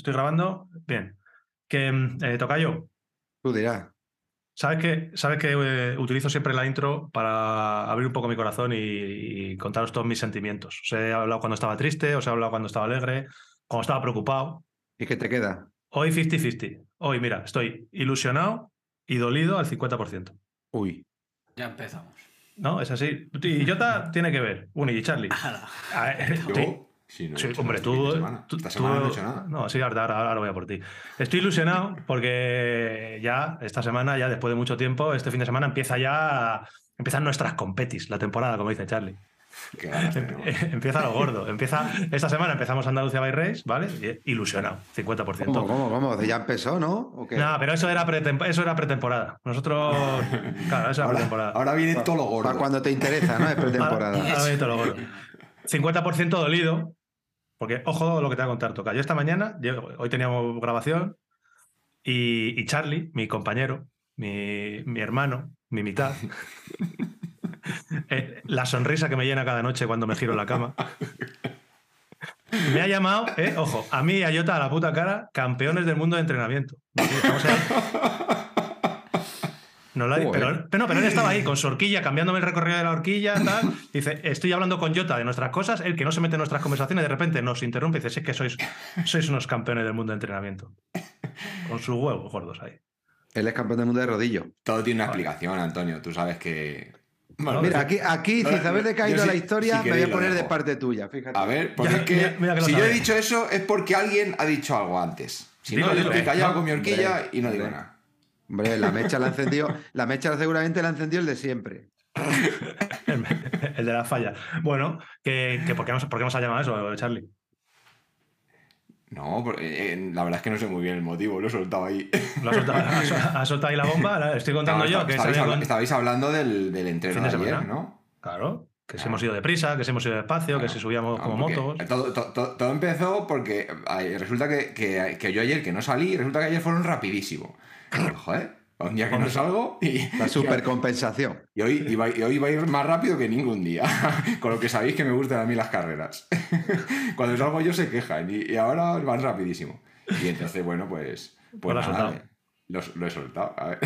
¿Estoy grabando? Bien. Que mm, eh, toca yo. Tú dirás. ¿Sabes que, sabes que eh, utilizo siempre la intro para abrir un poco mi corazón y, y, contaros todos mis sentimientos? Os he hablado cuando estaba triste, os he hablado cuando estaba alegre, cuando estaba preocupado. ¿Y qué te queda? Hoy 50-50. Hoy, mira, estoy ilusionado y dolido al 50%. Uy. Ya empezamos. No, es así. Y Jota tiene que ver. Uni y Charlie. Yo, sí. sí, no he Sí, hecho hombre, nada tú, semana. tú- Esta tú- no he hecho nada. No, sí, ahora, ahora- ahora voy a por ti. Estoy ilusionado porque ya esta semana, ya después de mucho tiempo, este fin de semana empieza ya, empiezan nuestras competis, la temporada, como dice Charlie. Qué tenemos. empieza lo gordo. Empieza, esta semana empezamos Andalucía by Race, ¿vale? Y- Ilusionado, 50%. ¿Cómo, cómo, cómo? ¿Ya empezó, no? ¿O qué? No, pero eso era, eso era pretemporada. Nosotros, claro, eso era Ahora, pretemporada. ahora viene todo lo gordo. Para cuando te interesa, ¿no? Es pretemporada. Ahora- ahora viene todo lo gordo. 50% dolido, porque ojo lo que te voy a contar, Toca. Yo esta mañana, yo- hoy teníamos grabación, y, y Charlie, mi compañero, mi, mi hermano, mi mitad, eh, la sonrisa que me llena cada noche cuando me giro en la cama. Me ha llamado, eh, ojo, a mí y a Jota a la puta cara, campeones del mundo de entrenamiento. Estamos ahí. No lo ha- Joder. pero, pero no, pero él estaba ahí con su horquilla, cambiándome el recorrido de la horquilla, tal. Dice, estoy hablando con Jota de nuestras cosas, el que no se mete en nuestras conversaciones, de repente nos interrumpe y dice, sí, es que sois, sois unos campeones del mundo de entrenamiento. Con sus huevos gordos ahí. Él es campeón del mundo de rodillo. Todo tiene una explicación, Antonio. Tú sabes que. Bueno, Mira, aquí, aquí No, sin saber de sí- la historia, si me voy a poner de parte tuya, fíjate. A ver, porque Ya, es que, mira- mira que lo si yo he dicho eso es porque alguien ha dicho algo antes. Si Dilo, no, yo estoy callado No, con mi horquilla hombre, y no digo hombre. nada. Hombre, la mecha la encendió, la mecha seguramente la encendió el de siempre. El, el de la falla. Bueno, que, que ¿por, qué nos, ¿por qué nos ha llamado eso, Charlie? No, porque, eh, la verdad es que no sé muy bien el motivo, lo he soltado ahí. ¿Lo ha soltado, ahí la bomba? La Estoy contando No, yo. Que estabais, salía habla- con- estabais hablando del, del entreno de, de ayer. ¿no? Claro, que si Claro. hemos ido deprisa, que si hemos ido despacio, que si subíamos No, como motos. Todo, to- to- todo empezó porque resulta que, que- que yo ayer que no salí, resulta que ayer fueron rapidísimo. Joder, un día que no salgo y, La supercompensación. y hoy, iba, y hoy iba a ir más rápido que ningún día. Con lo que sabéis que me gustan a mí las carreras. Cuando salgo yo se quejan y, y ahora van rapidísimo. Y entonces, bueno, pues... Pues nada. Lo, lo he soltado. A ver.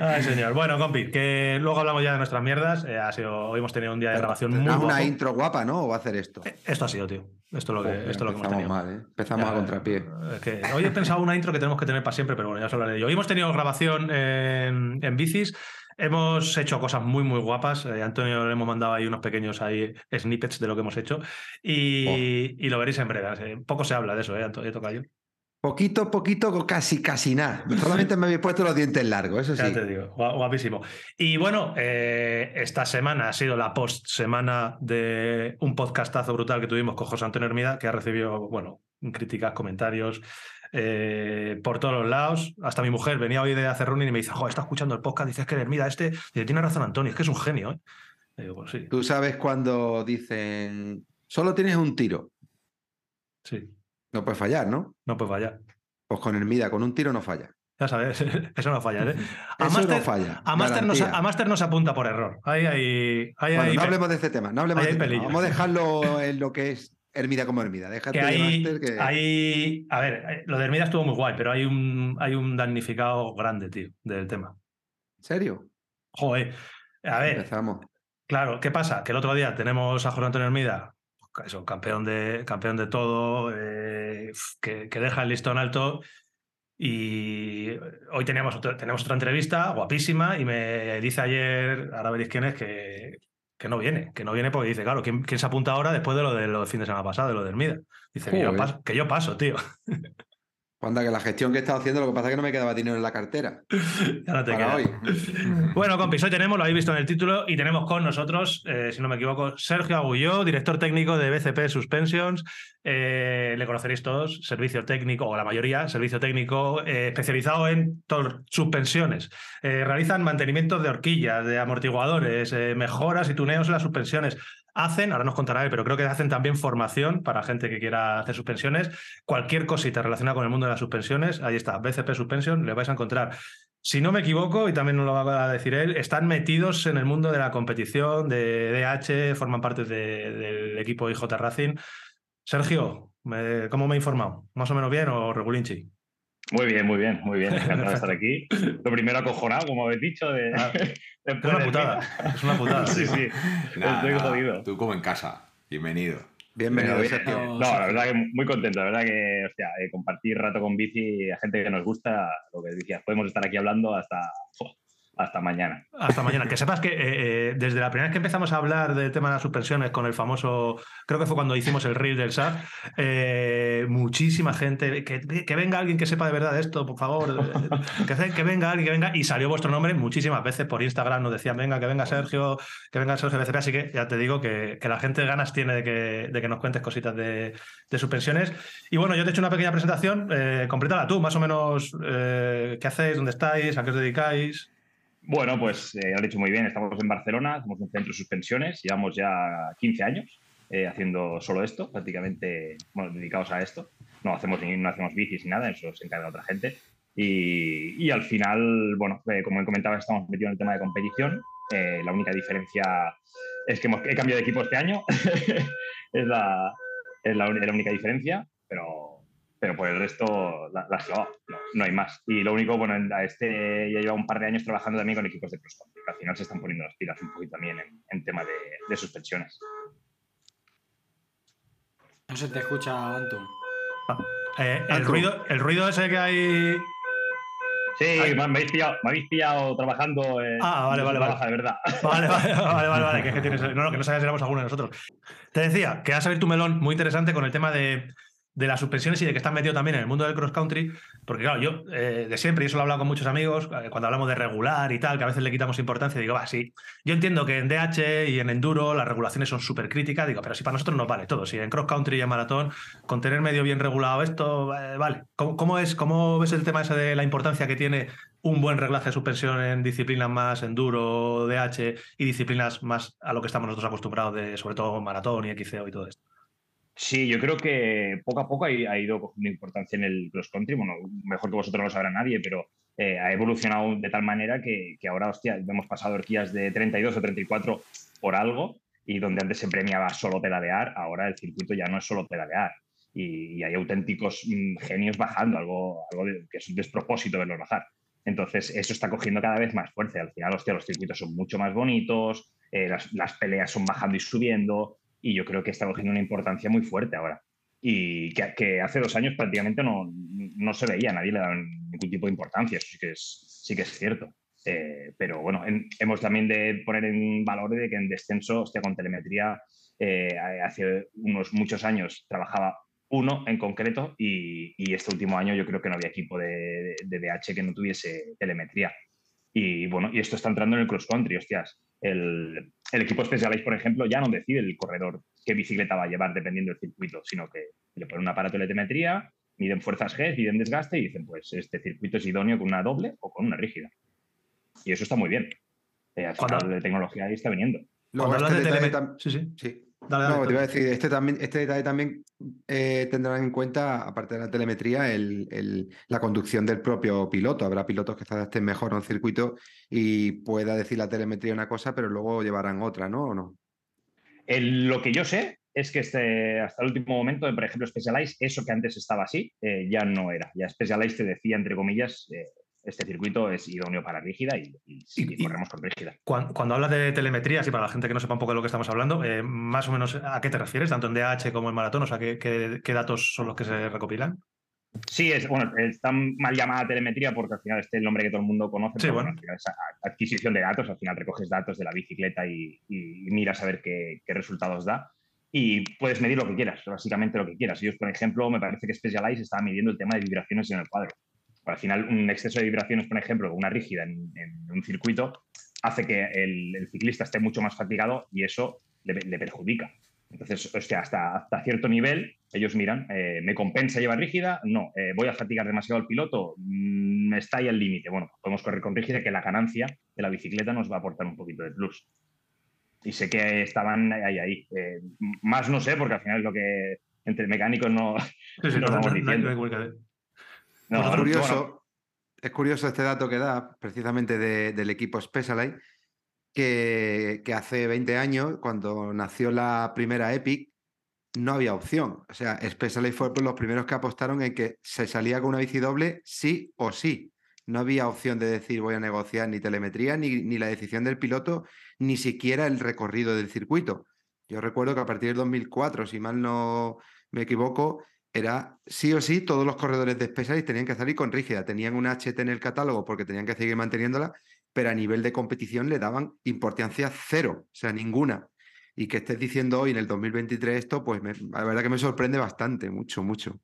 Ay, señor. Bueno, compi, que luego hablamos ya de nuestras mierdas. Eh, ha sido, hoy hemos tenido un día de grabación muy guapo. una intro guapa, ¿no? ¿O va a hacer esto? Esto ha sido, tío. Esto es lo que, Joder, esto es lo que hemos empezamos tenido. mal, ¿eh? Empezamos Ya, a contrapié. es que hoy he pensado una intro que tenemos que tener para siempre, pero bueno, ya os hablaré de ello. Hoy hemos tenido grabación en, en bicis. Hemos hecho cosas muy, muy guapas. Eh, Antonio le hemos mandado ahí unos pequeños ahí snippets de lo que hemos hecho. Y, Oh. y lo veréis en breve. Eh, Poco se habla de eso, ¿eh, Antonio? Toca yo. Poquito, poquito, casi, casi nada. Solamente me habéis puesto los dientes largos, eso Ya sí. te digo, gua- guapísimo. Y bueno, eh, esta semana ha sido la post semana de un podcastazo brutal que tuvimos con José Antonio Hermida, que ha recibido, bueno, críticas, comentarios eh, por todos los lados. Hasta mi mujer venía hoy de hacer running y me dice, joder, está escuchando el podcast, dices que Hermida este, y tiene razón Antonio, es que es un genio, ¿eh? Digo, pues sí, Tú sabes cuando dicen, solo tienes un tiro. sí, No puedes fallar, ¿no? no pues vaya. Pues con el Mida, con un tiro no falla. Ya sabes, eso no falla, ¿eh? A Eso Master, no falla. a Master nos, a Master nos apunta por error. Ahí, ahí, ahí, Bueno, no hablemos de este tema, no hablemos de este tema. Vamos a dejarlo en lo que es Hermida como Hermida. Déjate que de hay, Master que... hay- a ver, lo de Hermida estuvo muy guay, pero hay un, hay un damnificado grande, tío, del tema. ¿En serio? Joder, a ver, Empezamos. claro, ¿qué pasa? Que el otro día tenemos a José Antonio Hermida, eso, campeón de, campeón de todo, eh, que, que deja el listón alto. Y hoy teníamos, otro- tenemos otra entrevista guapísima y me dice ayer, ahora veréis quién es, que, que no viene, que no viene porque dice, claro, ¿quién, quién se apunta ahora después de lo del fin de semana pasado, de lo de Hermida? Dice, que yo, Joder. paso, que yo paso, tío. Anda, que la gestión que he estado haciendo, lo que pasa es que no me quedaba dinero en la cartera. Ya no te. Para hoy. Bueno, compis, hoy tenemos, lo habéis visto en el título, y tenemos con nosotros, eh, si no me equivoco, Sergio Agulló, director técnico de BCP Suspensions. Eh, le conoceréis todos, servicio técnico, o la mayoría, servicio técnico eh, especializado en suspensiones. Realizan mantenimientos de horquillas, de amortiguadores, mejoras y tuneos en las suspensiones. Hacen, ahora nos contará él, pero creo que hacen también formación para gente que quiera hacer suspensiones. Cualquier cosita relacionada con el mundo de las suspensiones, ahí está, BCP Suspension, le vais a encontrar. Si no me equivoco, y también nos lo va a decir él, están metidos en el mundo de la competición, de DH, forman parte de- del equipo IJ Racing. Sergio, ¿Cómo me he informado? ¿Más o menos bien o regulinchi? Muy bien, muy bien, muy bien. Encantado de estar aquí. Lo primero acojonado, como habéis dicho, de, Ah, Es una putada. Es una putada. Sí, sí. Nada, Estoy jodido. Tú como en casa. Bienvenido. Bienvenido, bien. Sergio. No, la verdad que muy contento. La verdad que, hostia, eh, compartir rato con bici a gente que nos gusta, lo que decías, podemos estar aquí hablando hasta, hasta mañana. Hasta mañana. Que sepas que eh, eh, desde la primera vez que empezamos a hablar del tema de las suspensiones con el famoso, creo que fue cuando hicimos el reel del SAP, eh, muchísima gente, que, que venga alguien que sepa de verdad de esto, por favor, que, que venga alguien, que venga, y salió vuestro nombre muchísimas veces por Instagram, nos decían, venga, que venga Sergio, que venga Sergio BCP, así que ya te digo que, que la gente ganas tiene de que, de que nos cuentes cositas de, de suspensiones. Y bueno, yo te he hecho una pequeña presentación, complétala tú, más o menos, qué hacéis, dónde estáis, a qué os dedicáis. Bueno, pues eh, lo has dicho muy bien, estamos en Barcelona, somos un centro de suspensiones, llevamos ya 15 años eh, haciendo solo esto, prácticamente bueno, dedicados a esto. No hacemos, ni- no hacemos bicis ni nada, eso se encarga otra gente. Y, y al final, bueno, eh, como comentaba, estamos metidos en el tema de competición. Eh, la única diferencia es que hemos, he cambiado de equipo este año, es, la, es la, uni- la única diferencia, pero, pero por el resto la, la clavado, no, no hay más. Y lo único, bueno, en- a este ya lleva un par de años trabajando también con equipos de cross country, que al final se están poniendo las pilas un poquito también en, en tema de, de suspensiones. No se te escucha, Anton. Eh, el, ruido, el ruido ese que hay. Sí, Ay. me, habéis pillado, me habéis pillado trabajando. eh, Ah, vale, vale, vale. trabaja, de verdad. Vale, vale, vale, vale, vale, que, es que tienes- No, no, que no sabías si éramos alguno de nosotros. Te decía que has abierto un melón muy interesante con el tema de, de las suspensiones y de que estás metido también en el mundo del cross country. Porque, claro, yo eh, de siempre, y eso lo he hablado con muchos amigos, eh, cuando hablamos de regular y tal, que a veces le quitamos importancia, digo, va, sí. Yo entiendo que en DH y en enduro las regulaciones son súper críticas, digo, pero si para nosotros nos vale todo. Si en cross country y en maratón, con tener medio bien regulado esto, eh, vale. ¿Cómo, es, ¿Cómo ves el tema ese de la importancia que tiene un buen reglaje de suspensión en disciplinas más enduro, DH y disciplinas más a lo que estamos nosotros acostumbrados, de, sobre todo maratón y XCO y todo esto. Sí, yo creo que poco a poco ha, ido cogiendo importancia en el cross mejor que vosotros no lo sabrá nadie, pero eh, ha evolucionado de tal manera que, que ahora, hostia, hemos pasado horquillas de 32 o 34 por algo y donde antes se premiaba solo pedalear, ahora el circuito ya no es solo pedalear. Y, hay auténticos mm, genios bajando, algo, algo que es un despropósito verlos bajar. Entonces, eso está cogiendo cada vez más fuerza. Al final, hostia, los circuitos son mucho más bonitos, eh, las, las peleas son bajando y subiendo, y yo creo que está cogiendo una importancia muy fuerte ahora. Y que, que hace dos años prácticamente no, no se veía, nadie le daba ningún tipo de importancia, eso sí que es, sí que es cierto. Eh, pero bueno, en- hemos también de poner en valor de que en descenso, hostia, con telemetría, eh, hace unos muchos años trabajaba uno en concreto y, y este último año yo creo que no había equipo de, de DH que no tuviese telemetría. Y bueno, y esto está entrando en el cross country, hostias. El, el equipo Specialized, por ejemplo, ya no decide el corredor qué bicicleta va a llevar dependiendo del circuito, sino que le ponen un aparato de telemetría, miden fuerzas G, miden desgaste y dicen, pues este circuito es idóneo con una doble o con una rígida. Y eso está muy bien. Eh, al final, la tecnología ahí está viniendo. Luego, Cuando hablas este de detalle tam- Sí, sí. Sí. Dale, dale, No, te iba a decir, este, también, este detalle también eh, tendrán en cuenta, aparte de la telemetría, el- el- la conducción del propio piloto. Habrá pilotos que se adapten mejor a un circuito y pueda decir la telemetría una cosa, pero luego llevarán otra, ¿no? ¿O no? El- lo que yo sé es que este, hasta el último momento, por ejemplo, Specialized, eso que antes estaba así, eh, ya no era. Ya Specialized te decía, entre comillas, eh, este circuito es idóneo para rígida y, y sí, Y- y- corremos con rígida. Cuando, cuando hablas de telemetría, y para la gente que no sepa un poco de lo que estamos hablando, eh, más o menos a qué te refieres, tanto en DH como en maratón, o sea, ¿qué, qué- qué datos son los que se recopilan? Sí, es, bueno, está mal llamada telemetría porque al final este es el nombre que todo el mundo conoce, Sí, pero bueno. al final es adquisición de datos, al final recoges datos de la bicicleta y, y miras a ver qué, qué resultados da. Y puedes medir lo que quieras, básicamente lo que quieras. Ellos, por ejemplo, me parece que Specialized estaba midiendo el tema de vibraciones en el cuadro. Al final, un exceso de vibraciones, por ejemplo, una rígida en, en un circuito, hace que el, el ciclista esté mucho más fatigado y eso le, le perjudica. Entonces, hostia, hasta, hasta cierto nivel, ellos miran, eh, ¿me compensa llevar rígida? No. Eh, ¿Voy a fatigar demasiado al piloto? Mm, está ahí al límite. Bueno, podemos correr con rígida, que la ganancia de la bicicleta nos va a aportar un poquito de plus. Y sé que estaban ahí, ahí. Eh, más no sé, porque al final es lo que entre mecánicos no... Sí, sí, Nos no, vamos no- diciendo. no. No, es bueno, curioso, es curioso este dato que da precisamente de- del equipo Specialized, que, que hace 20 años, cuando nació la primera Epic, no había opción. O sea, Specialized fue los primeros que apostaron en que se salía con una bici doble sí o sí. No había opción de decir voy a negociar ni telemetría, ni, ni la decisión del piloto, ni siquiera el recorrido del circuito. Yo recuerdo que a partir del 2004, si mal no me equivoco, era sí o sí, todos los corredores de Specialized tenían que salir con rígida. Tenían una HT en el catálogo porque tenían que seguir manteniéndola, pero a nivel de competición le daban importancia cero, o sea, ninguna. Y que estés diciendo hoy en el 2023 esto, pues la verdad que me sorprende bastante, mucho, mucho.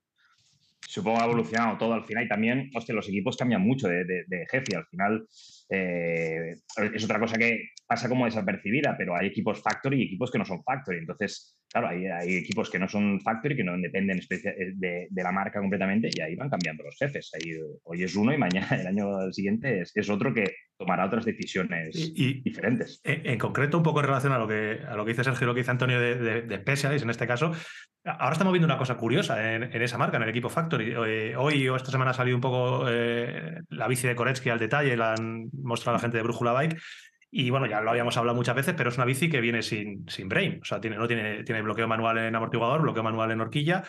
Supongo que ha evolucionado todo al final y también, hostia, los equipos cambian mucho de, de, jefe. Al final eh, es otra cosa que pasa como desapercibida, pero hay equipos factory y equipos que no son factory. Entonces, claro, hay, hay equipos que no son factory, que no dependen eh, de, de, la marca completamente y ahí van cambiando los jefes. Ahí, hoy es uno y mañana, el año siguiente, es, es otro que tomará otras decisiones y, diferentes. En, concreto, un poco en relación a lo que, a lo que dice Sergio, lo que dice Antonio de, de, de en este caso, ahora estamos viendo una cosa curiosa en, esa marca, en el equipo Factory. Eh, hoy o esta semana ha salido un poco eh, la bici de Koretsky al detalle, la han mostrado la gente de Brújula Bike. Y bueno, ya lo habíamos hablado muchas veces, pero es una bici que viene sin, sin brain. O sea, tiene, no tiene, tiene bloqueo manual en amortiguador, bloqueo manual en horquilla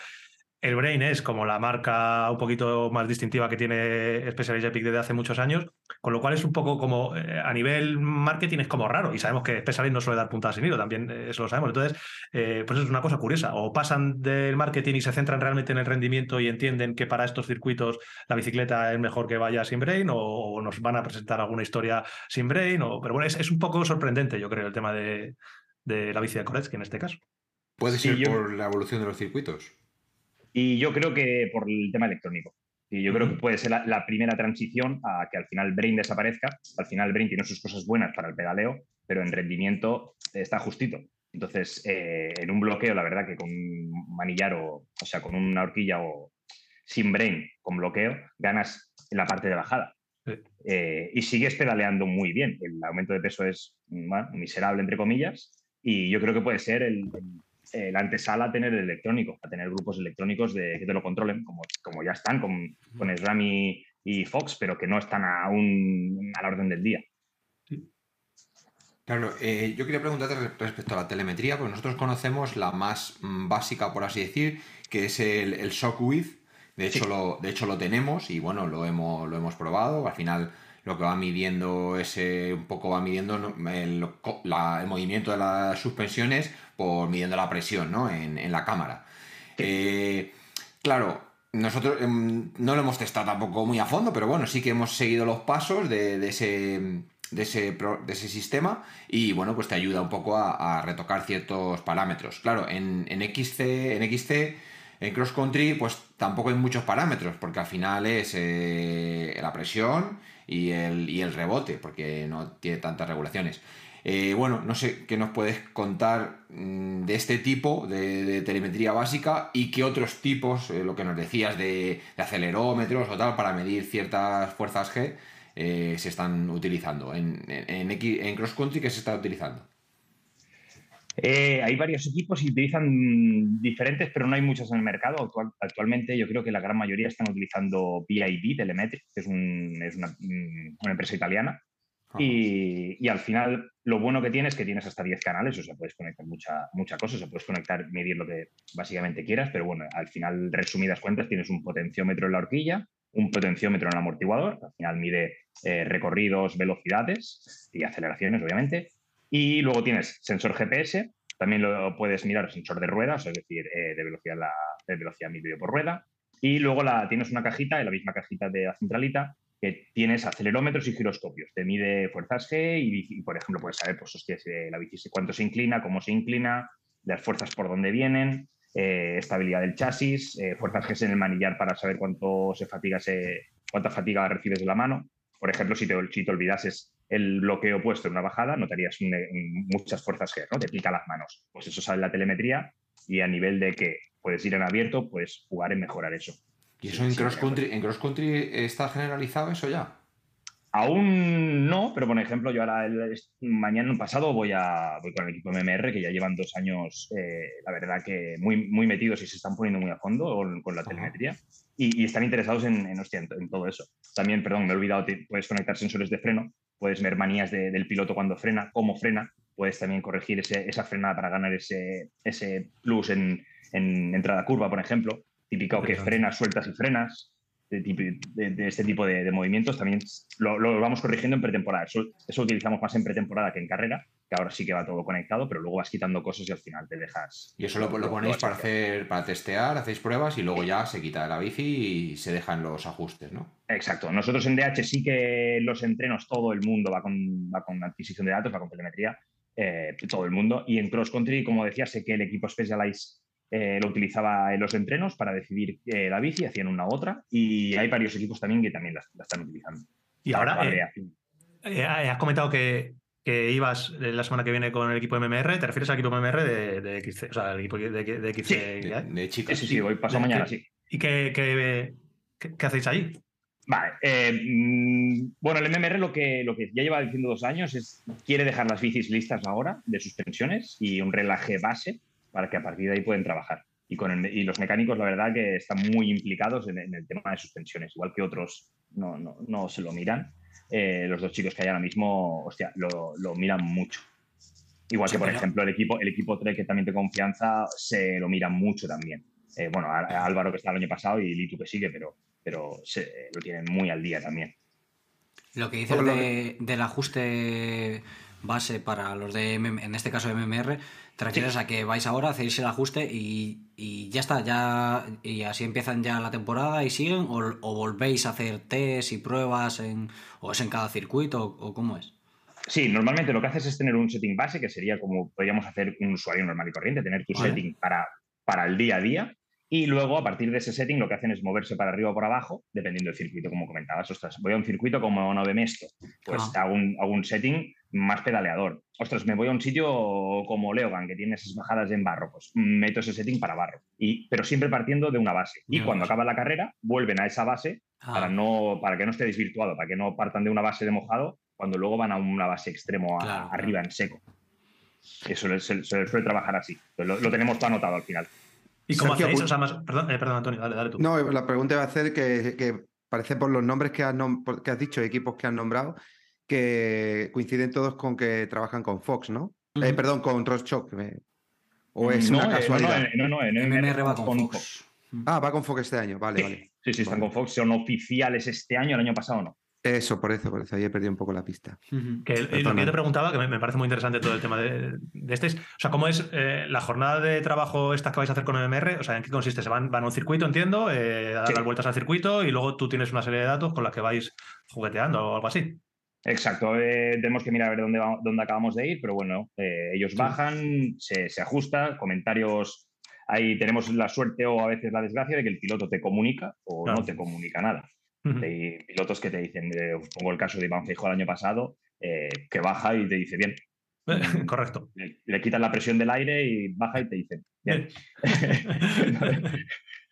el Brain es como la marca un poquito más distintiva que tiene Specialized Epic desde hace muchos años, con lo cual es un poco como eh, a nivel marketing es como raro y sabemos que Specialized no suele dar puntadas sin hilo, también eh, eso lo sabemos. Entonces, eh, pues es una cosa curiosa. O pasan del marketing y se centran realmente en el rendimiento y entienden que para estos circuitos la bicicleta es mejor que vaya sin Brain o, nos van a presentar alguna historia sin Brain. O, pero bueno, es, un poco sorprendente, yo creo, el tema de, la bici de Koretsky en este caso. Puede ser por la evolución de los circuitos. Y yo creo que por el tema electrónico. Y yo creo que puede ser la, primera transición a que al final el Brain desaparezca. Al final el Brain tiene sus cosas buenas para el pedaleo, pero en rendimiento está justito. Entonces, eh, en un bloqueo, la verdad que con un manillar o, o sea, con una horquilla o sin Brain, con bloqueo, ganas en la parte de bajada. Eh, y sigues pedaleando muy bien. El aumento de peso es miserable, entre comillas, y yo creo que puede ser el, eh, la antesala a tener el electrónico, a tener grupos electrónicos de, que te lo controlen, como, como ya están con, con SRAM y, Fox, pero que no están aún a la orden del día. Claro, eh, yo quería preguntarte respecto a la telemetría, porque nosotros conocemos la más mm, básica, por así decir, que es el, el Shockwave. De hecho, lo, de hecho lo tenemos y bueno, lo hemos, lo hemos probado. Al final lo que va midiendo ese, un poco va midiendo el, el movimiento de las suspensiones por midiendo la presión ¿no? en, la cámara. Eh, claro, nosotros em, no lo hemos testado tampoco muy a fondo, pero bueno, sí que hemos seguido los pasos de, ese, de ese, ese, sistema y bueno, pues te ayuda un poco a, retocar ciertos parámetros. Claro, en, en, XC, en XC, en cross country, pues tampoco hay muchos parámetros, porque al final es eh, la presión y el, y el rebote, porque no tiene tantas regulaciones. Eh, bueno, no sé qué nos puedes contar mm, de este tipo de, telemetría básica y qué otros tipos, eh, lo que nos decías de, acelerómetros o tal, para medir ciertas fuerzas G, eh, se están utilizando. En, en, cross country, ¿qué se está utilizando? Hay varios equipos y utilizan diferentes, pero no hay muchos en el mercado. actualmente yo creo que la gran mayoría están utilizando PID Telemetry, que es, es una, mm, una, empresa italiana, y, al final, lo bueno que tienes es que tienes hasta 10 canales, o sea, puedes conectar mucha, mucha cosa, o sea, puedes conectar, medir lo que básicamente quieras, pero bueno, al final, resumidas cuentas, tienes un potenciómetro en la horquilla, un potenciómetro en el amortiguador, al final mide eh, recorridos, velocidades y aceleraciones, obviamente, y luego tienes sensor GPS, también lo puedes mirar sensor de ruedas, es decir, eh, de velocidad, la, de velocidad medio por rueda, y luego la, tienes una cajita, la misma cajita de la centralita, que tienes acelerómetros y giroscopios. Te mide fuerzas G y, por ejemplo, puedes saber pues, hostia, la bici cuánto se inclina, cómo se inclina, las fuerzas por dónde vienen, eh, estabilidad del chasis, eh, fuerzas G en el manillar para saber cuánto se fatiga cuánta fatiga recibes de la mano. Por ejemplo, si te, si te olvidases el bloqueo puesto en una bajada, notarías muchas fuerzas G, ¿no? Te pica las manos. Pues eso sale la telemetría y a nivel de que puedes ir en abierto, puedes jugar en mejorar eso. ¿Y eso en, cross country, en cross country está generalizado eso ya? Aún no, pero por ejemplo, yo ahora el, mañana pasado voy a voy con el equipo MMR, que ya llevan dos años, eh, la verdad que muy, muy metidos y se están poniendo muy a fondo con, la telemetría y, están interesados en, en, todo eso. También, perdón, me he olvidado, puedes conectar sensores de freno, puedes ver manías del piloto cuando frena, cómo frena, puedes también corregir esa frenada para ganar ese, ese plus en, en entrada curva, por ejemplo, típico que frenas, sueltas y frenas, de, tipo- de- de este tipo de, de movimientos, también lo, lo vamos corrigiendo en pretemporada. Eso, eso utilizamos más en pretemporada que en carrera, que ahora sí que va todo conectado, pero luego vas quitando cosas y al final te dejas. Y eso lo, lo ponéis para hacer, para testear, hacéis pruebas y luego ya se quita la bici y se dejan los ajustes, ¿no? Exacto. Nosotros en DH sí que los entrenos, todo el mundo va con, va con adquisición de datos, va con telemetría, eh, todo el mundo. Y en cross country, como decía, sé que el equipo Specialized eh, lo utilizaba en los entrenos para decidir eh, la bici, hacían una u otra. Y hay varios equipos también que también la, la están utilizando. Y ahora, eh, creación. eh, has comentado que, que ibas eh, la semana que viene con el equipo MMR. ¿Te refieres al equipo MMR de, de XC? O sea, el equipo de, de XC. Sí, De, de Sí, chicas. sí, sí, voy paso ¿qué- mañana, sí. ¿Y qué, qué- qué- qué hacéis ahí? Vale. eh, mm, bueno, el MMR lo que, lo que ya lleva diciendo dos años es quiere dejar las bicis listas ahora de suspensiones y un relaje base para que a partir de ahí pueden trabajar. Y, con el- y los mecánicos, la verdad, que están muy implicados en, en el tema de suspensiones, igual que otros no, no, no se lo miran. Eh, los dos chicos que hay ahora mismo, hostia, lo, lo miran mucho. Igual Sí, que, por pero- ejemplo, el equipo, el equipo Trek, que también te confianza, se lo mira mucho también. Eh, bueno, a- a Álvaro que está el año pasado y Litu que sigue, pero, pero se, lo tienen muy al día también. Lo que dices de- del ajuste base para los de, MM en este caso MMR, refieres a que vais ahora, hacéis el ajuste y, y ya está, ya y así empiezan ya la temporada y siguen, o, o volvéis a hacer test y pruebas en, o es en cada circuito, o, o cómo es. Sí, normalmente lo que haces es tener un setting base, que sería como podríamos hacer un usuario normal y corriente, tener tu Vale. setting para, para el día a día. Y luego, a partir de ese setting, lo que hacen es moverse para arriba o por abajo, dependiendo del circuito, como comentabas. Ostras, voy a un circuito como no esto, pues Ah. hago, un, hago un setting más pedaleador. Ostras, me voy a un sitio como Leogan, que tiene esas bajadas en barro, pues meto ese setting para barro. Y, pero siempre partiendo de una base. Y cuando acaba la carrera, vuelven a esa base Ah, para, no, para que no esté desvirtuado, para que no partan de una base de mojado cuando luego van a una base extremo a- Claro, arriba en seco. Eso se, se- suele trabajar así. Lo, lo tenemos todo anotado al final. ¿Y cómo Sergio, hacéis? pu- O sea, más, perdón, eh, perdón, Antonio, dale, dale tú. No, la pregunta va a ser que, que parece por los nombres que has, nom- que has dicho, equipos que has nombrado, que coinciden todos con que trabajan con Fox, ¿no? Eh, perdón, con eh. ¿O es no, una eh, no, casualidad? No, no, no, en MMR va con Fox. Ah, va con Fox este año, vale, Sí, vale. sí, sí, están Vale. con Fox. Son oficiales este año, el año pasado no. Eso, por eso, por eso, ahí he perdido un poco la pista. Que, eh, lo que yo te preguntaba, que me, me parece muy interesante todo el tema de, de este, es, o sea, ¿cómo es eh, la jornada de trabajo esta que vais a hacer con MMR? O sea, ¿en qué consiste? ¿Se van, van a un circuito, entiendo, eh, a dar Sí. las vueltas al circuito y luego tú tienes una serie de datos con las que vais jugueteando o algo así? Exacto, eh, tenemos que mirar a ver dónde, va- dónde acabamos de ir, pero bueno, eh, ellos bajan, se, se ajusta, comentarios, ahí tenemos la suerte o a veces la desgracia de que el piloto te comunica o Claro. no te comunica nada. Hay pilotos que te dicen, eh, os pongo el caso de Iván Feijóo el año pasado, que baja y te dice, bien, Correcto. le, le quitas la presión del aire y baja y te dice, bien.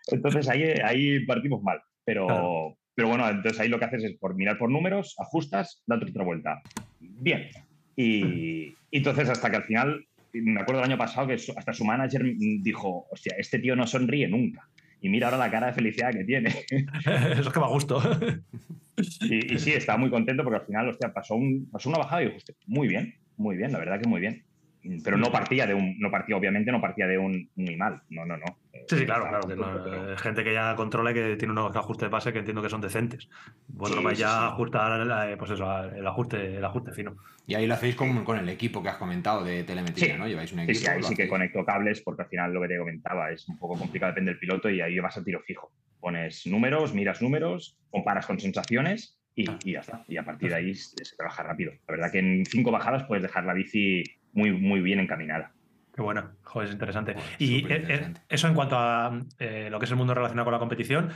entonces ahí, ahí partimos mal, pero, Claro. Pero bueno, entonces ahí lo que haces es por mirar por números, ajustas, date otra vuelta. Bien. Y, y entonces hasta que al final, me acuerdo del año pasado que su- hasta su manager dijo, hostia, este tío no sonríe nunca. Y mira ahora la cara de felicidad que tiene. Eso es que a gusto. Y, y sí, estaba muy contento porque al final, hostia, pasó, un, pasó una bajada y dijo, hostia, muy bien, muy bien, la verdad que muy bien. Pero no partía de un, no partía, obviamente, no partía de un muy mal. No, no, no. Sí, sí, claro, claro. Que no- pero- eh, gente que ya controla y que tiene unos ajustes de base que entiendo que son decentes. Bueno, Sí, vais sí, ya a ajustar eh, pues eso, el ajuste, el ajuste fino. Y ahí lo hacéis con, con el equipo que has comentado de telemetría. ¿no? Lleváis un equipo. sí, ahí sí que conecto cables porque al final lo que te comentaba es un poco complicado, depende del piloto y ahí vas a tiro fijo. Pones números, miras números, comparas con sensaciones y, y ya está. Y a partir de ahí se se trabaja rápido. La verdad que en cinco bajadas puedes dejar la bici muy, muy bien encaminada. Qué bueno, joder, es interesante. Y eh, eh, interesante. eso en cuanto a eh, lo que es el mundo relacionado con la competición.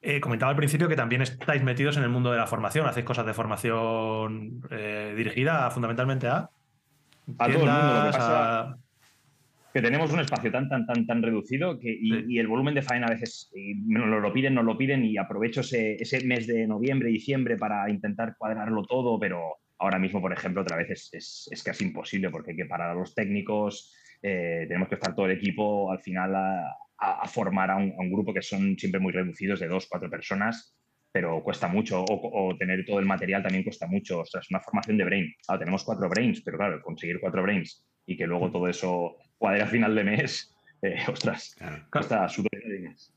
eh, comentaba al principio que también estáis metidos en el mundo de la formación, hacéis cosas de formación eh, dirigida fundamentalmente a. A todo el mundo, lo que tiendas, pasa- a- que tenemos un espacio tan, tan, tan, tan reducido que, y, Sí. y el volumen de faena a veces nos lo, lo piden, nos lo piden y aprovecho ese, ese mes de noviembre, diciembre para intentar cuadrarlo todo, pero ahora mismo, por ejemplo, otra vez es, es, es casi imposible porque hay que parar a los técnicos, eh, tenemos que estar todo el equipo al final a, a- a formar a un, a un grupo que son siempre muy reducidos de dos, cuatro personas pero cuesta mucho, o, o tener todo el material también cuesta mucho. O sea, es una formación de brain. Ahora tenemos cuatro brains, pero claro, conseguir cuatro brains y que luego todo eso cuadre a final de mes eh, ostras, cuesta súper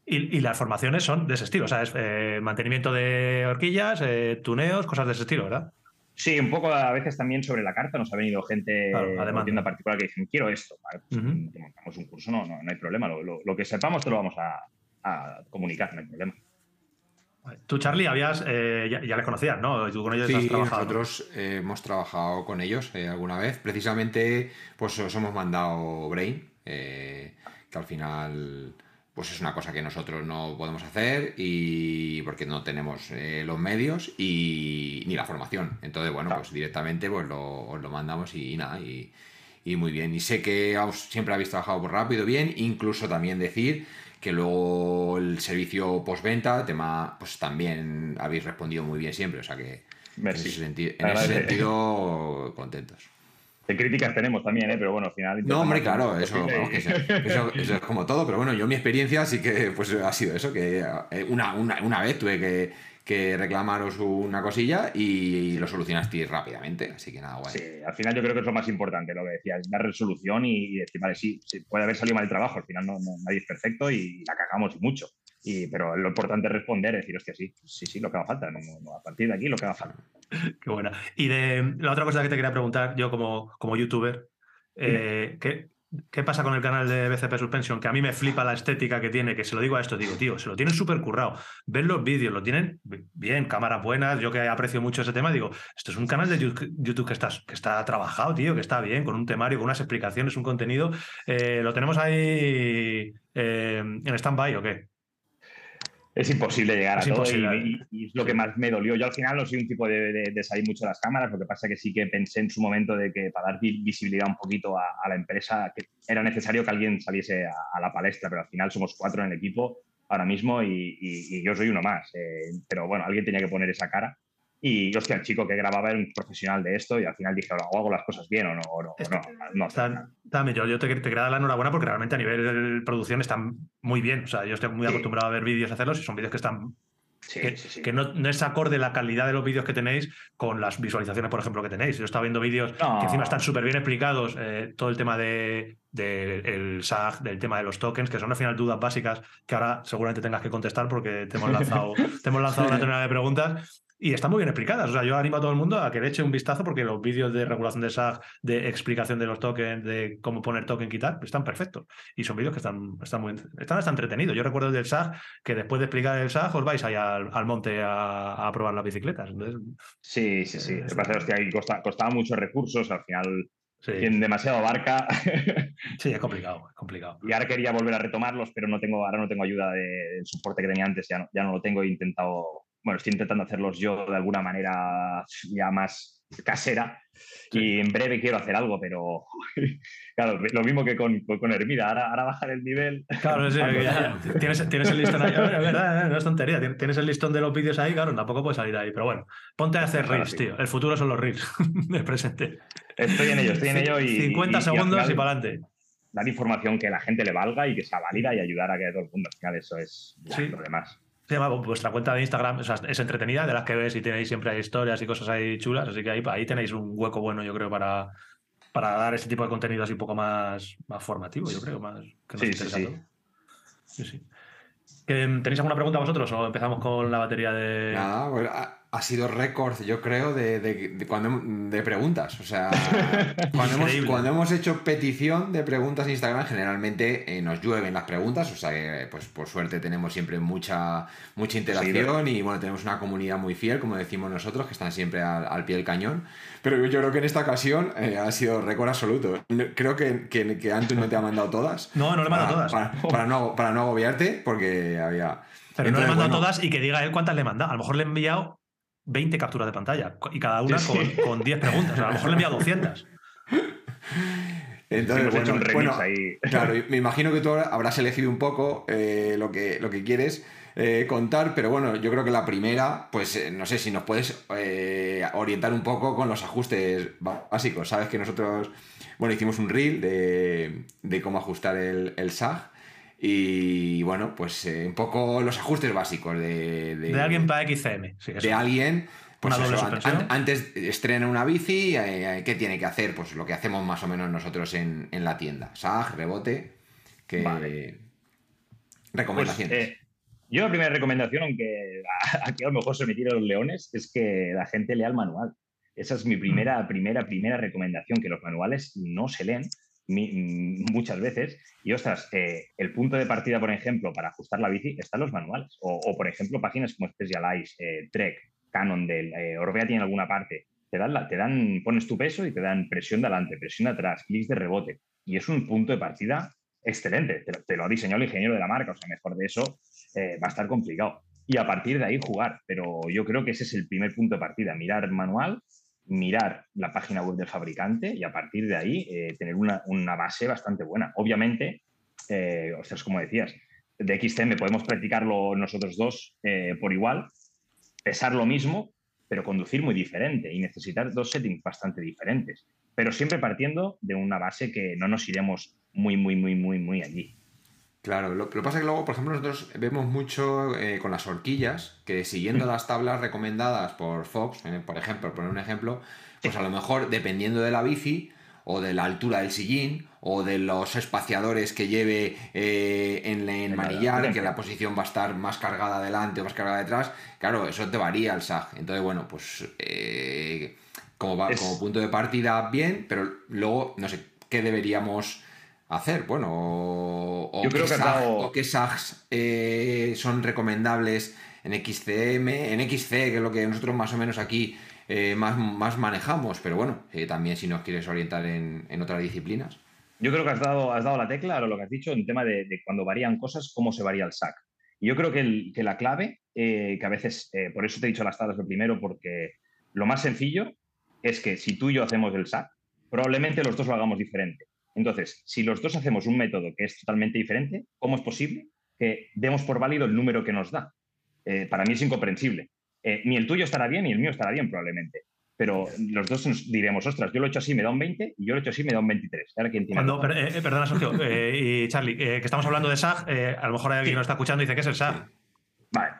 y, y, las formaciones son de ese estilo, o sea, es eh, mantenimiento de horquillas, eh, tuneos, cosas de ese estilo, ¿verdad? Sí, un poco a veces también sobre la carta nos ha venido gente de tienda particular que dicen, quiero esto, vale, pues montamos un curso, no, no, hay problema, lo, que sepamos te lo vamos a, comunicar, no hay problema. Tú, Charlie, habías, ya, les conocías, ¿no? ¿Tú con ellos sí, nosotros hemos trabajado con ellos alguna vez. Precisamente, pues os hemos mandado Brain, que al final pues es una cosa que nosotros no podemos hacer y porque no tenemos eh, los medios y ni la formación. Entonces, bueno, pues directamente pues lo, os lo mandamos y, nada, y, muy bien. Y sé que siempre habéis trabajado por rápido, bien, incluso también decir que luego el servicio postventa, tema, pues también habéis respondido muy bien siempre, o sea que en ese sentido contentos críticas tenemos también, ¿eh? pero bueno, al final. No, hombre, claro, eso, es como todo, pero bueno, yo mi experiencia sí que pues, ha sido eso, que eh, una, una, vez tuve que, reclamaros una cosilla y, lo solucionaste rápidamente, así que nada, guay. Sí, al final yo creo que es lo más importante, lo que decías, dar resolución y, decir, vale, sí, puede haber salido mal el trabajo, al final no, nadie es perfecto y la cagamos mucho. Y, pero lo importante es responder, decir, hostia, sí, sí, sí, lo que va falta. a partir de aquí, lo que va falta. Qué buena. Y de la otra cosa que te quería preguntar, yo como, como youtuber, eh, ¿qué, ¿qué, pasa con el canal de BCP Suspension? Que a mí me flipa la estética que tiene, que se lo digo a esto, digo, tío, se lo tienen súper currado. Ven los vídeos, lo tienen bien, cámaras buenas, yo que aprecio mucho ese tema, digo, esto es un canal de YouTube que está, que está trabajado, tío, que está bien, con un temario, con unas explicaciones, un contenido. Eh, ¿Lo tenemos ahí eh, en stand-by o qué? Es imposible llegar a todo y, es lo que más me dolió. Yo al final no soy un tipo de, salir mucho de las cámaras, lo que pasa es que sí que pensé en su momento de que para dar visibilidad un poquito a, la empresa que era necesario que alguien saliese a, la palestra, pero al final somos cuatro en el equipo ahora mismo y, yo soy uno más. Eh, pero bueno, alguien tenía que poner esa cara y, hostia, el chico que grababa era un profesional de esto y al final dije, o hago las cosas bien o no. O no, no, yo, te, te, quería dar la enhorabuena porque realmente a nivel de producción están muy bien. O sea, yo estoy muy acostumbrado a ver vídeos hacerlos y son vídeos que están que, no, es acorde la calidad de los vídeos que tenéis con las visualizaciones, por ejemplo, que tenéis. Yo estaba viendo vídeos que encima están súper bien explicados, eh, todo el tema del de, SAG, del tema de los tokens, que son al final dudas básicas que ahora seguramente tengas que contestar porque te hemos lanzado, te hemos lanzado una tonelada de preguntas. Y están muy bien explicadas. O sea, yo animo a todo el mundo a que le eche un vistazo porque los vídeos de regulación de SAG, de explicación de los tokens, de cómo poner token, quitar, están perfectos. Y son vídeos que están, están muy están hasta entretenidos. Yo recuerdo el del SAG que después de explicar el SAG os vais ahí al, monte a, probar las bicicletas. sí, sí, sí. Me parece que ahí costaba muchos recursos. Al final Sí. demasiado abarca. sí, es complicado, es complicado. Y ahora quería volver a retomarlos, pero no tengo, ahora no tengo ayuda del soporte que tenía antes, ya no, ya no lo tengo, he intentado bueno, estoy intentando hacerlos yo de alguna manera ya más casera. Y en breve quiero hacer algo, pero claro, lo mismo que con, con Hermida, ahora, ahora bajar el nivel. Claro, sí, Tienes, tienes, el listón ahí, es verdad, no es tontería, tienes el listón de los vídeos ahí, claro, tampoco puedes salir ahí, pero bueno, ponte a hacer reels, tío, el futuro son los reels del presente. Estoy en ello, estoy en ello y... 50 segundos y, para adelante dar información que la gente le valga y que sea válida y ayudar a que todo el mundo. Al final, eso es lo demás vuestra cuenta de Instagram es entretenida, de las que ves y tenéis siempre historias y cosas ahí chulas, así que ahí, ahí tenéis un hueco bueno, yo creo, para, para dar ese tipo de contenido así un poco más, más formativo, yo creo, más que sí, sí, sí. ¿Tenéis alguna pregunta vosotros o empezamos con la batería de...? Nada, pues, ha sido récord, yo creo, de, de, cuando, de preguntas. O sea, cuando hemos, cuando hemos, hecho petición de preguntas en Instagram, generalmente eh, nos llueven las preguntas. O sea, que, pues por suerte tenemos siempre mucha, mucha interacción y bueno, tenemos una comunidad muy fiel, como decimos nosotros, que están siempre al, pie del cañón. Pero yo creo que en esta ocasión eh, ha sido récord absoluto. Creo que, que, que no te ha mandado todas. No, no le he mandado todas. Para, no, para no agobiarte, porque había. Pero no le he mandado todas y que diga él cuántas le manda. A lo mejor le he enviado 20 capturas de pantalla y cada una con, 10 preguntas. a lo mejor le envía 200. Entonces, bueno, claro, me imagino que tú habrás elegido un poco eh, lo, que, lo que quieres eh, contar, pero bueno, yo creo que la primera, pues eh, no sé si nos puedes orientar un poco con los ajustes básicos. Sabes que nosotros, bueno, hicimos un reel de, de cómo ajustar el, el SAG y bueno, pues eh, un poco los ajustes básicos de. De, alguien para XCM. de alguien. Pues antes estrena una bici, eh, ¿qué tiene que hacer? Pues lo que hacemos más o menos nosotros en, la tienda. SAG, rebote, que Vale. recomendaciones. Pues, eh, yo la primera recomendación, aunque aquí a lo mejor se me tiran los leones, es que la gente lea el manual. Esa es mi primera, primera, primera recomendación, que los manuales no se leen mi- mm, muchas veces. Y ostras, eh, el punto de partida, por ejemplo, para ajustar la bici está en los manuales. O, o, por ejemplo, páginas como Specialized, eh, Trek, Cannondale, eh, Orbea tiene alguna parte. Te dan, la- te dan, pones tu peso y te dan presión de adelante, presión de atrás, clics de rebote. Y es un punto de partida excelente. Te, te lo ha diseñado el ingeniero de la marca. O sea, mejor de eso eh, va a estar complicado. Y a partir de ahí jugar. Pero yo creo que ese es el primer punto de partida. Mirar manual, mirar la página web del fabricante y a partir de ahí eh, tener una, una base bastante buena. Obviamente, eh, ostras, como decías, de XTM podemos practicarlo nosotros dos eh, por igual, pesar lo mismo, pero conducir muy diferente y necesitar dos settings bastante diferentes. Pero siempre partiendo de una base que no nos iremos muy, muy, muy, muy, muy allí. Claro, lo, que pasa es que luego, por ejemplo, nosotros vemos mucho eh, con las horquillas que siguiendo las tablas recomendadas por Fox, eh, por ejemplo, por poner un ejemplo, pues a lo mejor dependiendo de la bici o de la altura del sillín o de los espaciadores que lleve eh, en, cada manillar, que la posición va a estar más cargada adelante o más cargada detrás, claro, eso te varía el SAG. Entonces, bueno, pues como, va- Es- como punto de partida bien, pero luego, no sé, ¿qué deberíamos hacer? Bueno, o, o Yo creo que SAG- o qué SAGs eh, son recomendables en XCM, en XC, que es lo que nosotros más o menos aquí eh, más, más manejamos, pero bueno, eh, también si nos quieres orientar en, en otras disciplinas. Yo creo que has dado, has dado la tecla, lo que has dicho, en tema de, de cuando varían cosas, cómo se varía el SAC. Y yo creo que, el- que la clave, eh, que a veces, por eso te he dicho las tablas lo primero, porque lo más sencillo es que si tú y yo hacemos el SAC, probablemente los dos lo hagamos diferente. Entonces, si los dos hacemos un método que es totalmente diferente, ¿cómo es posible que demos por válido el número que nos da? Eh, para mí es incomprensible. Eh, ni el tuyo estará bien, ni el mío estará bien probablemente. Pero los dos nos diremos, ostras, yo lo he hecho así, me da un 20, y yo lo he hecho así, me da un 23. Ahora, ¿quién tiene Cuando, razón? per- eh, perdona, Sergio, y Charlie, que estamos hablando de SAG, a lo mejor alguien que nos está escuchando y dice, ¿qué es el SAG? Vale.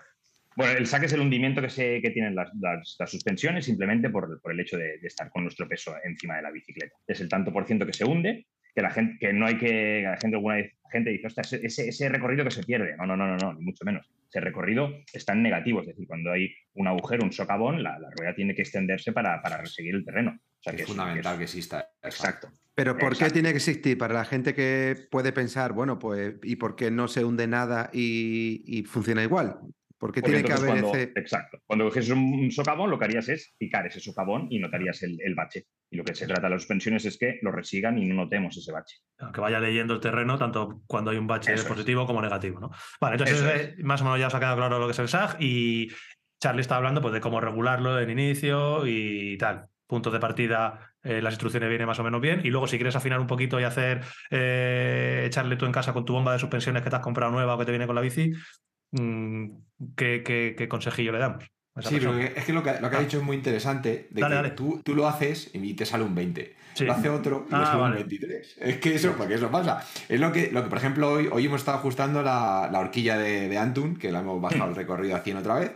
Bueno, el SAC es el hundimiento que, se, que tienen las, las- las suspensiones simplemente por, por el hecho de, de estar con nuestro peso encima de la bicicleta. Es el tanto por ciento que se hunde, que la gente, que no hay que, la gente alguna vez- gente dice, "Ostras, ese, ese, recorrido que se pierde. No, no, no, no, no, ni mucho menos. Ese recorrido está en negativo, es decir, cuando hay un agujero, un socavón, la, la rueda tiene que extenderse para, para seguir el terreno. O sea, Es que es- fundamental que exista. Exacto. Pero ¿por qué tiene que existir? Para la gente que puede pensar, bueno, pues, ¿y por qué no se hunde nada y, y funciona igual? ¿Por qué Porque tiene que haber cuando, ese...? Exacto. Cuando coges un, un socavón, lo que harías es picar ese socavón y notarías el, el bache. Y lo que se trata de las suspensiones es que lo resigan y no notemos ese bache. Que vaya leyendo el terreno, tanto cuando hay un bache Eso es. positivo como negativo, ¿no? Vale, entonces Eso eh, más o menos ya os ha quedado claro lo que es el SAG y Charlie está hablando pues, de cómo regularlo en inicio y tal. Puntos de partida, eh, las instrucciones vienen más o menos bien. Y luego, si quieres afinar un poquito y hacer, eh, echarle tú en casa con tu bomba de suspensiones que te has comprado nueva o que te viene con la bici, mm, ¿qué, qué- qué consejillo le damos? Sí, pero es que lo que, lo que ha Ah. dicho es muy interesante, de Dale, que dale. Tú, tú lo haces y te sale un 20. Sí. Lo hace otro y Ah, le sale vale. un 23. Es que eso, porque eso pasa. Es lo que, lo que por ejemplo, hoy, hoy hemos estado ajustando la, la horquilla de, de Antun, que la hemos bajado el recorrido a 100 otra vez.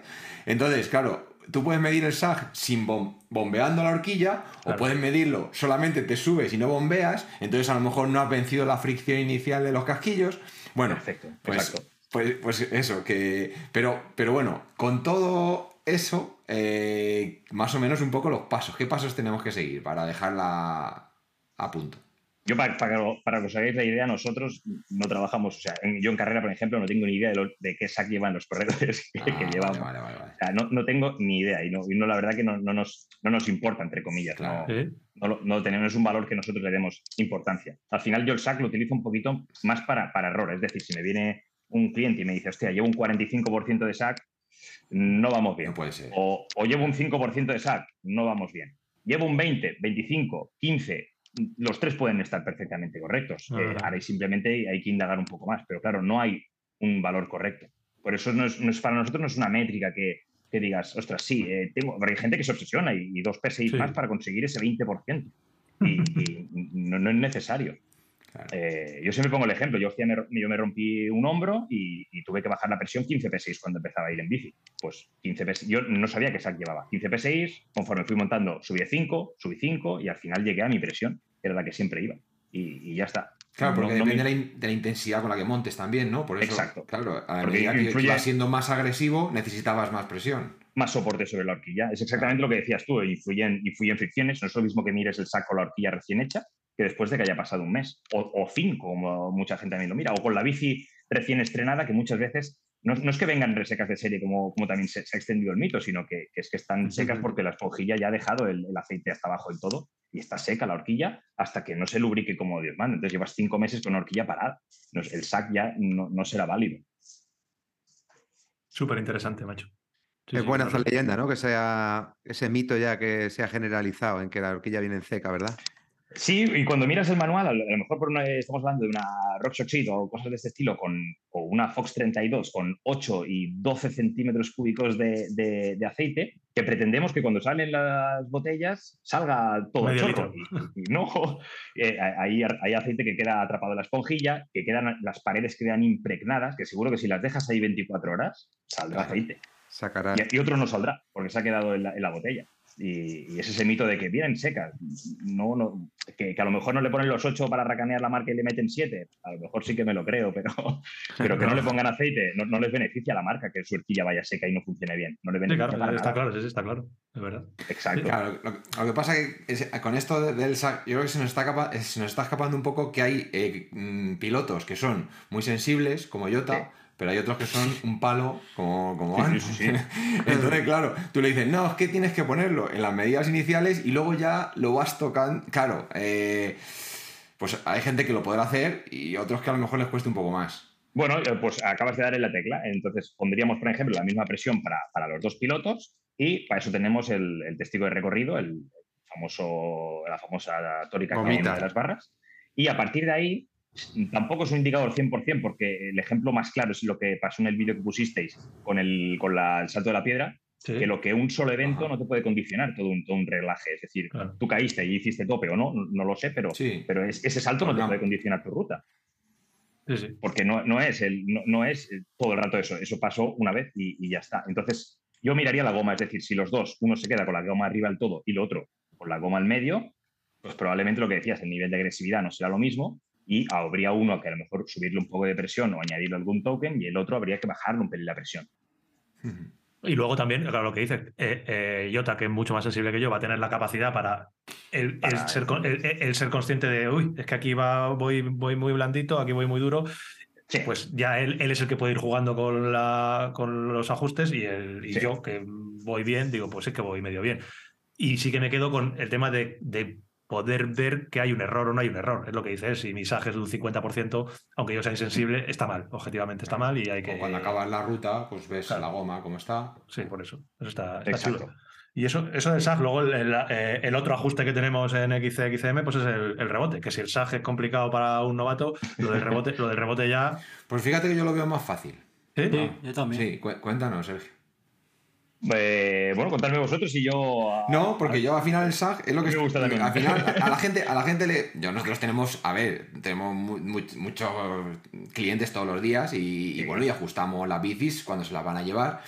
Entonces, claro, tú puedes medir el SAG sin bom- bombeando la horquilla, Claro. o puedes medirlo solamente te subes y no bombeas, entonces a lo mejor no has vencido la fricción inicial de los casquillos. Bueno, Perfecto. pues, Exacto. Pues, pues eso, que. Pero, pero bueno, con todo eso, eh, más o menos un poco los pasos. ¿Qué pasos tenemos que seguir para dejarla a punto? Yo, para, para, para que os hagáis la idea, nosotros no trabajamos, o sea, en- yo en carrera, por ejemplo, no tengo ni idea de, lo- de qué SAC llevan los corredores que, Ah, que llevamos. vale, vale, vale. O sea, no, no tengo ni idea y no, y no la verdad que no, no nos, no nos importa, entre comillas. Claro. No, Sí. no, no tenemos, un valor que nosotros le demos importancia. Al final yo el SAC lo utilizo un poquito más para, para errores. Es decir, si me viene un cliente y me dice, hostia, llevo un 45% de SAC, no vamos bien. No puede ser. O, o llevo un 5% de SAC, no vamos bien. Llevo un 20, 25, 15, los tres pueden estar perfectamente correctos. Ajá. Eh, ahora simplemente hay que indagar un poco más, pero claro, no hay un valor correcto. Por eso no es, no es- para nosotros no es una métrica que, que digas, ostras, sí, eh, tengo, pero hay gente que se obsesiona y, y dos PSI Sí. más para conseguir ese 20%. Y, y no, no es necesario. Claro. Eh, yo siempre pongo el ejemplo. Yo, hacía- me, yo me rompí un hombro y, y tuve que bajar la presión 15 P6 cuando empezaba a ir en bici. Pues 15 P6, yo no sabía qué SAC llevaba. 15 P6, conforme fui montando, subí 5, subí 5 y al final llegué a mi presión, que era la que siempre iba. Y, y ya está. Claro, porque No- no depende me- de, la in- de la intensidad con la que montes también, ¿no? Por eso, Exacto. claro, a Porque medida que influye- ibas siendo más agresivo, necesitabas más presión. más soporte sobre la horquilla. Es exactamente lo que decías tú, influyen, influyen fricciones. No es lo mismo que mires el saco con la horquilla recién hecha que después de que haya pasado un mes o, o cinco, como mucha gente también lo mira, o con la bici recién estrenada, que muchas veces no, no es que vengan resecas de serie como, como también se, se ha extendido el mito, sino que, que es que están secas porque la esponjilla ya ha dejado el, el aceite hasta abajo y todo, y está seca la horquilla hasta que no se lubrique como Dios manda. Entonces llevas cinco meses con la horquilla parada. No, el sac ya no, no será válido. Súper interesante, macho. Sí, es sí, buena claro. esa leyenda, ¿no? Que sea ese mito ya que se ha generalizado en que la horquilla viene en seca, ¿verdad? Sí, y cuando miras el manual, a lo mejor por una- estamos hablando de una Rockshot o cosas de este estilo, con, o una Fox 32 con 8 y 12 centímetros cúbicos de, de- de aceite, que pretendemos que cuando salen las botellas salga todo Medio chorro. Y, y no, eh, hay, hay aceite que queda atrapado en la esponjilla, que quedan, las paredes quedan impregnadas, que seguro que si las dejas ahí 24 horas, saldrá aceite. Sacará. Y, y otro no saldrá, porque se ha quedado en la, en la botella. Y, y es ese mito de que vienen secas. No, no, que, que a lo mejor no le ponen los 8 para racanear la marca y le meten 7. A lo mejor sí que me lo creo, pero, pero que no le pongan aceite no, no les beneficia a la marca que su horquilla vaya seca y no funcione bien. No le Sí, beneficia claro, para está nada. claro, sí, sí, está claro. Es verdad. Exacto. Claro, lo, lo que pasa que es- con esto de- del SAC, yo creo que se nos está, capa- se nos está escapando un poco que hay eh, mm, pilotos que son muy sensibles, como Jota, Sí. Pero hay otros que son un palo, como, como Sí, sí. Entonces, claro, tú le dices, no, es que tienes que ponerlo en las medidas iniciales y luego ya lo vas tocando. Claro, eh, pues hay gente que lo podrá hacer y otros que a lo mejor les cueste un poco más. Bueno, eh, pues acabas de dar en la tecla. Entonces pondríamos, por ejemplo, la misma presión para, para los dos pilotos y para eso tenemos el, el testigo de recorrido, el famoso, la famosa tórica de las barras. Y a partir de ahí, tampoco es un indicador 100%, porque el ejemplo más claro es lo que pasó en el vídeo que pusisteis con el, con la- el salto de la piedra, Sí. que lo que un solo evento Ajá. no te puede condicionar todo un, todo un reglaje. Es decir, Claro. tú caíste y hiciste tope o no, no lo sé, pero, Sí. pero es- ese salto no te puede condicionar tu ruta Sí, sí. porque no, no es, el, no, no es todo el rato eso, eso pasó una vez y, y ya está. Entonces, yo miraría la goma, es decir, si los dos, uno se queda con la goma arriba del todo y el otro con la goma al medio, pues probablemente lo que decías, el nivel de agresividad no será lo mismo y habría uno que a lo mejor subirle un poco de presión o añadirle algún token y el otro habría que bajarle un pelín la presión. Y luego también, claro, lo que dice eh, eh, Jota, que es mucho más sensible que yo, va a tener la capacidad para el, ser, el- el ser consciente de, uy, es que aquí va, voy, voy muy blandito, aquí voy muy duro. Sí. Pues ya él, él es el que puede ir jugando con, la, con los ajustes y, el, y Sí. yo, que voy bien, digo, pues es que voy medio bien. Y sí que me quedo con el tema de, de poder ver que hay un error o no hay un error. Es lo que dice él, si mi SAG es de un 50%, aunque yo sea insensible, está mal, objetivamente está mal y hay que... O cuando acabas la ruta, pues ves Claro. la goma cómo está. Sí, por eso. Eso está, está Exacto. chulo. Y eso, eso del SAG, luego el, el- eh, el otro ajuste que tenemos en XC, XCM, pues es el, el rebote. Que si el SAG es complicado para un novato, lo del rebote, lo del rebote ya. Pues fíjate que yo lo veo más fácil. ¿Sí? Sí, yo también. Sí, cu- cuéntanos, Sergio. Eh, bueno, contadme vosotros y yo... ah, No, porque yo al final el SAG es lo que Me gusta al también. final a la gente a la gente le yo nosotros tenemos a ver tenemos mu- mu- muchos clientes todos los días y, y bueno y ajustamos las bicis cuando se las van a llevar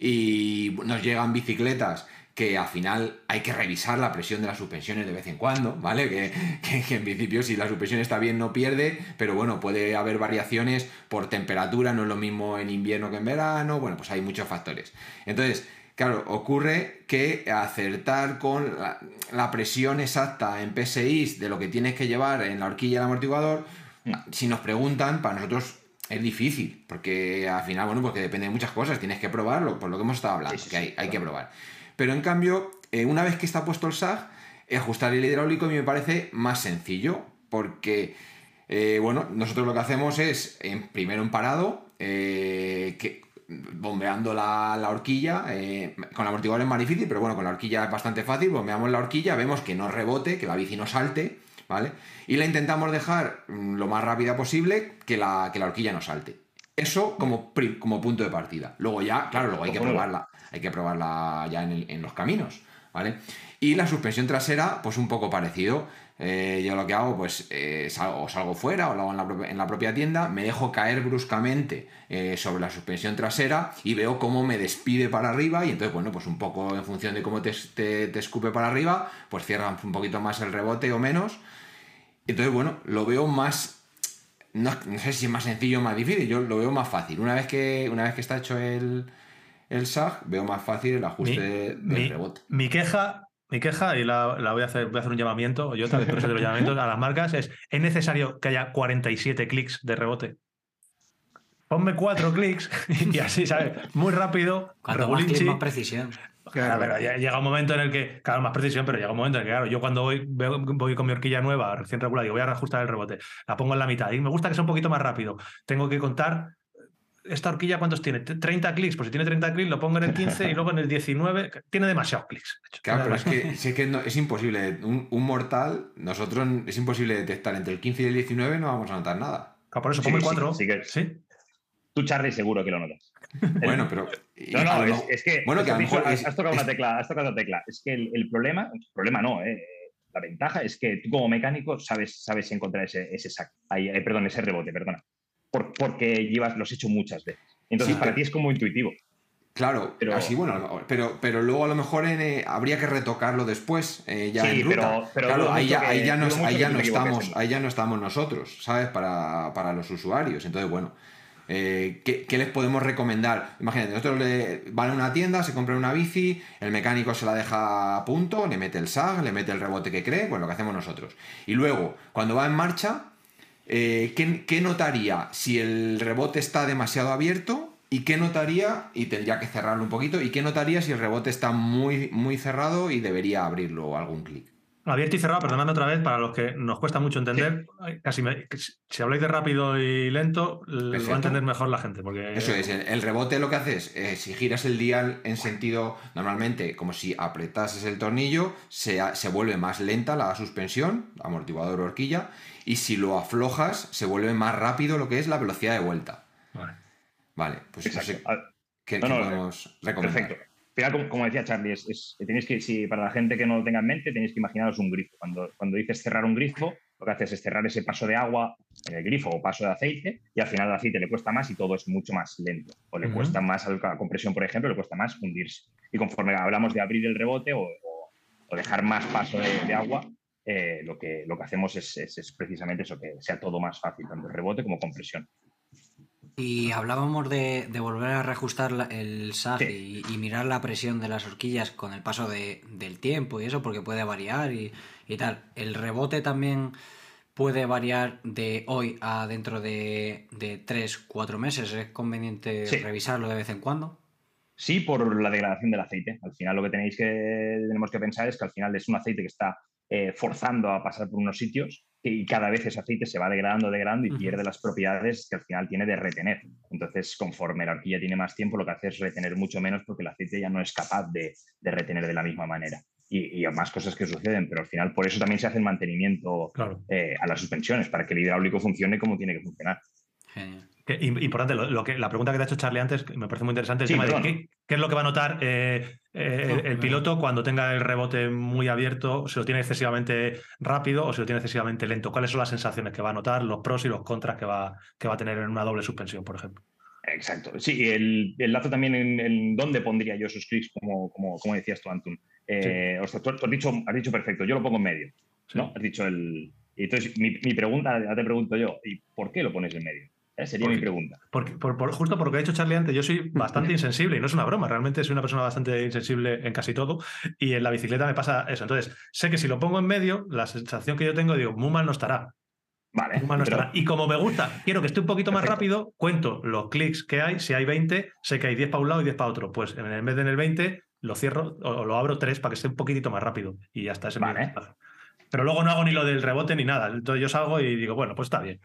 y nos llegan bicicletas que al final hay que revisar la presión de las suspensiones de vez en cuando, ¿vale? Que, que- que en principio si la suspensión está bien no pierde, pero bueno, puede haber variaciones por temperatura, no es lo mismo en invierno que en verano, bueno, pues hay muchos factores. Entonces, claro, ocurre que acertar con la, la presión exacta en PSI de lo que tienes que llevar en la horquilla del amortiguador, si nos preguntan, para nosotros es difícil, porque al final, bueno, porque depende de muchas cosas, tienes que probarlo, por lo que hemos estado hablando, Sí, sí, que hay, sí, hay que probar. Pero en cambio, eh, una vez que está puesto el SAG, ajustar el hidráulico a mí me parece más sencillo, porque, eh, bueno, nosotros lo que hacemos es, en, primero en parado, eh, que, bombeando la, la horquilla, eh, con el amortiguador es más difícil, pero bueno, con la horquilla es bastante fácil, bombeamos la horquilla, vemos que no rebote, que la bici no salte, ¿vale? Y la intentamos dejar mm, lo más rápida posible, que la, que la horquilla no salte. Eso como, como punto de partida. Luego ya, claro, luego hay que probarla, hay que probarla ya en, el- en los caminos, ¿vale? Y la suspensión trasera, pues un poco parecido. Eh, yo lo que hago, pues eh, salgo, o salgo fuera o lo hago en la, propia, en la propia tienda, me dejo caer bruscamente eh, sobre la suspensión trasera y veo cómo me despide para arriba y entonces, bueno, pues un poco en función de cómo te, te, te escupe para arriba, pues cierra un poquito más el rebote o menos. Entonces, bueno, lo veo más no, no sé si es más sencillo o más difícil, yo lo veo más fácil. Una vez que, una vez que está hecho el, el SAG, veo más fácil el ajuste Mi- del mi, rebote. mi queja, mi queja, y la, la voy a hacer, voy a hacer un llamamiento, yo también de los llamamientos a las marcas, es ¿es necesario que haya 47 clics de rebote? Ponme cuatro clics y así, ¿sabes? Muy rápido, Cuanto más clic, más precisión. Claro, pero llega un momento en el que, claro, más precisión, pero llega un momento en el que, claro, yo cuando voy, voy con mi horquilla nueva, recién regulada, digo, voy a reajustar el rebote, la pongo en la mitad y me gusta que sea un poquito más rápido. Tengo que contar, ¿esta horquilla cuántos tiene? ¿30 clics? Pues si tiene 30 clics, lo pongo en el 15 y luego en el 19. Tiene demasiados clics. Claro, pero es que, si es, que no- es imposible. Un, un mortal, nosotros es imposible detectar entre el 15 y el 19, no vamos a notar nada. Claro, por eso, Sí, ponme sí, cuatro. sí que- Sí. Tú, Charlie, seguro que lo notas. Bueno, pero. No, no, es, que. bueno, que a lo mejor has- tocado es- una tecla, has tocado una tecla. Es que el, el problema, el problema no, eh, la ventaja es que tú como mecánico sabes, sabes encontrar ese, ese sac, ahí, eh, perdón, ese rebote, perdona. Por- porque llevas, los has hecho muchas veces. Entonces, Sí, para pero- ti es como intuitivo. Claro, Pero- así bueno, pero, pero luego a lo mejor eh, habría que retocarlo después, eh, ya Sí, en ruta. pero- claro, ahí ya, ahí ya, nos- ahí no estamos, en- ahí ya no estamos nosotros, ¿sabes? Para, para los usuarios. Entonces, bueno, eh, ¿qué, qué les podemos recomendar? Imagínate, nosotros le, van a una tienda, se compran una bici, el mecánico se la deja a punto, le mete el SAG, le mete el rebote que cree, pues lo que hacemos nosotros. Y luego, cuando va en marcha, eh, ¿qué, qué notaría si el rebote está demasiado abierto? ¿Y qué notaría? Y tendría que cerrarlo un poquito. ¿Y qué notaría si el rebote está muy, muy cerrado y debería abrirlo algún clic? Abierto y cerrado, perdonadme otra vez, para los que nos cuesta mucho entender, casi me- si habláis de rápido y lento, lo va a entender mejor la gente. Porque Eso es, el, el rebote lo que haces, eh, si giras el dial en sentido, normalmente, como si apretases el tornillo, se, se vuelve más lenta la suspensión, amortiguador o horquilla, y si lo aflojas, se vuelve más rápido lo que es la velocidad de vuelta. Vale. Vale, pues no Exacto. sé Ah, qué, No, qué no, podemos recomendar. Perfecto. Al final, como, como decía Charlie, es, es- tenéis que, si, para la gente que no lo tenga en mente, tenéis que imaginaros un grifo. Cuando, cuando dices cerrar un grifo, lo que haces es cerrar ese paso de agua en el grifo o paso de aceite, y al final el aceite le cuesta más y todo es mucho más lento. O le cuesta más a la compresión, por ejemplo, le cuesta más hundirse. Y conforme hablamos de abrir el rebote o, o- o dejar más paso de, de agua, eh, lo, que, lo que hacemos es, es- es precisamente eso, que sea todo más fácil, tanto rebote como compresión. Y hablábamos de, de volver a reajustar la- el SAG Sí. y, y mirar la presión de las horquillas con el paso de- del tiempo y eso, porque puede variar y, y tal. El rebote también puede variar de hoy a dentro de, de 3, 4 meses. Es conveniente Sí. revisarlo de vez en cuando. Sí, por la degradación del aceite. Al final lo que tenéis que tenemos que pensar es que al final es un aceite que está eh, forzando a pasar por unos sitios y cada vez ese aceite se va degradando, degradando y pierde las propiedades que al final tiene de retener. Entonces, conforme la horquilla tiene más tiempo, lo que hace es retener mucho menos porque el aceite ya no es capaz de, de retener de la misma manera. Y, y más cosas que suceden, pero al final por eso también se hace el mantenimiento Claro. eh, a las suspensiones, para que el hidráulico funcione como tiene que funcionar. Genial. Importante, lo, lo que, la pregunta que te ha hecho Charlie antes, me parece muy interesante, el Sí, tema de perdón. qué, qué es lo que va a notar eh, eh, el, piloto cuando tenga el rebote muy abierto, si lo tiene excesivamente rápido o si lo tiene excesivamente lento. ¿Cuáles son las sensaciones que va a notar, los pros y los contras que va, que va a tener en una doble suspensión, por ejemplo? Exacto. Sí, el, el lazo también en, en dónde pondría yo esos clics, como, como, como decías tú, Antun. Eh, ostras, tú, tú has, dicho, has dicho perfecto, yo lo pongo en medio. Sí. ¿no? Has dicho el. Entonces, mi, mi pregunta, ya te pregunto yo, ¿y por qué lo pones en medio? Eh, Sería Porque- mi pregunta. Porque, por, por- justo porque ha dicho Charlie antes, yo soy bastante insensible y no es una broma, realmente soy una persona bastante insensible en casi todo y en la bicicleta me pasa eso. Entonces, sé que si lo pongo en medio, la sensación que yo tengo, digo, muy mal no estará. Vale. Muy mal no pero- estará. Y como me gusta, quiero que esté un poquito más Perfecto. rápido, cuento los clics que hay, si hay 20, sé que hay 10 para un lado y 10 para otro. Pues en el- vez de en el 20, lo cierro o, lo abro 3 para que esté un poquitito más rápido y ya está. Ese Vale. Pero luego no hago ni lo del rebote ni nada. Entonces yo salgo y digo, bueno, pues está bien.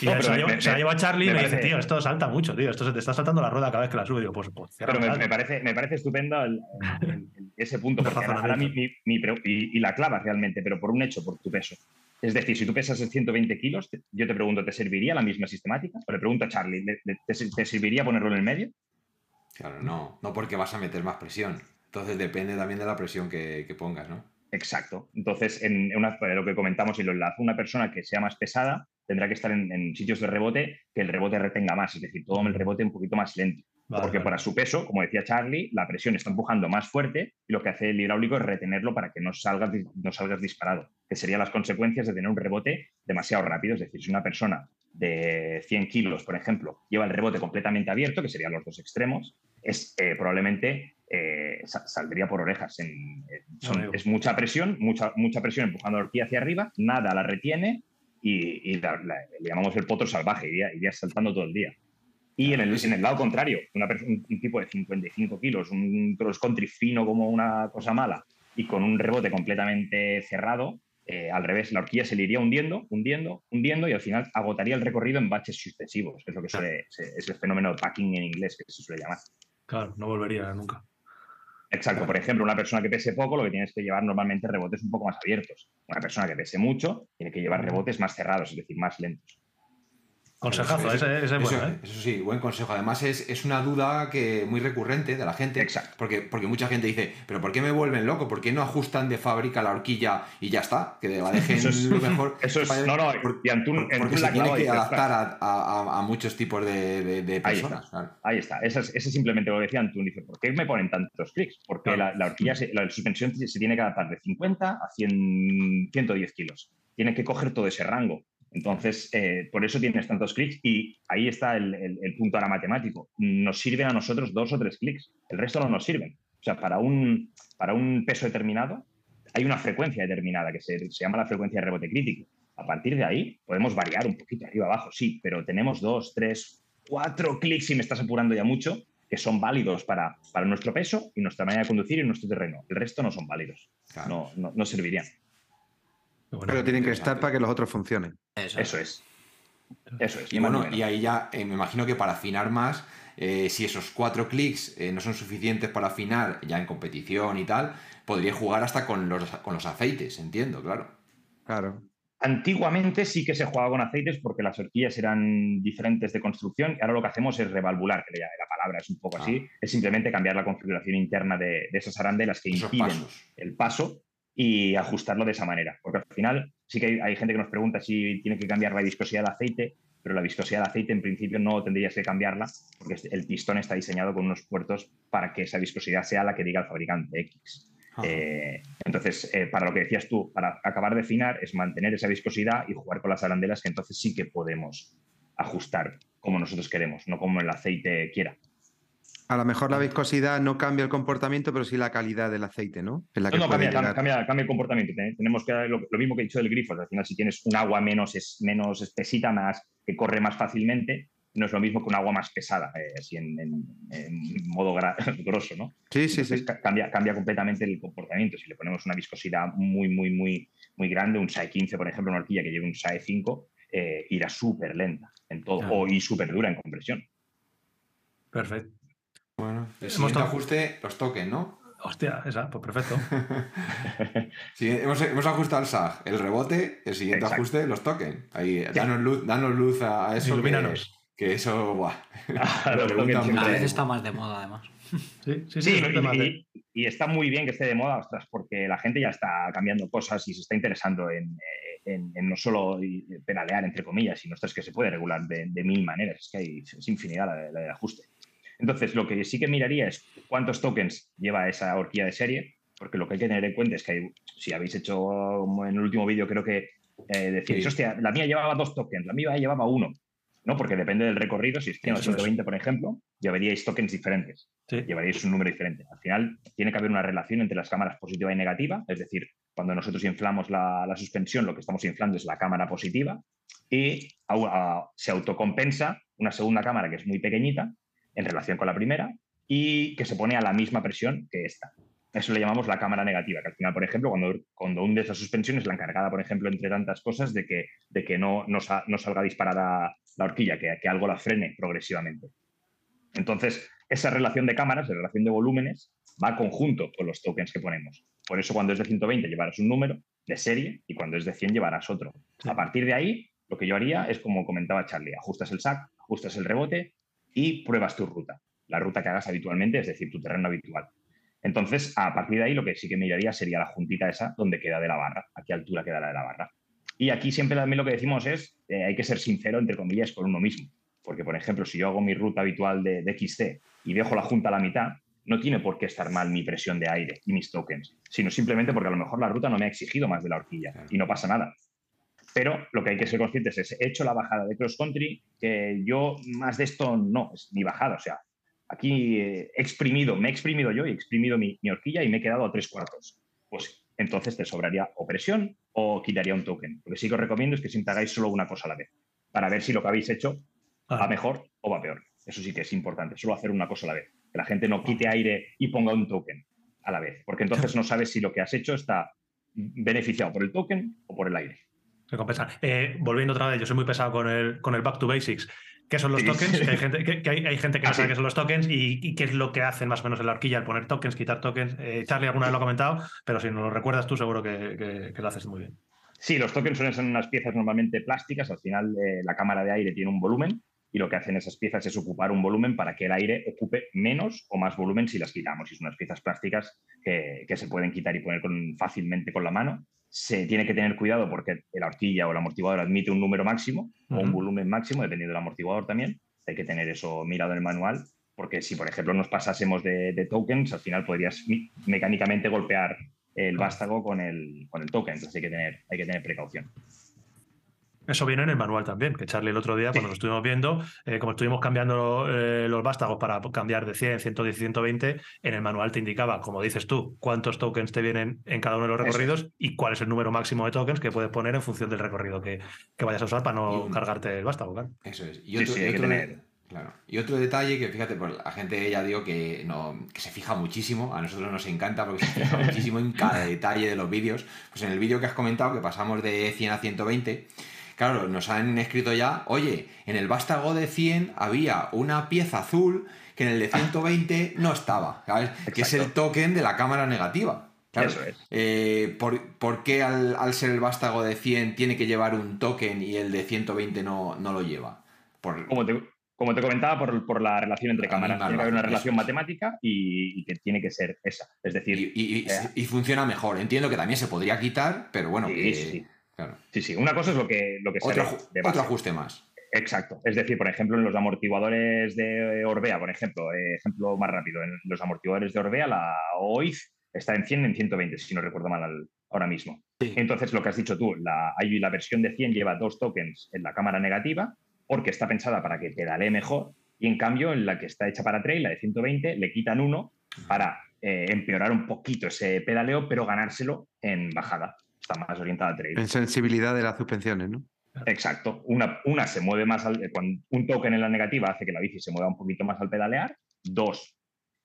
Y No, se, la me- llevo, me- se la llevo a Charlie y me me dice, parece- tío, esto salta mucho, tío. Esto se te está saltando la rueda cada vez que la sube. Digo, pues, pues Pero me, parece, me parece estupendo el- el- el- ese punto, porque ahora, ahora mi, razonamiento. mi- mi pre- y, y la clavas realmente, pero por un hecho, por tu peso. Es decir, si tú pesas 120 kilos, te- yo te pregunto, ¿te serviría la misma sistemática? O le pregunto a Charlie, ¿le- le- ¿te, te serviría ponerlo en el medio? Claro, no, no porque vas a meter más presión. Entonces depende también de la presión que, que pongas, ¿no? Exacto. Entonces, en una, lo que comentamos y lo enlazo, una persona que sea más pesada tendrá que estar en, en sitios de rebote que el rebote retenga más, es decir, todo el rebote un poquito más lento. Vale, porque vale. para su peso, como decía Charlie, la presión está empujando más fuerte y lo que hace el hidráulico es retenerlo para que no salgas, no salgas disparado, que serían las consecuencias de tener un rebote demasiado rápido. Es decir, si una persona de 100 kilos, por ejemplo, lleva el rebote completamente abierto, que serían los dos extremos, es eh, probablemente eh, saldría por orejas. es mucha presión, mucha, mucha presión empujando la horquilla hacia arriba, nada la retiene y, le llamamos el potro salvaje, iría, iría saltando todo el día. Y en el, en el lado contrario, una, un, un, tipo de 55 kilos, un cross country fino como una cosa mala y con un rebote completamente cerrado, eh, al revés, la horquilla se le iría hundiendo, hundiendo, hundiendo y al final agotaría el recorrido en baches sucesivos, que es lo que suele, es el fenómeno de packing en inglés que se suele llamar. Claro, no volvería nunca. Exacto. Por ejemplo, una persona que pese poco, lo que tienes que llevar normalmente rebotes un poco más abiertos. Una persona que pese mucho tiene que llevar rebotes más cerrados, es decir, más lentos. Consejazo, ese, es bueno. ¿eh? Eso sí, buen consejo. Además, es, es, una duda que muy recurrente de la gente. Exacto. Porque, porque mucha gente dice, ¿pero por qué me vuelven loco? ¿Por qué no ajustan de fábrica la horquilla y ya está? Que la dejen lo mejor. Eso es. No, no, y Antún, porque se tiene que adaptar a, a, muchos tipos de, de, personas. Ahí está. Ese es, ese simplemente lo decía Antún. Dice, ¿por qué me ponen tantos clics? Porque la, la, horquilla, la suspensión se tiene que adaptar de 50 a 100, 110 kilos. Tiene que coger todo ese rango. Entonces, eh, por eso tienes tantos clics y ahí está el, punto ahora matemático. Nos sirven a nosotros dos o tres clics, el resto no nos sirven. O sea, para un, para un peso determinado hay una frecuencia determinada que se, llama la frecuencia de rebote crítico. A partir de ahí podemos variar un poquito arriba abajo, sí, pero tenemos dos, tres, cuatro clics si me estás apurando ya mucho que son válidos para, para nuestro peso y nuestra manera de conducir y nuestro terreno. El resto no son válidos, no, no, no servirían. Pero tienen que estar para que los otros funcionen. Eso, es. Eso es. Y bueno, y ahí ya eh, me imagino que para afinar más, eh, si esos cuatro clics eh, no son suficientes para afinar ya en competición y tal, podría jugar hasta con los, con los aceites, entiendo, claro. Claro. Antiguamente sí que se jugaba con aceites porque las horquillas eran diferentes de construcción y ahora lo que hacemos es revalvular, que la palabra es un poco así, ah. es simplemente cambiar la configuración interna de, esas arandelas que impiden el paso y ajustarlo de esa manera. Porque al final sí que hay, gente que nos pregunta si tiene que cambiar la viscosidad del aceite, pero la viscosidad del aceite en principio no tendrías que cambiarla porque el pistón está diseñado con unos puertos para que esa viscosidad sea la que diga el fabricante X. Eh, entonces, eh, para lo que decías tú, para acabar de afinar es mantener esa viscosidad y jugar con las arandelas que entonces sí que podemos ajustar como nosotros queremos, no como el aceite quiera. A lo mejor la viscosidad no cambia el comportamiento, pero sí la calidad del aceite, ¿no? no, no cambia, cambia, cambia, el comportamiento. Tenemos que lo, lo, mismo que he dicho del grifo. Al final, si tienes un agua menos, es, menos espesita, más, que corre más fácilmente, no es lo mismo que un agua más pesada, eh, así en, modo grosso, ¿no? Sí, sí, sí. Cambia, cambia completamente el comportamiento. Si le ponemos una viscosidad muy, muy, muy, muy grande, un SAE 15, por ejemplo, una horquilla que lleve un SAE 5, eh, irá súper lenta en todo, o y súper dura en compresión. Perfecto. Bueno, el siguiente ajuste, los toquen, ¿no? Hostia, esa, pues perfecto. sí, hemos, ajustado el SAG, el rebote, el siguiente ajuste, los token. Ahí, danos luz, danos luz a, eso. Ilumínanos. Que, eso, buah. a veces está más de moda, además. Sí, sí, sí. y, está muy bien que esté de moda, ostras, porque la gente ya está cambiando cosas y se está interesando en, no solo pedalear, entre comillas, sino es que se puede regular de, mil maneras. Es que hay, es infinidad la de ajuste. Entonces, lo que sí que miraría es cuántos tokens lleva esa horquilla de serie, porque lo que hay que tener en cuenta es que si habéis hecho en el último vídeo, creo que eh, decís, hostia, la mía llevaba dos tokens, la mía llevaba uno. ¿no? Porque depende del recorrido, si es 120, por ejemplo, llevaríais tokens diferentes, llevaríais un número diferente. Al final, tiene que haber una relación entre las cámaras positiva y negativa, es decir, cuando nosotros inflamos la, suspensión, lo que estamos inflando es la cámara positiva y se autocompensa una segunda cámara que es muy pequeñita, en relación con la primera y que se pone a la misma presión que esta. Eso le llamamos la cámara negativa, que al final, por ejemplo, cuando, cuando hunde esa suspensión es la encargada, por ejemplo, entre tantas cosas, de que, de que no, no, salga disparada la horquilla, que, que algo la frene progresivamente. Entonces, esa relación de cámaras, la relación de volúmenes, va conjunto con los tokens que ponemos. Por eso cuando es de 120 llevarás un número de serie y cuando es de 100 llevarás otro. A partir de ahí, lo que yo haría es como comentaba Charlie, ajustas el SAC, ajustas el rebote y pruebas tu ruta, la ruta que hagas habitualmente, es decir, tu terreno habitual. Entonces, a partir de ahí, lo que sí que miraría sería la juntita esa donde queda de la barra, a qué altura queda la de la barra. Y aquí siempre también lo que decimos es, eh, hay que ser sincero, entre comillas, con uno mismo. Porque, por ejemplo, si yo hago mi ruta habitual de, XC y dejo la junta a la mitad, no tiene por qué estar mal mi presión de aire y mis tokens, sino simplemente porque a lo mejor la ruta no me ha exigido más de la horquilla y no pasa nada. Pero lo que hay que ser conscientes es, he hecho la bajada de cross country, que yo más de esto no, es mi bajada. O sea, aquí he exprimido, me he exprimido yo y he exprimido mi, mi horquilla y me he quedado a tres cuartos. Pues entonces te sobraría o presión o quitaría un token. Lo que sí que os recomiendo es que siempre hagáis solo una cosa a la vez, para ver si lo que habéis hecho va mejor o va peor. Eso sí que es importante, solo hacer una cosa a la vez. Que la gente no quite aire y ponga un token a la vez, porque entonces no sabes si lo que has hecho está beneficiado por el token o por el aire. Eh, volviendo otra vez, yo soy muy pesado con el, con el back to basics. ¿Qué son los tokens? Que hay, gente, que, hay, gente que no ah, sabe qué son los tokens y, qué es lo que hacen más o menos en la horquilla, el poner tokens, quitar tokens. Eh, Charlie alguna vez lo ha comentado, pero si no lo recuerdas tú, seguro que, lo haces muy bien. Sí, los tokens suelen ser unas piezas normalmente plásticas. Al final, eh, la cámara de aire tiene un volumen y lo que hacen esas piezas es ocupar un volumen para que el aire ocupe menos o más volumen si las quitamos. Y son unas piezas plásticas que, que se pueden quitar y poner con, fácilmente con la mano se tiene que tener cuidado porque la horquilla o el amortiguador admite un número máximo o un volumen máximo, dependiendo del amortiguador también. Hay que tener eso mirado en el manual, porque si, por ejemplo, nos pasásemos de, tokens, al final podrías mecánicamente golpear el vástago con el, con el token. Entonces hay que tener, hay que tener precaución. Eso viene en el manual también, que Charlie el otro día, cuando lo estuvimos viendo, eh, como estuvimos cambiando eh, los vástagos para cambiar de 100, 110 120, en el manual te indicaba, como dices tú, cuántos tokens te vienen en cada uno de los recorridos y cuál es el número máximo de tokens que puedes poner en función del recorrido que, vayas a usar para no cargarte el vástago. Claro. Eso es. Y otro, Claro. Y otro detalle que, fíjate, pues la gente ya digo que, no, que se fija muchísimo, a nosotros nos encanta porque se fija muchísimo en cada detalle de los vídeos. Pues en el vídeo que has comentado, que pasamos de 100 a 120, Claro, nos han escrito ya, oye, en el vástago de 100 había una pieza azul que en el de 120 no estaba, ¿sabes? Que es el token de la cámara negativa. Eso es. Eh, ¿por, qué al, ser el vástago de 100 tiene que llevar un token y el de 120 no, no lo lleva? Como, te, como te comentaba, por, la relación entre cámaras. Tiene que haber una relación matemática y, que tiene que ser esa. Es decir. Y, eh, funciona mejor. Entiendo que también se podría quitar, pero bueno. sí. Sí, sí. Una cosa es lo que, lo que otro, otro ajuste más. Exacto. Es decir, por ejemplo, en los amortiguadores de Orbea, por ejemplo, eh, ejemplo más rápido, en los amortiguadores de Orbea, la OIZ está en 100 en 120, si no recuerdo mal ahora mismo. Entonces, lo que has dicho tú, la, la versión de 100 lleva dos tokens en la cámara negativa porque está pensada para que pedalee mejor y en cambio en la que está hecha para trail, la de 120, le quitan uno para eh, empeorar un poquito ese pedaleo, pero ganárselo en bajada está más orientada a trail. En sensibilidad de las suspensiones, ¿no? Exacto. Una, una se mueve más al, un token en la negativa hace que la bici se mueva un poquito más al pedalear. Dos,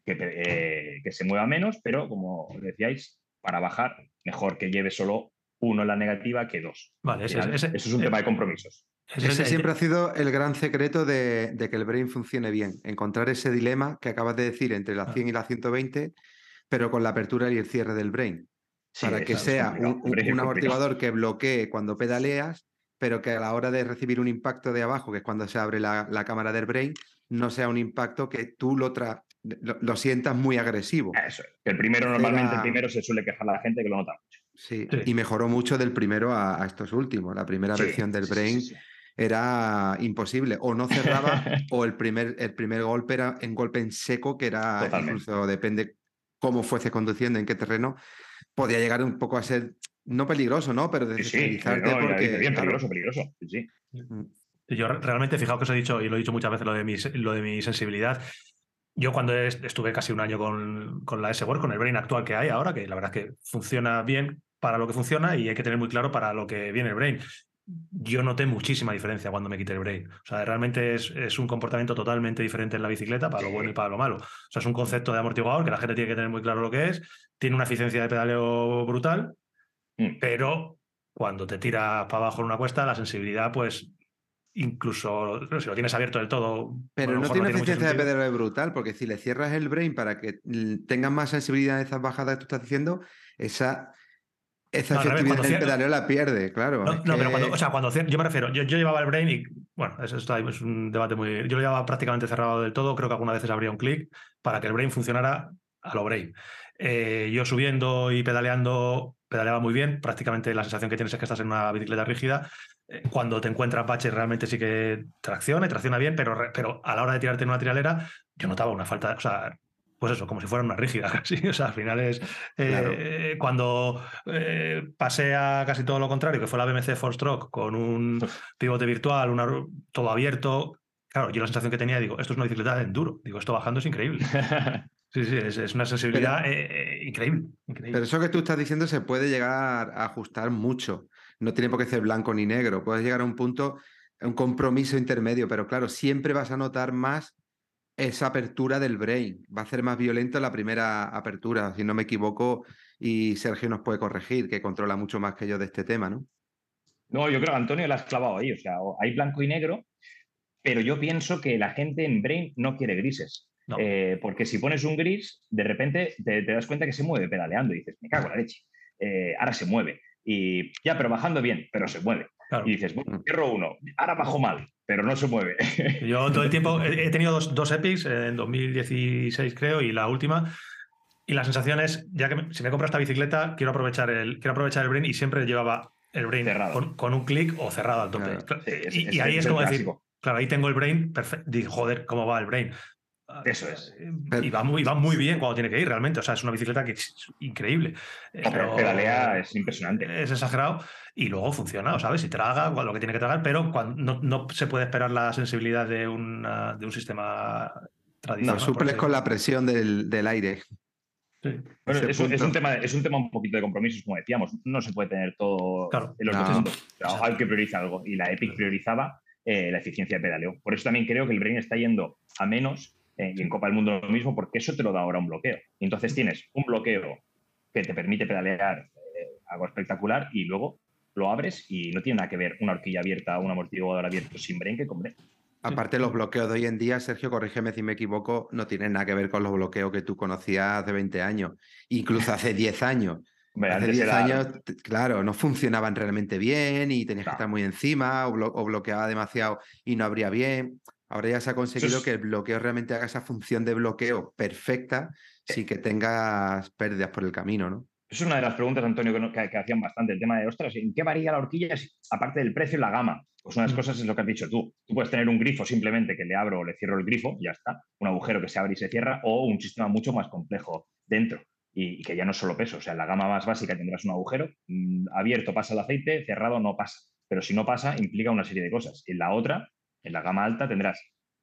que, eh, que se mueva menos, pero como decíais, para bajar, mejor que lleve solo uno en la negativa que dos. Vale, ese, eso es un tema de compromisos. Ese siempre ha sido el gran secreto de, que el brain funcione bien. Encontrar ese dilema que acabas de decir entre la 100 y la 120, pero con la apertura y el cierre del brain para que sea un, amortiguador que bloquee cuando pedaleas, pero que a la hora de recibir un impacto de abajo, que es cuando se abre la, cámara del brain, no sea un impacto que tú lo, lo, sientas muy agresivo. Eso El primero, normalmente, el primero se suele quejar a la gente que lo nota mucho. Sí, y mejoró mucho del primero a, estos últimos. La primera versión del brain era imposible. O no cerraba, o el primer, el primer golpe era en golpe en seco, que era incluso depende cómo fuese conduciendo, en qué terreno, podía llegar un poco a ser, no peligroso, ¿no? Pero desestabilizarte sí, porque... Bien peligroso, peligroso, sí. Mm. Yo realmente, fijaos que os he dicho, y lo he dicho muchas veces, lo de mi, lo de mi sensibilidad. Yo cuando estuve casi un año con, con la S-Word, con el Brain actual que hay ahora, que la verdad es que funciona bien para lo que funciona y hay que tener muy claro para lo que viene el Brain yo noté muchísima diferencia cuando me quité el brain. O sea, realmente es, es, un comportamiento totalmente diferente en la bicicleta para lo bueno y para lo malo. O sea, es un concepto de amortiguador que la gente tiene que tener muy claro lo que es. Tiene una eficiencia de pedaleo brutal, mm. pero cuando te tiras para abajo en una cuesta, la sensibilidad, pues incluso si lo tienes abierto del todo. Pero no tiene eficiencia de pedaleo brutal, porque si le cierras el brain para que tengas más sensibilidad en esas bajadas que tú estás diciendo, esa esa efectividad del pedaleo la pierde, claro. No, pero cuando, o sea, cuando yo me refiero, yo, llevaba el brain y, bueno, eso está, es un debate muy. Yo lo llevaba prácticamente cerrado del todo, creo que algunas veces habría un clic para que el brain funcionara a lo brain. Eh, yo subiendo y pedaleando, pedaleaba muy bien, prácticamente la sensación que tienes es que estás en una bicicleta rígida. Eh, cuando te encuentras baches realmente sí que tracciona y tracciona bien, pero, pero a la hora de tirarte en una trialera, yo notaba una falta, o sea, pues eso, como si fuera una rígida casi. O sea, al final es eh, cuando eh, pasé a casi todo lo contrario, que fue la BMC Force Stroke con un pivote virtual, una, todo abierto. Claro, yo la sensación que tenía, digo, esto es una bicicleta de enduro. Digo, esto bajando es increíble. Sí, sí, es, una sensibilidad eh, increíble, increíble, Pero eso que tú estás diciendo se puede llegar a ajustar mucho. No tiene por qué ser blanco ni negro. Puedes llegar a un punto, un compromiso intermedio, pero claro, siempre vas a notar más esa apertura del brain. Va a ser más violento la primera apertura, si no me equivoco, y Sergio nos puede corregir, que controla mucho más que yo de este tema, ¿no? No, yo creo que Antonio la has clavado ahí. O sea, hay blanco y negro, pero yo pienso que la gente en brain no quiere grises. Eh, porque si pones un gris, de repente te, das cuenta que se mueve pedaleando y dices, me cago en la leche. Eh, ahora se mueve. Y ya, pero bajando bien, pero se mueve. Y dices, bueno, cierro uno, ahora bajo mal, pero no se mueve. Yo todo el tiempo he tenido dos, dos epics, en 2016 creo, y la última. Y la sensación es, ya que si me compro esta bicicleta, quiero aprovechar el, quiero aprovechar el brain y siempre llevaba el brain cerrado. Con, un clic o cerrado al tope. y, ahí es como decir, claro, ahí tengo el brain, perfecto. joder, ¿cómo va el brain? Eso es. Y va, muy, va muy bien cuando tiene que ir, realmente. O sea, es una bicicleta que es increíble. pero pedalea es impresionante. Es exagerado y luego funciona, ¿sabes? Si traga lo que tiene que tragar, pero cuando, no, se puede esperar la sensibilidad de, de un sistema tradicional. No, suples con la presión del, aire. Sí. es, un, tema, es un tema un poquito de compromisos, como decíamos. No se puede tener todo en los no. hay que priorizar algo. Y la Epic priorizaba eh, la eficiencia de pedaleo. Por eso también creo que el Brain está yendo a menos eh, y en Copa del Mundo lo mismo, porque eso te lo da ahora un bloqueo. Entonces tienes un bloqueo que te permite pedalear eh, algo espectacular y luego lo abres y no tiene nada que ver una horquilla abierta, un amortiguador abierto sin brain que con brain. Aparte, los bloqueos de hoy en día, Sergio, corrígeme si me equivoco, no tienen nada que ver con los bloqueos que tú conocías hace 20 años, incluso hace 10 años. hace 10 años, claro, no funcionaban realmente bien y tenías que estar muy encima o, o, bloqueaba demasiado y no abría bien. Ahora ya se ha conseguido que el bloqueo realmente haga esa función de bloqueo perfecta eh sin que tengas pérdidas por el camino, ¿no? Es una de las preguntas, Antonio, que, hacían bastante el tema de, ostras, ¿en qué varía la horquilla aparte del precio y la gama? Pues una de las mm. cosas es lo que has dicho tú. Tú puedes tener un grifo simplemente que le abro o le cierro el grifo, ya está. Un agujero que se abre y se cierra, o un sistema mucho más complejo dentro y, que ya no es solo peso. O sea, en la gama más básica tendrás un agujero, mm, abierto pasa el aceite, cerrado no pasa. Pero si no pasa, implica una serie de cosas. En la otra, en la gama alta tendrás,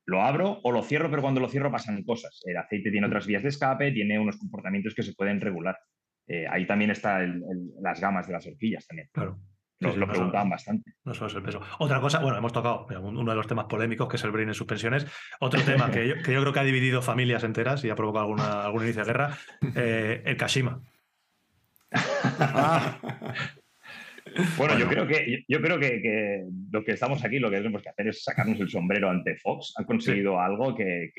lo abro o lo cierro, pero cuando lo cierro pasan cosas. El aceite tiene otras vías de escape, tiene unos comportamientos que se pueden regular. Eh, ahí también están las gamas de las horquillas también. Claro. Nos lo preguntaban bastante. No solo es el peso. Otra cosa, bueno, hemos tocado uno de los temas polémicos, que es el brain en suspensiones. Otro tema que yo, creo que ha dividido familias enteras y ha provocado alguna, algún inicio de guerra, eh, el Kashima. Bueno, yo creo que yo creo que, lo que estamos aquí, lo que tenemos que hacer es sacarnos el sombrero ante Fox. Han conseguido algo que,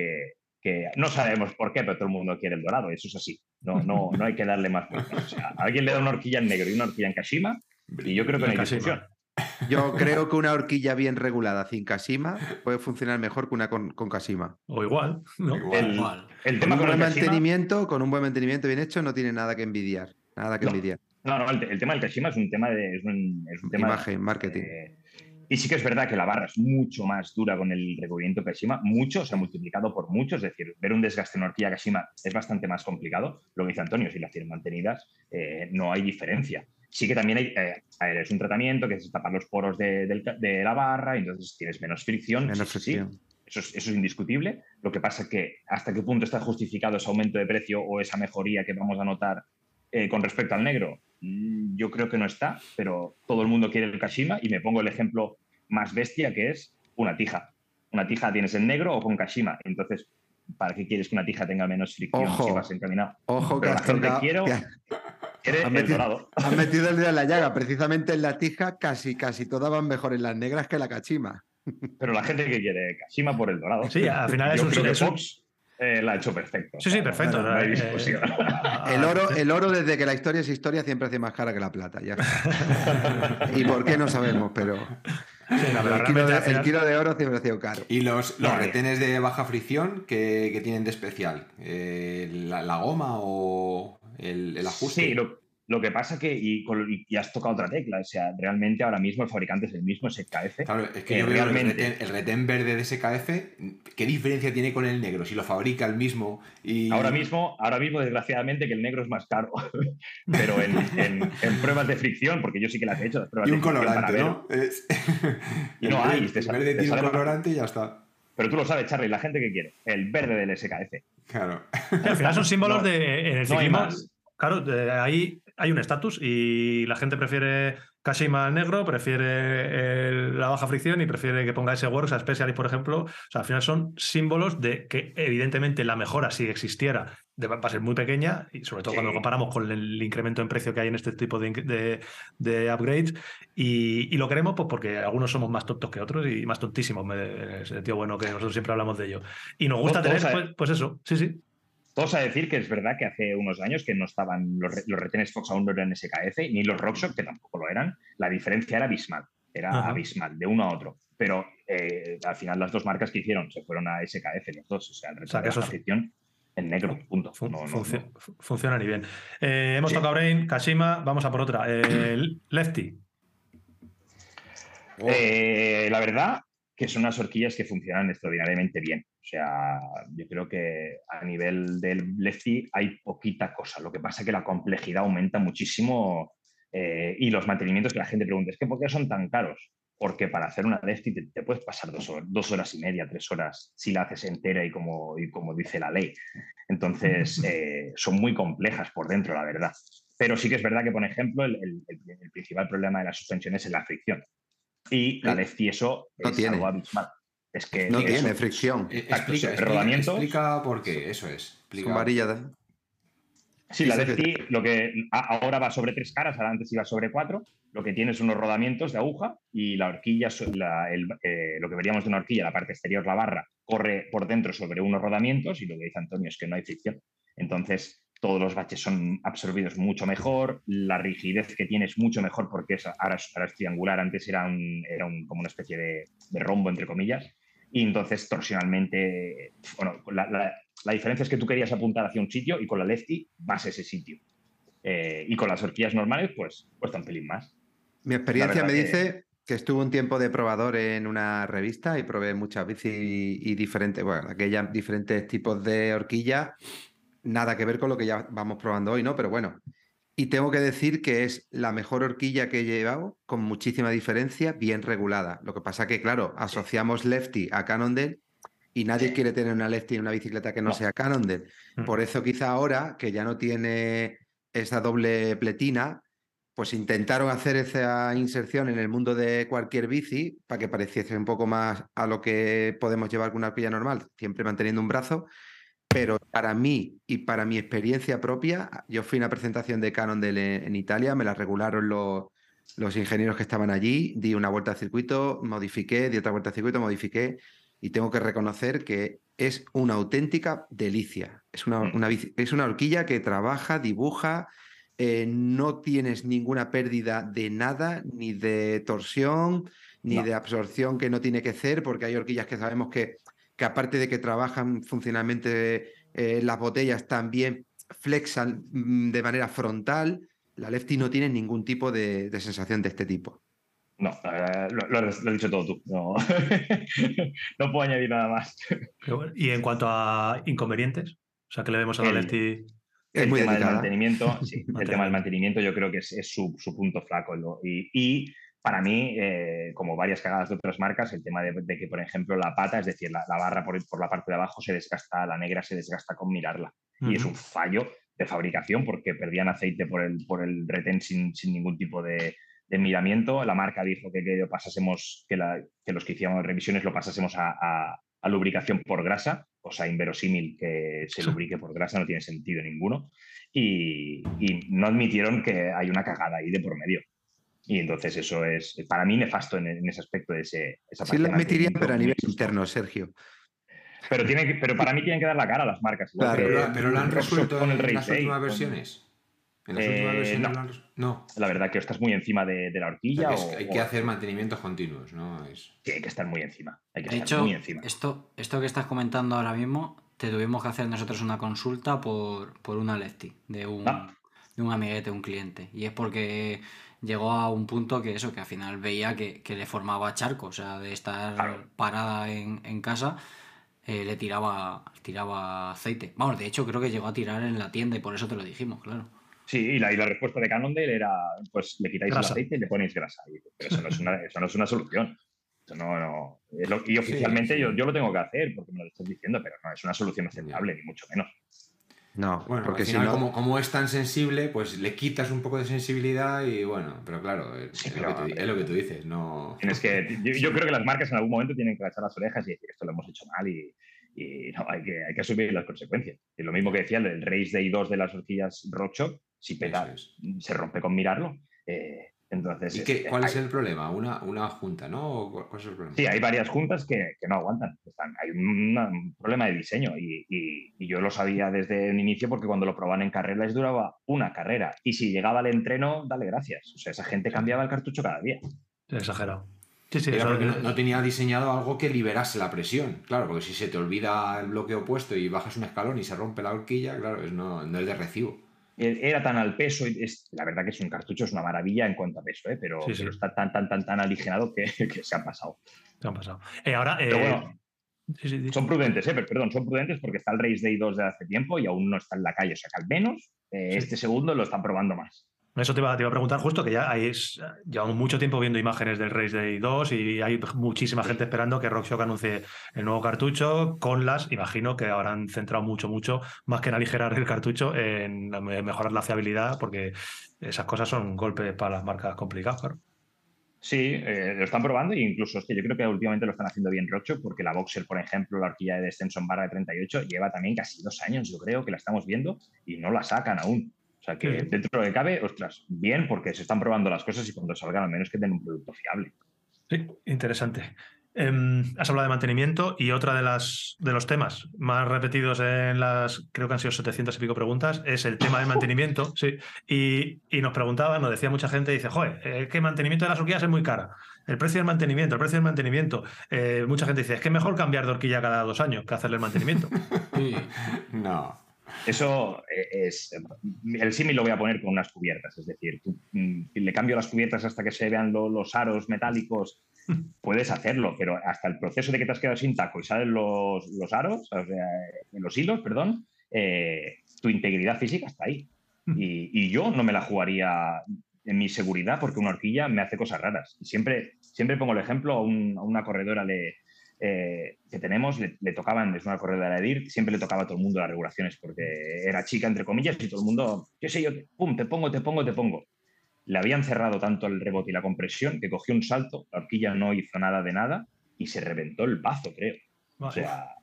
no sabemos por qué, pero todo el mundo quiere el dorado. Eso es así. No, no, no hay que darle más vueltas. alguien le da una horquilla en negro y una horquilla en Kashima, y yo creo que no hay discusión. Yo creo que una horquilla bien regulada sin Kashima puede funcionar mejor que una con, con Kashima. O igual, ¿no? Igual. El, tema con, un buen mantenimiento, con un buen mantenimiento bien hecho, no tiene nada que envidiar. Nada que envidiar. No, no, el, tema del Kashima es un tema de. Es un, tema Imagen, marketing. y sí que es verdad que la barra es mucho más dura con el recubrimiento Kashima, mucho, se ha multiplicado por mucho, es decir, ver un desgaste en horquilla Kashima es bastante más complicado. Lo que dice Antonio, si las tienen mantenidas, eh, no hay diferencia. Sí que también hay, eh, es un tratamiento que es tapar los poros de, la barra, entonces tienes menos fricción. Menos fricción. Eso es, eso es, indiscutible. Lo que pasa es que hasta qué punto está justificado ese aumento de precio o esa mejoría que vamos a notar eh, con respecto al negro, yo creo que no está, pero todo el mundo quiere el Kashima y me pongo el ejemplo más bestia que es una tija. Una tija tienes en negro o con Kashima. Entonces, ¿para qué quieres que una tija tenga menos fricción si vas encaminado? Ojo, que la gente quiero. has metido, metido el dedo en la llaga. Precisamente en la tija casi, casi todas van mejor en las negras que la Kashima. Pero la gente que quiere Kashima por el dorado. Sí, al final es un, eh, la ha hecho perfecto. Sí, sí, perfecto. Eh, el, oro, el oro, desde que la historia es historia, siempre hace más cara que la plata. Ya. y por qué no sabemos, pero. el, kilo de, oro siempre ha sido caro. ¿Y los, los retenes de baja fricción que, tienen de especial? Eh, la, goma o el, ajuste? Sí, lo, Lo que pasa que, y, y, has tocado otra tecla, o sea, realmente ahora mismo el fabricante es el mismo SKF. Claro, es que yo veo realmente... el, retén, verde de SKF, ¿qué diferencia tiene con el negro? Si lo fabrica el mismo y... Ahora mismo, ahora mismo desgraciadamente, que el negro es más caro, pero en, pruebas de fricción, porque yo sí que las he hecho, las pruebas y un colorante, ¿no? y no hay. el verde tiene un colorante y ya está. Pero tú lo sabes, Charlie, la gente que quiere, el verde del SKF. Claro. al final son símbalos de... En el ciclismo, Claro, ahí hay un estatus y la gente prefiere Kashima negro, prefiere la baja fricción y prefiere que ponga ese Works a Specialist, por ejemplo. O sea, al final son símbolos de que evidentemente la mejora, si existiera, va a ser muy pequeña y sobre todo cuando lo comparamos con el incremento en precio que hay en este tipo de, upgrades. Y, lo queremos pues porque algunos somos más tontos que otros y más tontísimos, ese tío bueno que nosotros siempre hablamos de ello. Y nos gusta tener, pues, pues eso, sí, sí. Todos a decir que es verdad que hace unos años que no estaban los, retenes Fox aún no eran SKF, ni los Rockshox, que tampoco lo eran. La diferencia era abismal, era abismal, de uno a otro. Pero eh, al final las dos marcas que hicieron se fueron a SKF, los dos. O sea, el retén de la en negro, punto. Funciona ni bien. Eh, hemos tocado Brain, Kashima, vamos a por otra. Lefty. la verdad que son unas horquillas que funcionan extraordinariamente bien. O sea, yo creo que a nivel del lefty hay poquita cosa. Lo que pasa es que la complejidad aumenta muchísimo eh, y los mantenimientos que la gente pregunta, es que ¿por qué son tan caros? Porque para hacer una lefty te, puedes pasar dos horas, y media, tres horas, si la haces entera y como, y como dice la ley. Entonces, eh, son muy complejas por dentro, la verdad. Pero sí que es verdad que, por ejemplo, el, principal problema de la suspensión es la fricción. Y la lefty eso no tiene. algo abismal. Es que no tiene fricción. Eh, explica, explica, por qué, eso es. Explica. varilla Sí, la lo que ahora va sobre tres caras, ahora antes iba sobre cuatro. Lo que tiene es unos rodamientos de aguja y la horquilla, eh, lo que veríamos de una horquilla, la parte exterior, la barra, corre por dentro sobre unos rodamientos y lo que dice Antonio es que no hay fricción. Entonces, todos los baches son absorbidos mucho mejor, la rigidez que tiene es mucho mejor porque es, ahora, es triangular, antes era, un, era como una especie de, de rombo, entre comillas, y entonces torsionalmente, bueno, la, diferencia es que tú querías apuntar hacia un sitio y con la lefty vas a ese sitio. Eh, y con las horquillas normales, pues cuesta un pelín más. Mi experiencia me dice que estuve un tiempo de probador en una revista y probé muchas bicis y, diferentes, bueno, aquellas diferentes tipos de horquilla. Nada que ver con lo que ya vamos probando hoy, ¿no? Pero bueno, y tengo que decir que es la mejor horquilla que he llevado, con muchísima diferencia, bien regulada. Lo que pasa que, claro, asociamos Lefty a Cannondale y nadie quiere tener una Lefty en una bicicleta que no, sea Cannondale. Mm. Por eso quizá ahora, que ya no tiene esa doble pletina, pues intentaron hacer esa inserción en el mundo de cualquier bici para que pareciese un poco más a lo que podemos llevar con una horquilla normal, siempre manteniendo un brazo pero para mí y para mi experiencia propia, yo fui a una presentación de Canon en Italia, me la regularon los, los ingenieros que estaban allí, di una vuelta al circuito, modifiqué, di otra vuelta al circuito, modifiqué y tengo que reconocer que es una auténtica delicia. Es una, mm. es una horquilla que trabaja, dibuja, eh, no tienes ninguna pérdida de nada, ni de torsión, ni de absorción que no tiene que ser, porque hay horquillas que sabemos que que aparte de que trabajan funcionalmente eh, las botellas, también flexan mm, de manera frontal. La Lefty no tiene ningún tipo de, sensación de este tipo. No, lo, has dicho todo tú. No, no puedo añadir nada más. Y en cuanto a inconvenientes, o sea, que le vemos a la Lefty. El tema del mantenimiento, sí, el tema del mantenimiento yo creo que es, su, punto flaco. y, para mí, eh, como varias cagadas de otras marcas, el tema de, que, por ejemplo, la pata, es decir, la, barra por, la parte de abajo se desgasta, la negra se desgasta con mirarla. Y es un fallo de fabricación porque perdían aceite por el, por el retén sin, ningún tipo de, miramiento. La marca dijo que, que pasásemos, que, los que hicíamos revisiones lo pasásemos a, lubricación por grasa, cosa inverosímil que se lubrique por grasa, no tiene sentido ninguno. Y, y no admitieron que hay una cagada ahí de por medio. Y entonces eso es, para mí, nefasto en, ese aspecto de ese, esa Sí, lo admitiría, pero a nivel interno, Sergio. Pero, tiene pero para mí tienen que dar la cara a las marcas. pero, lo han resuelto con el en las últimas versiones. ¿En las últimas eh, versiones no. La verdad que estás muy encima de, la horquilla. hay que hacer mantenimientos continuos, ¿no? Es... Sí, hay que estar muy encima. Hay que de estar hecho, muy encima. Esto, esto que estás comentando ahora mismo, te tuvimos que hacer nosotros una consulta por, por una Lefty de un, de un amiguete, un cliente. Y es porque llegó a un punto que eso, que al final veía que, le formaba charco, o sea, de estar parada en, casa, eh, le tiraba, tiraba aceite. Vamos, de hecho creo que llegó a tirar en la tienda y por eso te lo dijimos, claro. Sí, y la, respuesta de Cannondale era, pues le quitáis el aceite y le ponéis grasa. Pero eso no es una, eso no es una solución. no, no. y oficialmente Yo, yo lo tengo que hacer porque me lo estás diciendo, pero no es una solución aceptable, ni mucho menos. No, bueno, porque si no... como, es tan sensible, pues le quitas un poco de sensibilidad y bueno, pero claro, es, lo, que tú, dices, no... Tienes que, yo, creo que las marcas en algún momento tienen que agachar las orejas y decir esto lo hemos hecho mal y, no, hay que, hay que asumir las consecuencias. Y lo mismo que decía el Race Day 2 de las horquillas Rocho, si pedales se rompe con mirarlo. Eh, entonces, ¿Y qué, cuál es el problema? Una, una junta, ¿no? ¿Cuál es el problema? Sí, hay varias juntas que, que no aguantan. hay un, problema de diseño y, y, yo lo sabía desde un inicio porque cuando lo probaban en carrera les duraba una carrera y si llegaba al entreno, dale gracias. O sea, esa gente cambiaba el cartucho cada día. Exagerado. Sí, sí, no, tenía diseñado algo que liberase la presión. Claro, porque si se te olvida el bloque opuesto y bajas un escalón y se rompe la horquilla, claro, es no, no es de recibo. Eh, era tan al peso, es, la verdad que es un cartucho, es una maravilla en cuanto a peso, ¿eh? pero, está tan, tan, tan, tan aligerado que, se han pasado. Se han pasado. Eh, ahora, son prudentes, ¿eh? perdón, son prudentes porque está el Race Day 2 de hace tiempo y aún no está en la calle, o sea que al menos este segundo lo están probando más. Eso te iba, a preguntar justo, que ya hay, llevamos mucho tiempo viendo imágenes del Race Day 2 y hay muchísima gente esperando que RockShox anuncie el nuevo cartucho con las, imagino que habrán centrado mucho, mucho, más que en aligerar el cartucho, en mejorar la fiabilidad, porque esas cosas son golpes para las marcas complicadas, claro. Sí, eh, lo están probando e incluso es que yo creo que últimamente lo están haciendo bien Rocho, porque la Boxer, por ejemplo, la horquilla de descenso en barra de 38, lleva también casi dos años, yo creo, que la estamos viendo y no la sacan aún. O sea que dentro de cabe, ostras, bien, porque se están probando las cosas y cuando salgan al menos que den un producto fiable. Sí, interesante. Em, has hablado de mantenimiento y otra de las de los temas más repetidos en las, creo que han sido 700 y pico preguntas, es el tema del mantenimiento. sí. Y, nos preguntaban, nos decía mucha gente, dice, joder, es que el mantenimiento de las horquillas es muy cara. El precio del mantenimiento, el precio del mantenimiento. Eh, mucha gente dice, es que es mejor cambiar de horquilla cada dos años que hacerle el mantenimiento. no. Eso eh, es. El símil lo voy a poner con unas cubiertas, es decir, tú, mm, le cambio las cubiertas hasta que se vean los aros metálicos, puedes hacerlo, pero hasta el proceso de que te has quedado sin taco y salen los, aros, o sea, los hilos, perdón, eh, tu integridad física está ahí. Y, yo no me la jugaría en mi seguridad porque una horquilla me hace cosas raras. Y siempre, siempre pongo el ejemplo, a, una corredora le, eh, que tenemos, le, tocaban, es una corredora de siempre le tocaba a todo el mundo las regulaciones, porque era chica, entre comillas, y todo el mundo, qué sé yo, pum, te pongo, te pongo, te pongo. Le habían cerrado tanto el rebote y la compresión que cogió un salto, la horquilla no hizo nada de nada y se reventó el bazo, creo. O sea,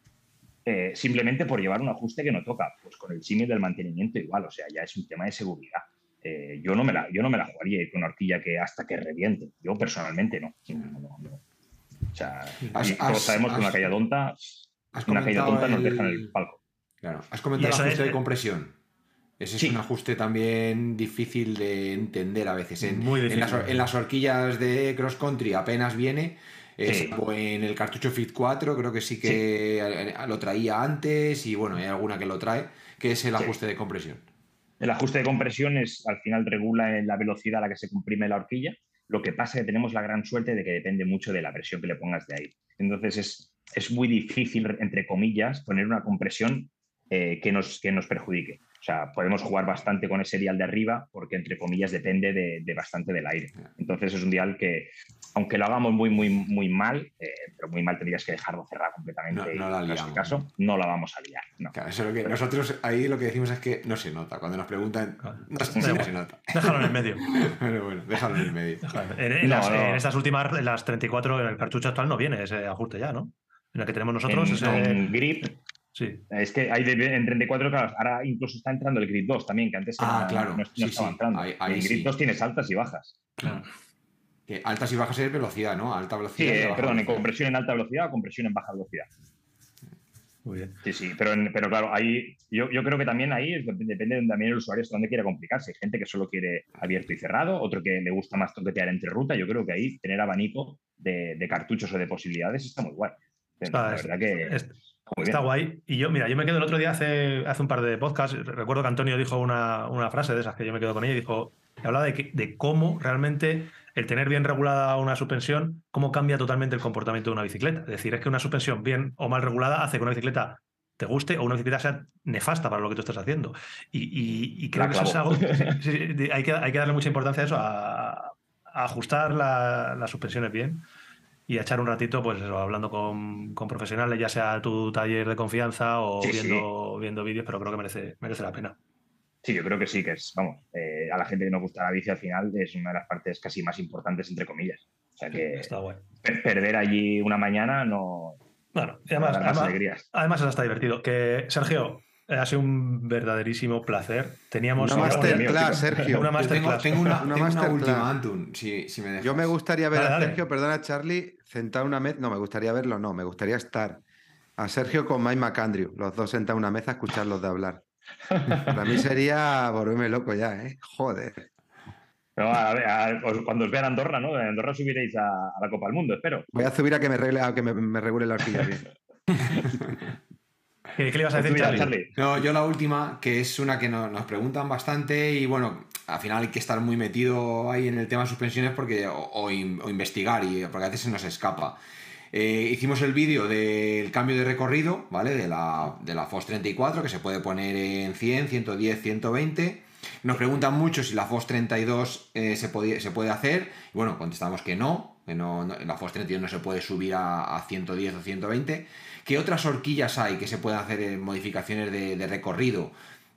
eh, simplemente por llevar un ajuste que no toca. Pues con el símil del mantenimiento igual, o sea, ya es un tema de seguridad. Eh, yo, no me la, yo no me la jugaría con una horquilla que hasta que reviente. Yo personalmente no. no, no o sea, sabemos que una caída tonta, una caída tonta nos deja en el palco. Claro. Has comentado el ajuste de compresión. Ese es un ajuste también difícil de entender a veces. En, Muy difícil. En las, horquillas de cross country apenas viene. O en el cartucho Fit 4 creo que sí que lo traía antes y bueno, hay alguna que lo trae, que es el ajuste de compresión. El ajuste de compresión es al final regula la velocidad a la que se comprime la horquilla lo que pasa es que tenemos la gran suerte de que depende mucho de la presión que le pongas de ahí. Entonces es, es muy difícil, entre comillas, poner una compresión eh, que, nos, que nos perjudique. O sea, podemos jugar bastante con ese dial de arriba porque, entre comillas, depende de, bastante del aire. Entonces es un dial que, aunque lo hagamos muy, muy, muy mal, eh, pero muy mal tendrías que dejarlo cerrado completamente. No, la en este caso, no la vamos a liar. nosotros ahí lo que decimos es que no se nota. Cuando nos preguntan, no, se nota. Déjalo en el medio. pero bueno, déjalo en el medio. En, estas últimas, en las 34, en el cartucho actual no viene ese ajuste ya, ¿no? En el que tenemos nosotros. En, grip es que hay en 34, claro, ahora incluso está entrando el Grid 2 también, que antes ah, no, estaba entrando. el Grid 2 tienes altas y bajas. Claro. altas y bajas es velocidad, ¿no? Alta velocidad. Sí, perdón, en compresión en alta velocidad o compresión en baja velocidad. Muy bien. Sí, sí, pero, pero claro, ahí, yo, yo, creo que también ahí depende también el usuario hasta dónde quiera complicarse. Hay gente que solo quiere abierto y cerrado, otro que le gusta más toquetear entre ruta. Yo creo que ahí tener abanico de, de cartuchos o de posibilidades está muy guay. la verdad que Muy Está bien. guay. Y yo, mira, yo me quedo el otro día hace, hace un par de podcasts. Recuerdo que Antonio dijo una, una frase de esas que yo me quedo con ella y dijo: hablaba de, que- de cómo realmente el tener bien regulada una suspensión, cómo cambia totalmente el comportamiento de una bicicleta. Es decir, es que una suspensión bien o mal regulada hace que una bicicleta te guste o una bicicleta sea nefasta para lo que tú estás haciendo. Y, y- y creo La que eso es algo. sí, sí, de- hay, que, hay que darle mucha importancia a eso, a, a ajustar la- las suspensiones bien y a echar un ratito, pues eso, hablando con, con profesionales, ya sea tu taller de confianza o Sí, sí. viendo, viendo vídeos, pero creo que merece, merece la pena. Sí, yo creo que sí, que es, vamos, eh, a la gente que nos gusta la bici al final es una de las partes casi más importantes, entre comillas. O sea que Está per- perder allí una mañana no, Bueno, y no además, además, alegrías. además es hasta divertido. Que, Sergio, eh, ha sido un verdaderísimo placer. Teníamos Una Una masterclass. Sergio. Una tengo, masterclass. tengo una, Una tengo una masterclass. última, Antun, si, si me dejas. Yo me gustaría ver Dale, a dale. Sergio, perdona Charlie, sentado en una mesa. No, me gustaría verlo, no, me gustaría estar. A Sergio con Mike McAndrew, los dos sentados en una mesa a escucharlos de hablar. Para mí sería volverme loco ya, ¿eh? Joder. No, a ver, a- os- cuando os vean Andorra, ¿no? En Andorra subiréis a, a la Copa del Mundo, espero. Voy a subir a que me, regle, a que me, me regule la horquilla bien. ¿Qué, le ibas a Pues decir, Charlie? Charlie. No, yo la última, que es una que no- nos preguntan bastante y bueno, al final hay que estar muy metido ahí en el tema de suspensiones porque, o, o in- o investigar, y, porque a veces se nos escapa. Eh, hicimos el vídeo del cambio de recorrido, ¿vale? De la, de la FOS 34, que se puede poner en 100, 110, 120. Nos preguntan mucho si la FOS 32 eh, se, podía- se puede hacer. Y bueno, contestamos que no, que no, la FOS 32 no se puede subir a, a 110 o 120. ¿Qué otras horquillas hay que se pueden hacer en modificaciones de, recorrido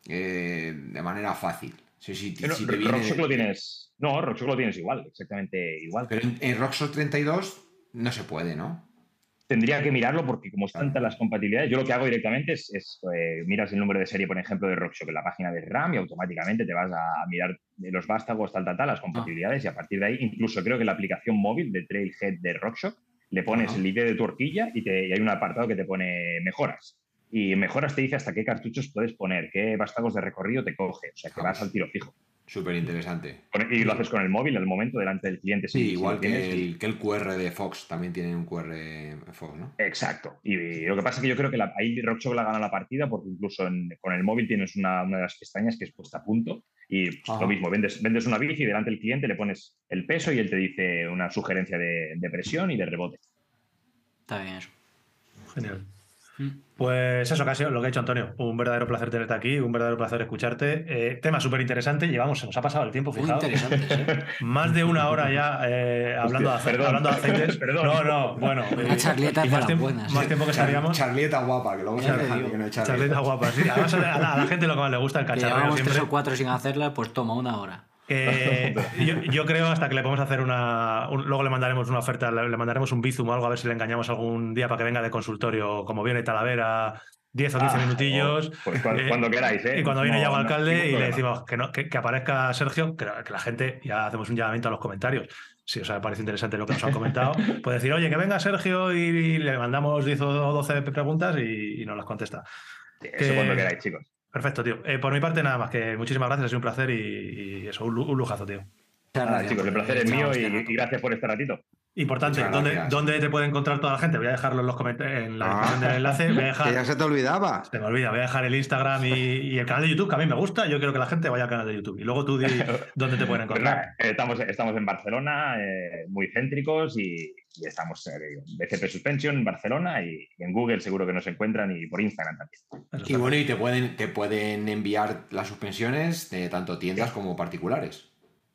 eh, de manera fácil? Sí, sí, Pero si te viene- Rockshock lo tienes. No, Rockshock lo tienes igual, exactamente igual. Pero en, en Rockshox 32 no se puede, ¿no? Tendría que mirarlo porque como están tantas las compatibilidades, yo lo que hago directamente es, es, eh, miras el número de serie, por ejemplo, de Rockshox en la página de RAM y automáticamente te vas a, mirar los vástagos, tal, tal, tal, las compatibilidades y a partir de ahí, incluso creo que la aplicación móvil de Trailhead de Rockshox, le pones Ajá. el ID de tu horquilla y, te- y hay un apartado que te pone mejoras. Y mejoras te dice hasta qué cartuchos puedes poner, qué vástagos de recorrido te coge, o sea que vas al tiro fijo. Súper interesante. Y lo haces con el móvil al momento delante del cliente. Sí, si igual que tienes, y- el, que el QR de Fox, también tiene un QR Fox, ¿no? Exacto. Y, lo que pasa es que yo creo que la, ahí Rockshox la gana la partida porque incluso en- con el móvil tienes una, una de las pestañas que es puesta a punto y pues, lo mismo, vendes, vendes una bici y delante del cliente le pones el peso y él te dice una sugerencia de, de presión y de rebote. Está bien eso. Genial. Pues eso, casi lo que ha hecho Antonio. Un verdadero placer tenerte aquí, un verdadero placer escucharte. Eh, tema súper interesante. Llevamos, se nos ha pasado el tiempo, Muy fijaos. ¿eh? Más de una hora ya eh, hablando, de Hostia, ace- perdón. hablando de aceites. Perdón. No, no, bueno. Una eh, charleta más tiempo, buenas. Más tiempo que Char- estaríamos. Charlieta guapa, que se te dejan digo. que no Charleta charlieta. guapa, sí. Además, a la, a la gente lo que más le gusta el cacharreo llevamos tres o cuatro sin hacerla, pues toma una hora. Que yo, yo creo hasta que le podemos hacer una. un- luego le mandaremos una oferta, le, le mandaremos un bizum o algo a ver si le engañamos algún día para que venga de consultorio, como viene Talavera, 10 o 15 Ah, minutillos. Pues cuando, Eh, cuando queráis, ¿eh? Y cuando viene No- Yago no- Alcalde y le decimos que, no, que, que aparezca Sergio, que, la- que la gente, ya hacemos un llamamiento a los comentarios. Si os parece interesante lo que nos han comentado, puede decir, oye, que venga Sergio y, le mandamos 10 o 12 preguntas y, y nos las contesta. Sí, Eso cuando queráis, chicos. Perfecto, tío. Eh, por mi parte, nada más que muchísimas gracias, ha sido un placer y, y eso, un, lu- un lujazo, tío. Muchas gracias chicos, el placer es mío y, gracias por este ratito. Importante, ¿dónde. ¿dónde te puede encontrar toda la gente? Voy a dejarlo en los comentarios, en la Ah. descripción del enlace. Voy a Que dejar, ya se te olvidaba. se me olvida, voy a dejar el Instagram y, y el canal de YouTube, que a mí me gusta. Yo quiero que la gente vaya al canal de YouTube. Y luego tú di dónde te pueden Pues encontrar. nada, eh, estamos, estamos en Barcelona, eh, muy céntricos y, y estamos en BCP Suspension en Barcelona y, en Google seguro que nos encuentran y por Instagram también. Y bueno, y te pueden, te pueden enviar las suspensiones de tanto tiendas como particulares.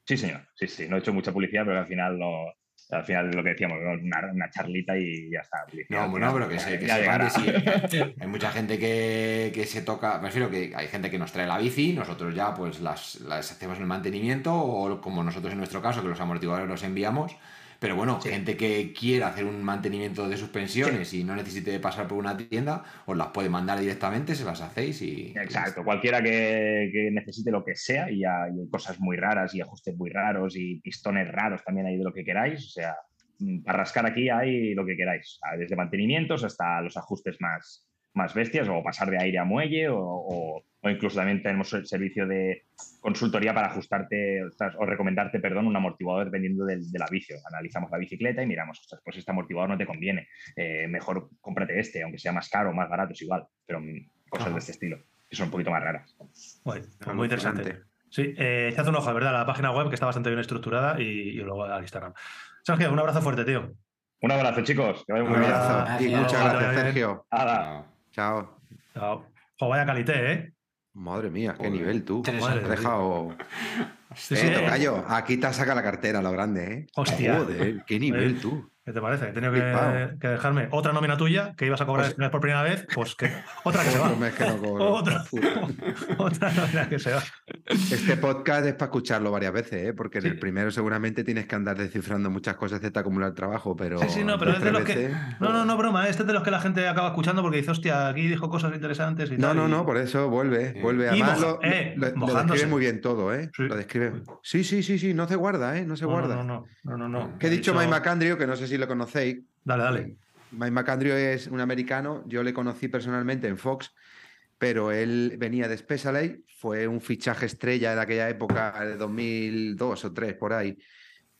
Sí, señor. Sí, sí. No he hecho mucha publicidad, pero al final no. Al final lo que decíamos, una, una charlita y ya está. No, bueno, pero que, se, que ya sepan que sí. Hay mucha gente que, que se toca. Me refiero que hay gente que nos trae la bici, nosotros ya pues las, las hacemos el mantenimiento, o como nosotros en nuestro caso, que los amortiguadores los enviamos. Pero bueno, gente que quiera hacer un mantenimiento de suspensiones y no necesite pasar por una tienda, os las puede mandar directamente, se las hacéis y. Exacto, cualquiera que, que necesite lo que sea, y, hay y hay cosas muy raras y ajustes muy raros y pistones raros también hay de lo que queráis. O sea, mm, para rascar aquí hay lo que queráis, desde mantenimientos hasta los ajustes más, más bestias o pasar de aire a muelle o, o- o incluso también tenemos el servicio de consultoría para ajustarte ostras, o recomendarte, perdón, un amortiguador dependiendo del, de la bici. Analizamos la bicicleta y miramos, ostras, pues este amortiguador no te conviene, eh, mejor cómprate este, aunque sea más caro o más barato, es igual, pero mm, cosas Ajá. de este estilo, que son un poquito más raras. Pues muy interesante. Sí, eh, echad un ojo, ¿verdad? A la página web que está bastante bien estructurada y, y luego al Instagram. Sergio, un abrazo fuerte, tío. Un abrazo, chicos. Que vaya muy Un bien. abrazo. Y muchas gracias. Sergio. Chao. Chao. Jo, vaya calité, ¿eh? Madre mía, qué Joder. nivel tú. Has dejado. Sí, Eh, sí, tocayo, aquí te saca la cartera, lo grande, ¿eh? Hostia. Joder, qué nivel tú. ¿Qué te parece? He tenido que, que dejarme otra nómina tuya que ibas a cobrar Pues- este mes por primera vez, pues que otra que se va. Otro mes que no cobro. Otra, otra nómina que se va. Este podcast es para escucharlo varias veces, ¿eh? porque Sí. en el primero seguramente tienes que andar descifrando muchas cosas de te acumular trabajo, pero. Sí, sí, no, pero es de los que. No, no, no, broma. Este es de los que la gente acaba escuchando porque dice, hostia, aquí dijo cosas interesantes y No, tal. no, y- no, por eso vuelve, Sí. vuelve. Y Además, moja- lo, eh, lo- lo mojándose. describe muy bien todo, ¿eh? Sí. Lo describe. Sí, sí, sí, sí, no se guarda, ¿eh? No se No, guarda. No, no, no, no, no, no. Que he dicho Mike McAndrew, que no sé si lo conocéis. Dale, dale. Mike McAndrew es un americano, yo le conocí personalmente en Fox, pero él venía de Specialay, fue un fichaje estrella de aquella época, de 2002 o 3 por ahí,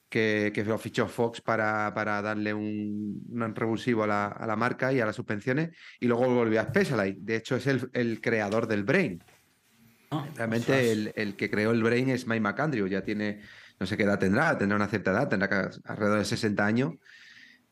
que, que lo fichó Fox para, para darle un, un revulsivo a la, a la marca y a las suspensiones, y luego volvió a Specialay. De hecho, es el, el creador del Brain. Ah, Realmente el, el que creó el Brain es Mike McAndrew, ya tiene, no sé qué edad tendrá, tendrá una cierta edad, tendrá alrededor de 60 años,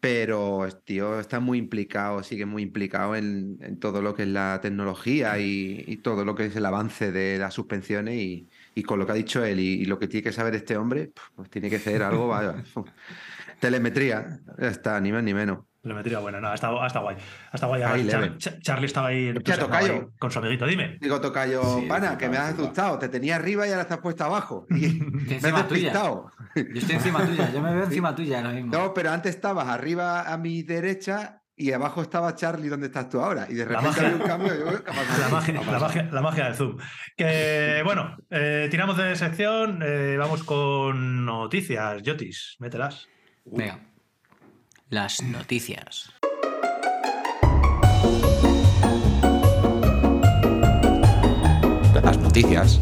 pero tío está muy implicado, sigue muy implicado en, en todo lo que es la tecnología y, y todo lo que es el avance de las suspensiones y, y con lo que ha dicho él y, y lo que tiene que saber este hombre, pues tiene que ser algo, vaya, telemetría, ya está, ni más ni menos. Telemetría buena, no, está, está guay. Está guay. Ahí, Char- Charlie estaba ahí, tocayo. ahí con su amiguito. Dime. Digo, Tocayo, Sí, pana, que me has asustado, te tenía arriba y ahora estás puesto abajo. Y me has encima tuya. despistado. Yo estoy encima tuya, yo me veo encima tuya ahora mismo. No, pero antes estabas arriba a mi derecha y abajo estaba Charlie donde estás tú ahora. Y de repente había un cambio. La magia, la, magia, la magia del Zoom. Que, bueno, eh, tiramos de sección, eh, vamos con noticias. Yotis, mételas. Venga. Las noticias. Las noticias.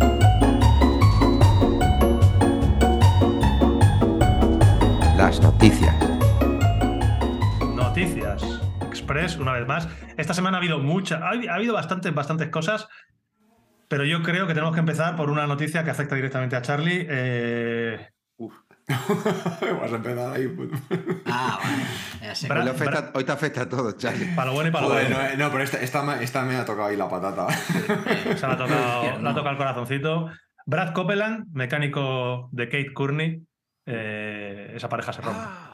Las noticias. Noticias. Express, una vez más. Esta semana ha habido mucha, ha, ha habido bastantes, bastantes cosas, pero yo creo que tenemos que empezar por una noticia que afecta directamente a Charlie. Eh, Vas a empezar ahí. pues. Ah, vale. Ya sé. Bra- Hoy, le afecta- hoy te afecta a todo, Charlie. para lo bueno y para lo malo. no, no, pero esta, esta, me, esta me ha tocado ahí la patata. Se le ha tocado, le ha tocado el corazoncito. Brad Copeland, mecánico de Kate Courtney, eh, esa pareja se rompe. Ah.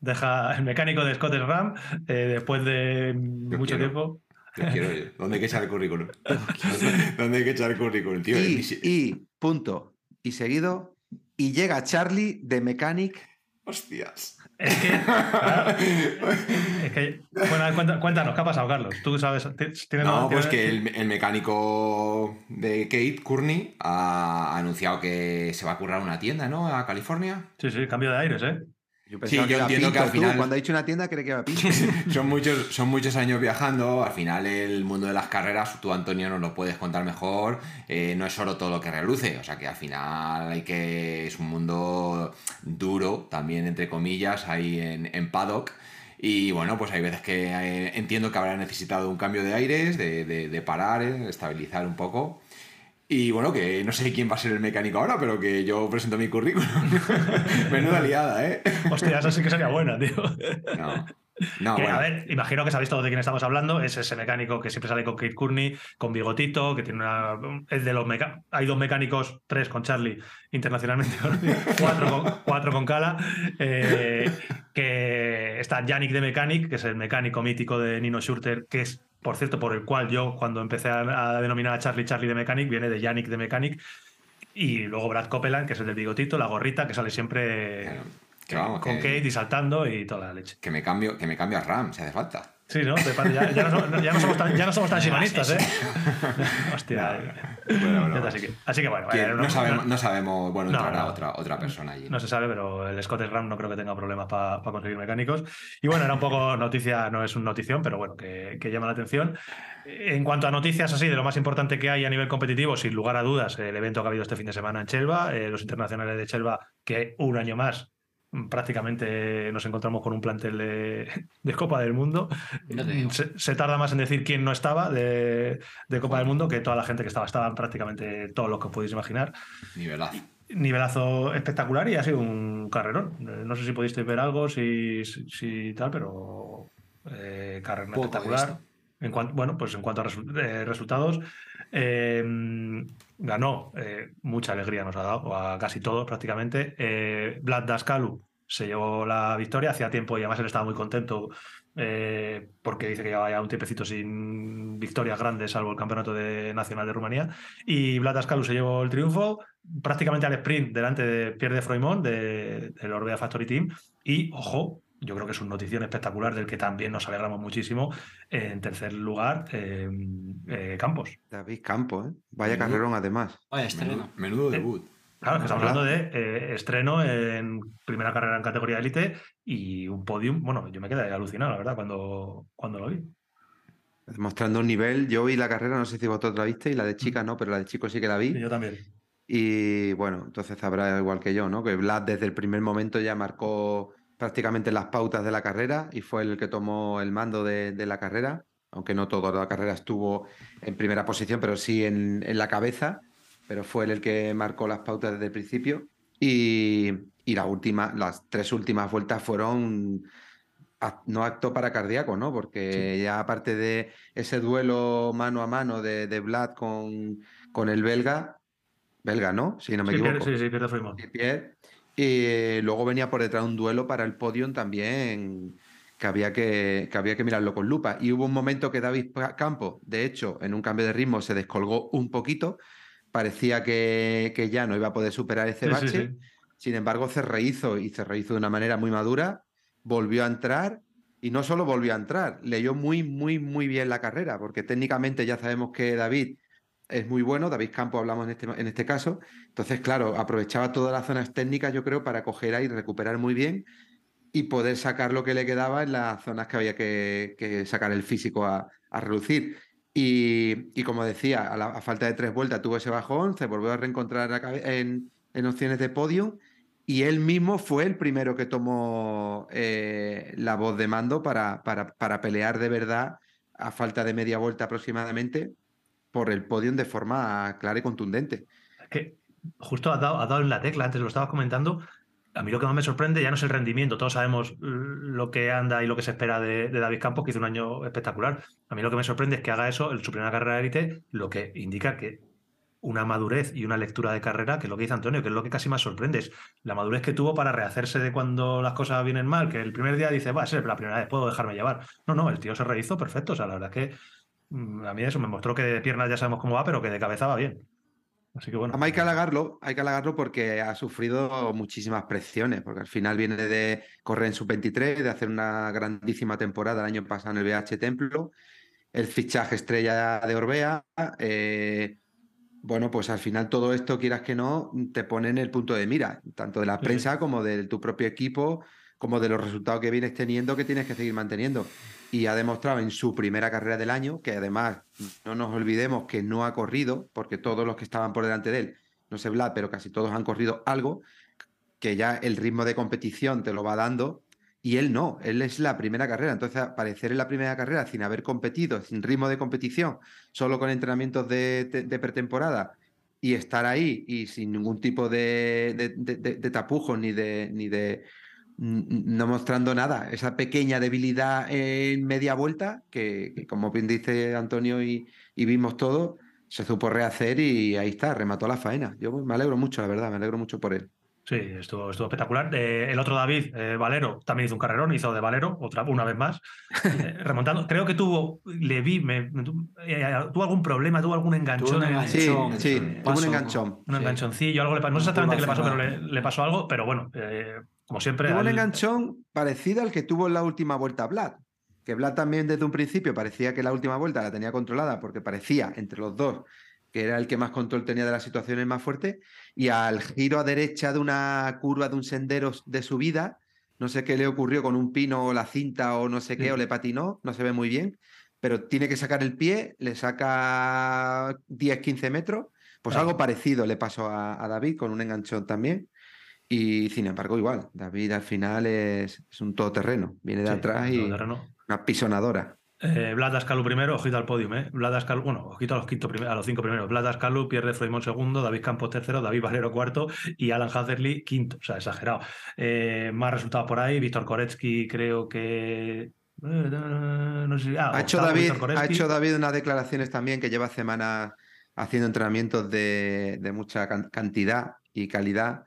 Deja el mecánico de Scott Ram eh, después de mucho quiero. tiempo. Yo quiero ir. ¿Dónde hay que echar el currículum? ¿Dónde, hay que echar el currículum, tío? Y, punto. Y seguido. Y llega Charlie de Mechanic. Hostias. Es que, claro, es que bueno, cuéntanos, ¿qué ha pasado, Carlos? Tú sabes, ti- tienes No, pues que el mecánico de Kate, Courtney, ha anunciado que se va a currar una tienda, ¿no? A California. Sí, sí, cambio de aires, ¿eh? Yo Sí, yo entiendo que al tú. final- Cuando ha dicho una tienda, creía que era Pinto. son, muchos, son muchos años viajando. Al final, el mundo de las carreras, tú, Antonio, nos lo puedes contar mejor. eh, no es solo todo lo que reluce. O sea que al final hay que. Es un mundo duro, también, entre comillas, ahí en, en paddock. Y bueno, pues hay veces que eh, entiendo que habrá necesitado un cambio de aires, de, de- de parar, eh, estabilizar un poco. Y bueno, que no sé quién va a ser el mecánico ahora, pero que yo presento mi currículum. Menuda liada, ¿eh? Hostia, esa sí que sería buena, tío. No. No, Que, bueno. A ver, imagino que sabéis todo de quién estamos hablando. Es ese mecánico que siempre sale con Kate Courtney, con bigotito, que tiene una. Es de los meca- Hay dos mecánicos, tres con Charlie internacionalmente, cuatro con, cuatro con Cala. eh, que está Yannick de Mechanic, que es el mecánico mítico de Nino Schurter, que es, por cierto, por el cual yo, cuando empecé a, a denominar a Charlie Charlie de Mechanic, viene de Yannick de Mechanic. Y luego Brad Copeland, que es el del bigotito, la gorrita, que sale siempre que vamos, con que- Kate y saltando y toda la leche. Que me cambio, que me cambio a RAM, si hace falta. Sí, ¿no? Ya, ya no somos, ya no somos tan, ya no somos tan shimanistas, ¿eh? Hostia. Bueno, bueno, así, que, así que bueno. eh, no, sabemos, no sabemos, bueno, No, entrará otra, otra persona allí. No se sabe, pero el Scott Ram no creo que tenga problemas para conseguir mecánicos. Y bueno, era un poco noticia, no es una notición, pero bueno, que, que llama la atención. En cuanto a noticias así, de lo más importante que hay a nivel competitivo, sin lugar a dudas, el evento que ha habido este fin de semana en Chelva, eh, los internacionales de Chelva, que un año más prácticamente nos encontramos con un plantel de, de Copa del Mundo. Se, se tarda más en decir quién no estaba de, de Copa del Mundo que toda la gente que estaba. Estaban prácticamente todos los que os podéis imaginar Nivelazo. nivelazo espectacular y ha sido un carrerón. Eh, No sé si pudisteis ver algo, si, si, si tal, pero eh, carrerón Poco espectacular. visto. En cuanto, bueno, pues en cuanto a resu- eh, resultados, eh, ganó, eh, mucha alegría nos ha dado, a casi todos prácticamente. Eh, Vlad Daskalu se llevó la victoria, hacía tiempo y además él estaba muy contento eh, porque dice que llevaba ya un tiempecito sin victorias grandes, salvo el campeonato de, nacional de Rumanía. Y Vlad Daskalu se llevó el triunfo prácticamente al sprint delante de Pierre de Froimont de- del Orbea Factory Team. Y, ojo, yo creo que es una notición espectacular del que también nos alegramos muchísimo. En tercer lugar, eh, eh, Campos. David Campos, ¿eh? Vaya Menudo- carrerón además. Vaya estreno. Menudo, menudo Eh, debut. Claro, que estamos hablando de eh, estreno en primera carrera en categoría élite y un podium. Bueno, yo me quedé alucinado, la verdad, cuando, cuando lo vi. Demostrando un nivel. Yo vi la carrera, no sé si vosotros la visteis, la de chica no, pero la de chico sí que la vi. Y yo también. Y bueno, entonces sabrá igual que yo, ¿no? Que Vlad desde el primer momento ya marcó prácticamente las pautas de la carrera y fue el que tomó el mando de, de la carrera, aunque no toda la carrera estuvo en primera posición, pero sí en, en la cabeza, pero fue él el que marcó las pautas desde el principio. Y, y la última, las tres últimas vueltas fueron no acto para cardíaco, ¿no? Porque ya aparte de ese duelo mano a mano de, de Vlad con, con el belga, belga, ¿no? Si no me Sí, Pierre- equivoco. sí, sí, Pierre y Pierre. Y luego venía por detrás un duelo para el podium también que había que, que había que mirarlo con lupa. Y hubo un momento que David Campos, de hecho, en un cambio de ritmo se descolgó un poquito. Parecía que, que ya no iba a poder superar ese Sí, sí, bache. sí. Sin embargo, se rehizo y se rehizo de una manera muy madura, volvió a entrar y no solo volvió a entrar, leyó muy, muy, muy bien la carrera, porque técnicamente ya sabemos que David es muy bueno, David Campo hablamos en este, en este caso, entonces, claro, aprovechaba todas las zonas técnicas, yo creo, para coger ahí, recuperar muy bien y poder sacar lo que le quedaba en las zonas que había que, sacar el físico a, a relucir. Y, como decía, a, falta de tres vueltas tuvo ese bajón, se volvió a reencontrar en opciones de podio y él mismo fue el primero que tomó eh, la voz de mando para, para, para pelear de verdad a falta de media vuelta aproximadamente por el podio de forma clara y contundente. Que justo has dado, has dado en la tecla, antes lo estabas comentando. A mí lo que más me sorprende ya no es el rendimiento, todos sabemos mm, lo que anda y lo que se espera de, de David Campos, que hizo un año espectacular. A mí lo que me sorprende es que haga eso en su primera carrera de élite, lo que indica que una madurez y una lectura de carrera, que es lo que dice Antonio, que es lo que casi más sorprende, es la madurez que tuvo para rehacerse de cuando las cosas vienen mal, que el primer día dice, va a ser la primera vez, puedo dejarme llevar. No, no, el tío se rehizo perfecto, o sea, la verdad es que a mí eso me mostró que de piernas ya sabemos cómo va, pero que de cabeza va bien. Así que bueno. Además, hay que halagarlo, hay que halagarlo porque ha sufrido muchísimas presiones, porque al final viene de correr en sub-23, de hacer una grandísima temporada el año pasado en el BH Templo, el fichaje estrella de Orbea. eh, bueno, pues al final todo esto, quieras que no, te pone en el punto de mira, tanto de la Sí, prensa como de tu propio equipo, como de los resultados que vienes teniendo que tienes que seguir manteniendo. Y ha demostrado en su primera carrera del año, que además no nos olvidemos que no ha corrido, porque todos los que estaban por delante de él, no sé Vlad, pero casi todos han corrido algo, que ya el ritmo de competición te lo va dando, y él no, él es la primera carrera. Entonces, aparecer en la primera carrera sin haber competido, sin ritmo de competición, solo con entrenamientos de, pretemporada, y estar ahí y sin ningún tipo de, de, tapujos ni de, ni de no mostrando nada, esa pequeña debilidad en media vuelta, que, que como bien dice Antonio y, y vimos todo, se supo rehacer y ahí está, remató la faena. Yo me alegro mucho, la verdad, me alegro mucho por él. Sí, estuvo, estuvo espectacular. Eh, el otro David, eh, Valero, también hizo un carrerón, hizo de Valero, otra, una vez más, eh, remontando. Creo que tuvo, le vi, me- me- tu- eh, tuvo algún problema, tuvo algún enganchón. un en- enganchón. Sí, Enganchón, sí, tuvo un enganchón. un Sí. enganchoncillo, algo le pasó. No sé exactamente qué le pasó, pero le, le pasó algo. Pero bueno, eh, como siempre. Tuvo un al- enganchón parecido al que tuvo en la última vuelta Vlad. que Vlad también desde un principio parecía que la última vuelta la tenía controlada porque parecía entre los dos que era el que más control tenía de las situaciones más fuertes, y al giro a derecha de una curva de un sendero de subida, no sé qué le ocurrió con un pino o la cinta o no sé qué, o le patinó, no se ve muy bien, pero tiene que sacar el pie, le saca 10, 15 metros, pues algo parecido le pasó a, a David con un enganchón también. Y sin embargo, igual, David al final es, es un todoterreno, viene de Sí, atrás y una pisonadora. Eh, Vlad Ascalu primero, ojito al podium, ¿eh? Vlad Ascalu, bueno, ojito a los, quinto a los cinco primeros. Vlad Ascalu, pierde Froimón segundo, David Campos tercero, David Valero cuarto y Alan Hatherley quinto. O sea, exagerado. Eh, más resultados por ahí. Víctor Koretsky, creo que. eh, No sé si- ah, Ha hecho, David, ha hecho David unas declaraciones también que lleva semanas haciendo entrenamientos de, de mucha can- cantidad y calidad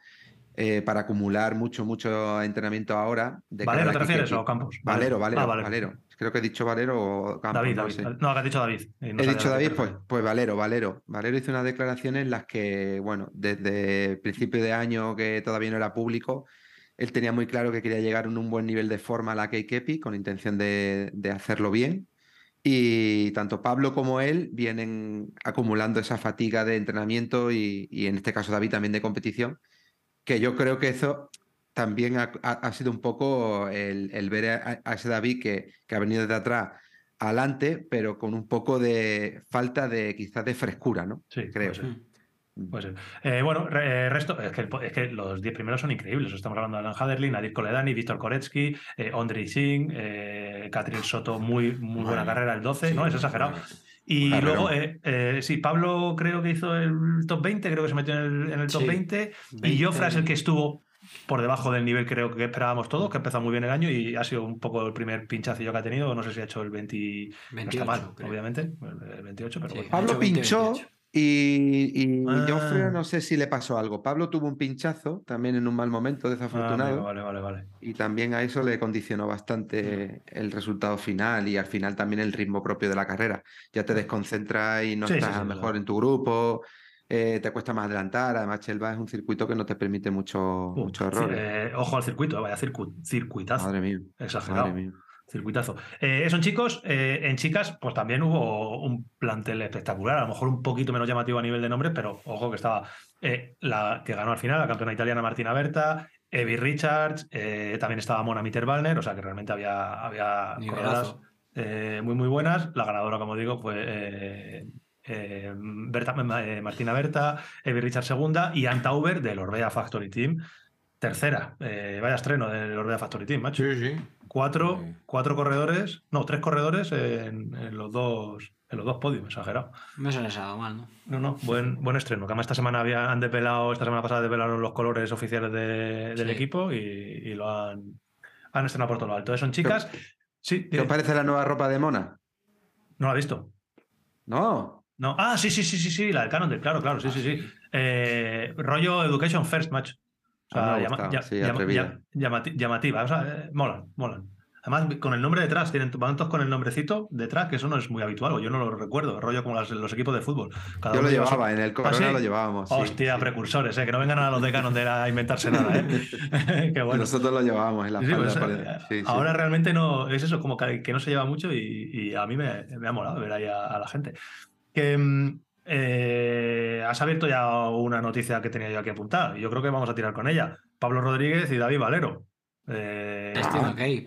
eh, para acumular mucho, mucho entrenamiento ahora. De ¿Valero a te refieres o Campos? Valero, Valero, Ah, Valero. Creo que he dicho Valero o Campos. David, no David. sé. No, has dicho David. no He dicho a David, pues, pues Valero, Valero. Valero hizo unas declaraciones en las que, bueno, desde principio de año que todavía no era público, él tenía muy claro que quería llegar en un buen nivel de forma a la Keikepi con intención de, de hacerlo bien. Y tanto Pablo como él vienen acumulando esa fatiga de entrenamiento y, y en este caso David también de competición, que yo creo que eso también ha, ha- sido un poco el, el ver a, a ese David que, que ha venido desde atrás adelante, pero con un poco de falta de quizás de frescura, ¿no? Sí, creo. puede ser. Puede ser. Eh, bueno, eh, resto, es que, el es que los 10 primeros son increíbles. Estamos hablando de Alan Haderlin, Nadir Koledani, Víctor Koretsky, eh, Ondrej Singh, eh, Catherine Soto, muy, muy buena carrera, el 12, ¿no? Es exagerado. Y luego, eh, eh, sí, Pablo creo que hizo el top 20, creo que se metió en el, en el top Sí, 20. Y 20. Jofra es el que estuvo por debajo del nivel creo que esperábamos todos, que ha empezado muy bien el año y ha sido un poco el primer pinchacillo que ha tenido. No sé si ha hecho el 20. no 28, está mal, creo. obviamente, el 28, pero Sí. bueno. Pablo hecho 20, pinchó 28. Y, y Ah. Joffre no sé si le pasó algo. Pablo tuvo un pinchazo también en un mal momento, Ah, desafortunado. amigo, vale, vale, vale. Y también a eso le condicionó Mm. bastante el resultado final y al final también el ritmo propio de la carrera. Ya te desconcentras y no Sí, estás sí, mejor verdad. en tu grupo, eh, te cuesta más adelantar. Además, Chelva es un circuito que no te permite mucho, Uh, muchos errores. eh, ojo al circuito, vaya circu- circuitazo. Madre mía, Exagerado. madre mía. Circuitazo. Eh, eso en chicos, eh, en chicas, pues también hubo un plantel espectacular, a lo mejor un poquito menos llamativo a nivel de nombres, pero ojo que estaba eh, la que ganó al final, la campeona italiana Martina Berta, Evie Richards, eh, también estaba Mona Mitterwallner, o sea que realmente había, había corredoras eh, muy muy buenas. La ganadora, como digo, fue eh, eh, Berta- eh, Martina Berta, Evie Richards segunda y Anta Uber del Orbea Factory Team. Tercera, Eh, vaya estreno del Orbea Factory Team, macho. Sí, sí. Cuatro, Sí. cuatro corredores, no, tres corredores en, en los dos en los dos podios, exagerado. No se les ha dado mal, ¿no? No, no, buen, buen estreno. Que además esta semana había, han depelado, esta semana pasada depelaron los colores oficiales de- del Sí. equipo y, y lo han, han estrenado por todo lo alto. Son chicas. Sí, ¿Qué os parece la nueva ropa de Mona? no la he visto. No. No. Ah, sí, sí, sí, sí, sí, la del Canon, claro, claro, sí, sí, sí. Eh, rollo Education First, macho. Ah, llama- ya- sí, llama- llamati- llamativa. O sea, eh, molan, molan. Además, con el nombre detrás, tienen van todos con el nombrecito detrás, que eso no es muy habitual, o yo no lo recuerdo, rollo como las- los equipos de fútbol. Cada Yo lo su- llevaba, en el Corona ¿Ah, sí? lo llevábamos. Hostia, sí. precursores, eh, que no vengan a los de Canon de a inventarse nada, ¿eh? Qué bueno. Nosotros lo llevábamos en la Sí, espalda. pues, eh, sí. ahora realmente no, es eso, como que, que no se lleva mucho y, y a mí me, me ha molado ver ahí a, a la gente. Que mm, eh, has abierto ya una noticia que tenía yo aquí apuntada yo creo que vamos a tirar con ella. Pablo Rodríguez y David Valero. Eh, Destino Cape.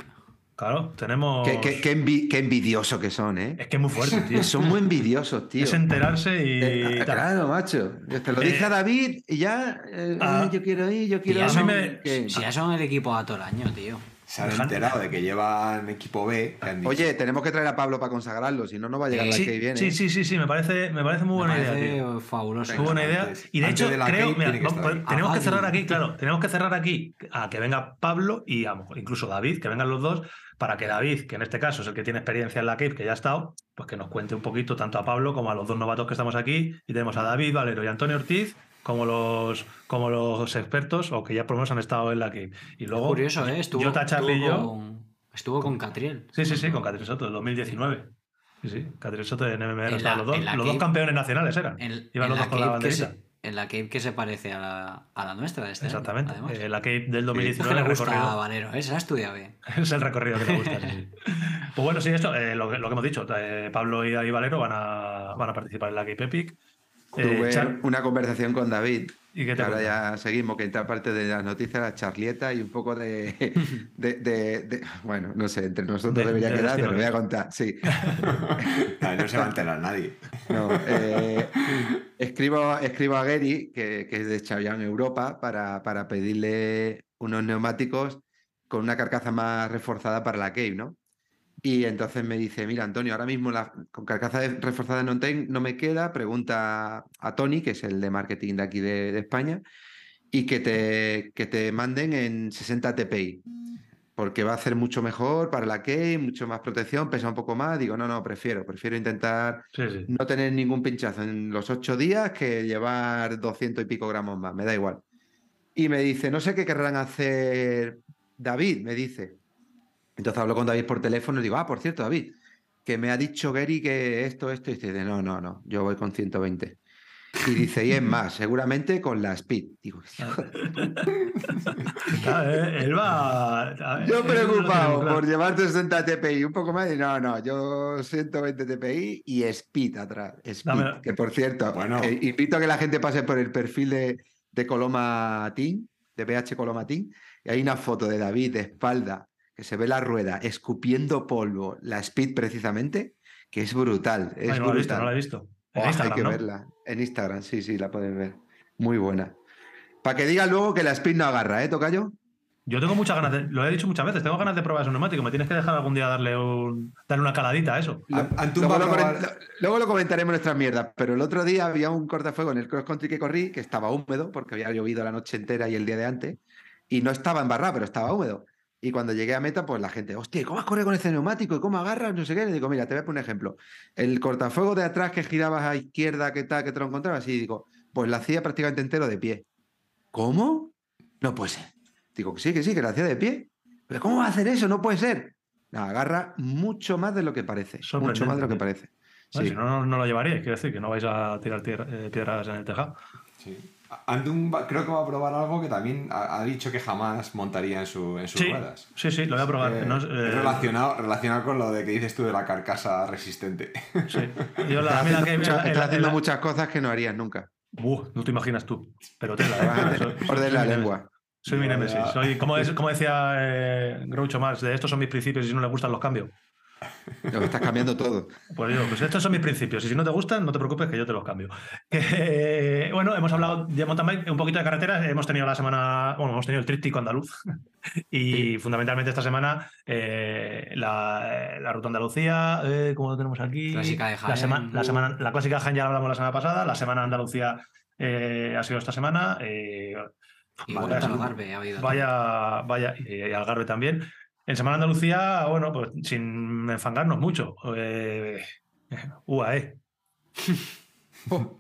claro, tenemos... Qué, qué- qué envi- qué envidioso que son, ¿eh? Es que es muy fuerte, tío. Son muy envidiosos, tío. Es enterarse y... Eh, tal. claro, macho. Te lo dice Eh, a David y ya. eh, ah, yo quiero ir, yo quiero ir. Si ya son el equipo a todo el año, tío. Se han enterado de que llevan equipo B. dicho, Oye, tenemos que traer a Pablo para consagrarlo, si no, no va a llegar la Sí, que viene. sí, sí, sí, sí, me parece, me parece muy Me buena parece idea, tío. fabuloso. Muy buena idea. Y de antes hecho, de creo, mira, que vamos, pues, tenemos que cerrar aquí, claro, tenemos que cerrar aquí a que venga Pablo y a lo mejor incluso David, que vengan los dos, para que David, que en este caso es el que tiene experiencia en la Cape, que ya ha estado, pues que nos cuente un poquito tanto a Pablo como a los dos novatos que estamos aquí. Y tenemos a David, Valero y Antonio Ortiz como los, como los expertos o que ya por lo menos han estado en la Cape. Y luego, Curioso, ¿eh? Estuvo, Jota, Charlie y estuvo yo. con, estuvo con Catriel. Sí, sí, sí, con Catherine Soto, del 2019. Sí, sí, Catherine Soto en MMR, En la- los dos, en los dos campeones nacionales eran. En, Iban en los dos con la que se, banderita. en la Cape que se parece a la, a la nuestra de este año, Exactamente. además. Eh, la Cape del Es que 2019 le el gusta recorrido. Valero, ¿eh? Se la ha estudiado bien. Es el recorrido que le gusta. sí, sí. Pues bueno, sí, esto, eh, lo, que- lo que hemos dicho, eh, Pablo y, y Valero van a, van a participar en la Cape Epic. Eh, Tuve Char- una conversación con David, ¿Y qué te que ahora cuenta? ya seguimos, que entra parte de las noticias, la charlieta y un poco de, de, de- de- Bueno, no sé, entre nosotros De- debería de quedar, pero lo voy a contar, sí. Ahí no se va a enterar nadie. No, eh, escribo, escribo a Gary, que, que es de Chaillán, Europa, para, para pedirle unos neumáticos con una carcasa más reforzada para la Cave, ¿no? Y entonces me dice, mira, Antonio, ahora mismo la, con carcasa reforzada no, no me queda, pregunta a Tony, que es el de marketing de aquí de, de España, y que te, que te manden en 60 TPI, porque va a ser mucho mejor para la Cave, mucho más protección, pesa un poco más. Digo, no, no, prefiero, prefiero intentar Sí, sí. no tener ningún pinchazo en los ocho días que llevar 200 y pico gramos más, me da igual. Y me dice, no sé qué querrán hacer David, me dice. Entonces hablo con David por teléfono y digo, ah, por cierto, David, que me ha dicho Gary que esto, esto, y dice, no, no, no, yo voy con 120. Y dice, y es más, seguramente con la Speed. Digo, eh, él va. Yo preocupado claro. por llevar 60 TPI, un poco más, y no, no, yo 120 TPI y Speed atrás. Speed, Dame- que por cierto, Bueno. eh, invito a que la gente pase por el perfil de, de Coloma Team, de BH Coloma Team, y hay una foto de David de espalda, que se ve la rueda escupiendo polvo, la Speed precisamente, que es brutal, es Ay, no la he visto, brutal. no la he visto. En Oh, Instagram, hay que ¿no? verla. En Instagram, sí, sí, la pueden ver. Muy buena. Para que digan luego que la Speed no agarra, ¿eh, Tocayo? Yo tengo muchas ganas de. Lo he dicho muchas veces, tengo ganas de probar ese neumático. Me tienes que dejar algún día darle, un, darle una caladita a eso. Lo- va luego, a lo, luego lo comentaremos en nuestras mierdas, pero el otro día había un cortafuego en el cross country que corrí que estaba húmedo porque había llovido la noche entera y el día de antes y no estaba embarrado, pero estaba húmedo. Y cuando llegué a meta, pues la gente, hostia, ¿cómo has corrido con ese neumático? ¿Y cómo agarras? No sé qué. Le digo, mira, te voy a poner un ejemplo. El cortafuego de atrás que girabas a izquierda, que tal, que te lo encontrabas, y digo, pues lo hacía prácticamente entero de pie. ¿Cómo? No puede ser. Digo, que sí, que sí, que lo hacía de pie. ¿Pero cómo va a hacer eso? No puede ser. No, agarra mucho más de lo que parece. Mucho más de lo que parece. Sí. Si no, no, no lo llevaríais, quiero decir, que no vais a tirar tier- eh, piedras en el tejado. Sí. Va- creo que va a probar algo que también ha, ha dicho que jamás montaría en, su, en sus Sí, ruedas. sí, sí, lo voy a probar. Eh, No eh, relacionado, relacionado con lo de que dices tú de la carcasa resistente. sí. Yo la, mira que- la- en haciendo la- muchas cosas que no harías nunca. Buh, no te imaginas tú. Pero Te ¿eh? La soy mi lengua. Soy mi némesis. Soy, como, es- como decía eh, Groucho Marx, de estos son mis principios y si no le gustan los cambios. Lo estás cambiando todo. Pues digo, pues estos son mis principios y si no te gustan, no te preocupes que yo te los cambio. Eh, bueno, hemos hablado de mountain bike, un poquito de carreteras, hemos tenido la semana, bueno, hemos tenido el tríptico andaluz y fundamentalmente esta semana eh, la, la ruta Andalucía, eh, como lo tenemos aquí, Clásica de la, Jaén. semana, la, semana, la clásica de Jaén ya la hablamos la semana pasada, la semana Andalucía eh, ha sido esta semana. eh, Y vaya- Algarve ha habido. Vaya, vaya, y Algarve también. En Semana Andalucía, bueno, pues sin enfangarnos mucho. Eh, UAE.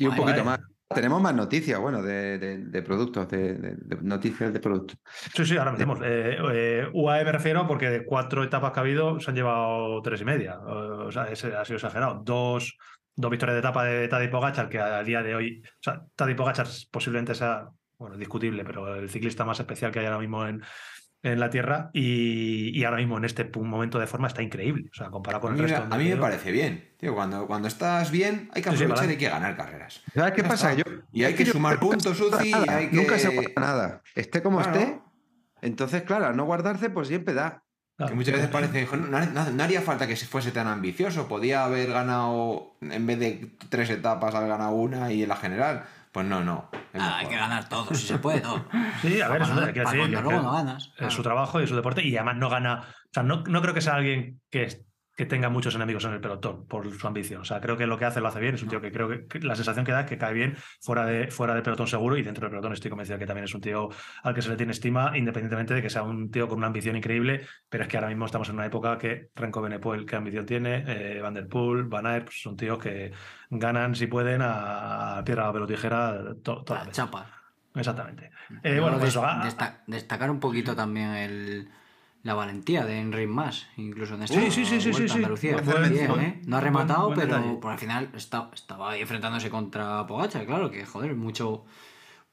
Y un Ay, poquito más. Tenemos más noticias, bueno, de, de- de productos, de, de- de noticias de productos. Sí, sí, ahora metemos. Eh, eh, UAE me refiero porque de cuatro etapas que ha habido se han llevado tres y media. O sea, ese ha sido exagerado. Dos, dos victorias de etapa de Tadej Pogacar, que a día de hoy, o sea, Tadej Pogacar posiblemente sea, bueno, discutible, pero el ciclista más especial que hay ahora mismo en, en la Tierra y, y ahora mismo en este momento de forma está increíble. O sea, comparado A con mí, el me- resto. a mí me parece bien. Tío, cuando, cuando estás bien, hay que Sí, sí, aprovechar vale. y hay que ganar carreras. ¿Sabes qué pasa? Yo, Y hay que yo sumar nunca puntos, se guarda Uzi, y nada, hay que- Nunca se guarda nada. Esté como Claro. esté. Entonces, claro, al no guardarse, pues siempre da. Claro. Que muchas veces parece, "Jo, no, no- no haría falta que se fuese tan ambicioso. Podía haber ganado, en vez de tres etapas, haber ganado una y en la general. Pues no, no. es Ah, hay que ganar todo, si se puede todo. Sí, a ver, que- luego no ganas. es claro. su trabajo y su deporte y además no gana, o sea, no, no creo que sea alguien que, es- que tenga muchos enemigos en el pelotón por su ambición. O sea, creo que lo que hace lo hace bien. Es un tío que creo que, que la sensación que da es que cae bien fuera de, fuera del pelotón seguro y dentro del pelotón estoy convencido que también es un tío al que se le tiene estima, independientemente de que sea un tío con una ambición increíble, pero es que ahora mismo estamos en una época que Renko Benepoel, qué ambición tiene, eh, Van der Poel, Van Aert, pues son tíos que ganan si pueden a piedra, papel o tijera to- todas La chapa. Exactamente. Eh, bueno, pues eso, ah, desta- destacar un poquito también el, la valentía de Enric Mas, incluso en esta Sí, sí, Vuelta. Andalucía. Buen- bien, ¿eh? No ha rematado, buen pero por al final está- estaba ahí enfrentándose contra Pogacar, claro, que joder, mucho,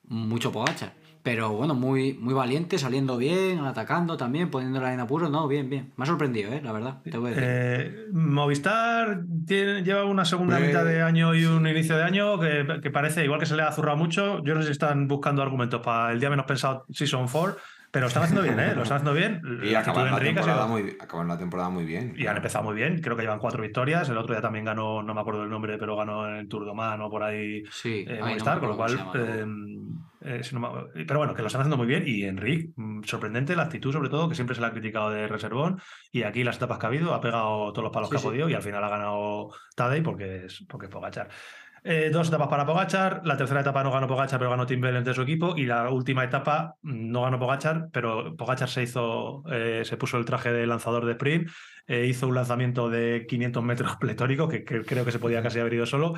mucho Pogacar. Pero bueno, muy, muy valiente, saliendo bien, atacando también, poniéndola en apuro. No, bien, bien. Me ha sorprendido, ¿eh? la verdad. Te voy a decir. Eh, Movistar tiene- lleva una segunda Eh, mitad de año y un inicio de año que, que parece igual que se le ha zurrado mucho. Yo no sé si están buscando argumentos para el día menos pensado Season 4, pero están haciendo bien, ¿eh? Lo están haciendo bien. Y La de la, Enrique temporada muy, acaban la temporada muy bien. Y han empezado muy bien, creo que llevan cuatro victorias. El otro día también ganó, no me acuerdo el nombre, pero ganó en el Tour de Oman o por ahí sí, eh, no con lo cual. llama, eh, eh, pero bueno, que lo están haciendo muy bien. Y Enric, mm, sorprendente la actitud, sobre todo, que siempre se le ha criticado de reservón. Y aquí las etapas que ha habido, ha pegado todos los palos Sí, que ha sí. podido y al final ha ganado Tadej porque es, porque es Pogachar. Eh, dos etapas para Pogachar, la tercera etapa no ganó Pogachar, pero ganó Tim Wellens de su equipo, y la última etapa mm, no ganó Pogachar, pero Pogachar se hizo, eh, se puso el traje de lanzador de sprint, eh, hizo un lanzamiento de 500 metros pletórico, que, que creo que se podía casi haber ido solo.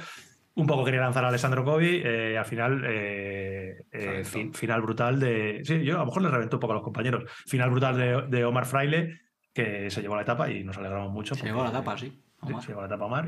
Un poco quería lanzar a Alessandro Covi, eh, al final, eh, eh, fin- final brutal de. Sí, yo a lo mejor le reventó un poco a los compañeros. Final brutal de, de Omar Fraile, que se llevó la etapa y nos alegramos mucho. Se llegó a la etapa, sí. Sí,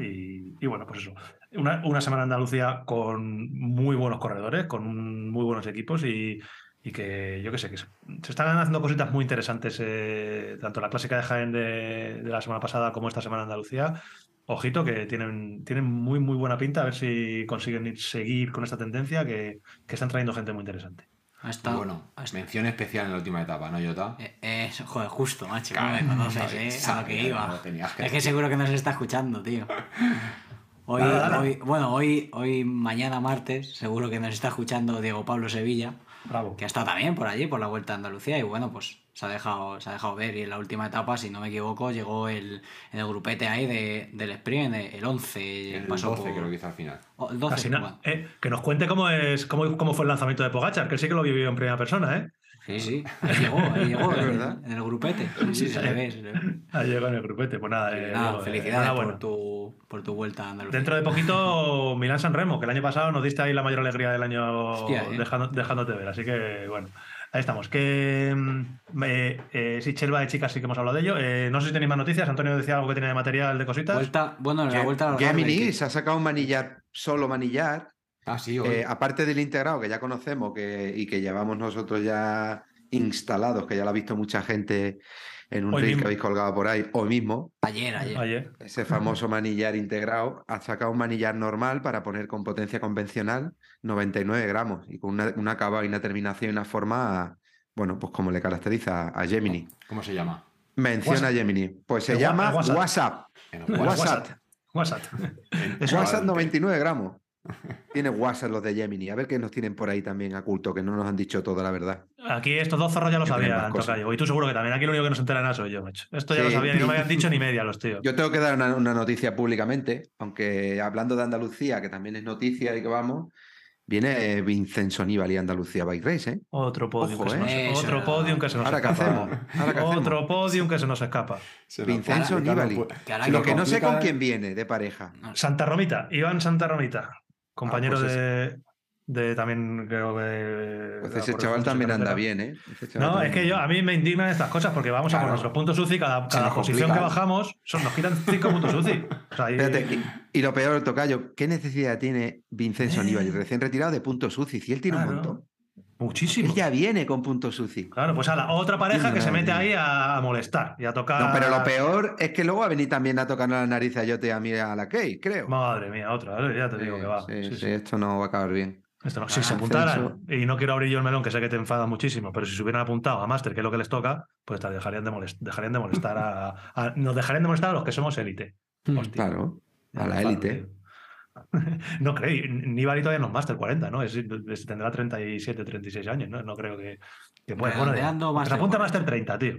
y, y bueno, pues eso. Una, una semana en Andalucía con muy buenos corredores, con un- muy buenos equipos y, y que yo qué sé, que se, se están haciendo cositas muy interesantes, eh, tanto la clásica de Jaén de, de la semana pasada como esta semana en Andalucía. Ojito, que tienen, tienen muy, muy buena pinta, a ver si consiguen ir- seguir con esta tendencia, que, que están trayendo gente muy interesante. Ha estado. Bueno, ha estado- mención especial en la última etapa, ¿no, Jota? Eh, eh, joder, justo, macho. ¿Cómo me conoces, sabía, eh? A lo que iba. que es que seguro que nos está escuchando, tío. Hoy, Dale, dale. hoy, bueno, hoy, hoy, mañana martes, seguro que nos está escuchando Diego Pablo Sevilla, Bravo. que ha estado también por allí, por la Vuelta a Andalucía, y bueno, pues se ha dejado, se ha dejado ver. Y en la última etapa, si no me equivoco, llegó el, en el grupete ahí de, del sprint, el 11. El pasó 12 por- creo que hizo al final. Oh, el 12, Casi nada. bueno. Eh, que nos cuente cómo, es, cómo, cómo fue el lanzamiento de Pogachar, que él sí que lo vivió en primera persona, ¿eh? Sí, sí, ahí llegó, ahí llegó, Es en, verdad. en el grupete. Sí, sí, se le ve, se le ve. Ha llegado en el grupete. Pues nada, eh, Nada, eh, felicidades enhorabuena. por tu, por tu vuelta a Andalucía. Dentro de poquito, Milán San Remo, que el año pasado nos diste ahí la mayor alegría del año Hostia, ¿eh? dejando- dejándote ver. Así que, bueno, ahí estamos. Que mm, eh, eh, sí, Chelva de chicas sí que hemos hablado de ello. Eh, no sé si tenéis más noticias. Antonio decía algo que tenía de material de cositas. Vuelta, bueno, en la vuelta Algarve, Gemini que- se ha sacado un manillar, solo manillar, Ah, sí, eh, aparte del integrado que ya conocemos que, y que llevamos nosotros ya instalados, que ya lo ha visto mucha gente en un Hoy reel que habéis colgado por ahí, hoy mismo, Ayer, ayer. Ayer. ese famoso manillar integrado, ha sacado un manillar normal para poner con potencia convencional 99 gramos y con una, un acabado y una terminación y una forma, bueno, pues como le caracteriza a Gemini. ¿Cómo se llama? Menciona WhatsApp. a Gemini. Pues se El wa- llama el WhatsApp. WhatsApp. Pues WhatsApp. WhatsApp. Es WhatsApp 99 gramos. Tiene WhatsApp los de Gemini. A ver qué nos tienen por ahí también oculto, que no nos han dicho toda la verdad. Aquí estos dos zorros ya lo sabían. Tocayo. Y tú seguro que también. Aquí lo único que no se entera nada soy yo, macho. Esto ya lo sabían y no me habían dicho ni media los tíos. Yo tengo que dar una, una noticia públicamente, aunque hablando de Andalucía, que también es noticia y que vamos, viene eh, Vincenzo Nibali Andalucía Bike Race, ¿eh? Otro podium Ojo, que se nos, ¿eh? Otro podium que se nos Ahora escapa. hacemos. Ahora hacemos. Otro podium que se nos escapa. Se lo Vincenzo Nibali. puede- Que Lo lo que no sé con quién viene de pareja. Santa Romita, Iván Santa Romita, compañero pues de, de también creo que. Pues de ese chaval también anda bien, ¿eh? No, también es que yo, a mí me indignan estas cosas porque vamos a por nuestros puntos UCI, cada, posición que complica. bajamos son, nos quitan 5 puntos UCI. O sea, y- Espérate, y, y lo peor, Tocayo, ¿qué necesidad tiene Vincenzo Eh. Nibali, recién retirado de puntos UCI? Si él tiene un montón. muchísimo. Él ya viene con puntos UCI. Claro, pues a la otra pareja que se mete ahí a, molestar y a tocar. No, pero lo peor es que luego va a venir también a tocar la nariz a Yote y a mí a la Key, creo. Madre mía, otra, ¿eh? ya te digo Sí, que va. sí, sí. esto no va a acabar bien. Esto no- si Ah, se apuntaran, y no quiero abrir yo el melón, que sé que te enfada muchísimo, pero si se hubieran apuntado a Master, que es lo que les toca, pues te dejarían de, molest- dejarían de molestar a, a- Nos dejarían de molestar a los que somos élite. Hostia, Claro, ya a la élite. no creo, Nibali todavía no es Master 40, ¿no? Es- es- tendrá 37, 36 años, ¿no? No creo que, que pueda. Bueno, se Master apunta a 40. Master 30, tío.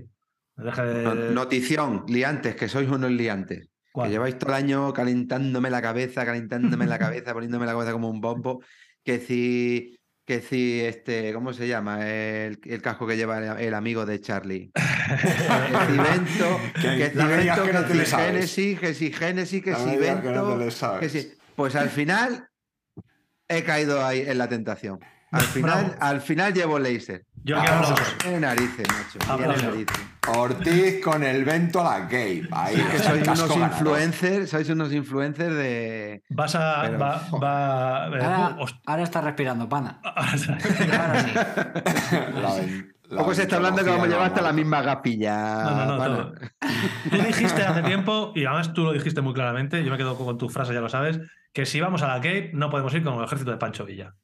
Deja de- No- Notición, liantes, que sois unos liantes. ¿Cuál? Que lleváis todo el año calentándome la cabeza, calentándome la cabeza, poniéndome la cabeza como un bombo. Que si, que si este, ¿cómo se llama? El, el casco que lleva el, el amigo de Charlie. Que si Vento, Que si no Vento, que no que si. Génesis, que si Génesis, que No si me digas que no Vento. que si- Pues al final he caído ahí en la tentación. Al final, Bravo. al final llevo laser. Yo aplausos. Tiene narices, macho. Narices. Ortiz con el vento a la Cape. Ahí, Es que sois unos influencers, sois unos influencers de. Vas a. Pero, va, joder. va- eh, Ahora, ahora está respirando, pana. ahora sí. Ahora sí. La ven- la Poco se está hablando que vamos a llevar hasta no la misma gapilla. No, no, no. Tú dijiste hace tiempo, y además tú lo dijiste muy claramente, yo me quedo con tu frase, ya lo sabes, que si vamos a la Cape no podemos ir con el ejército de Pancho Villa.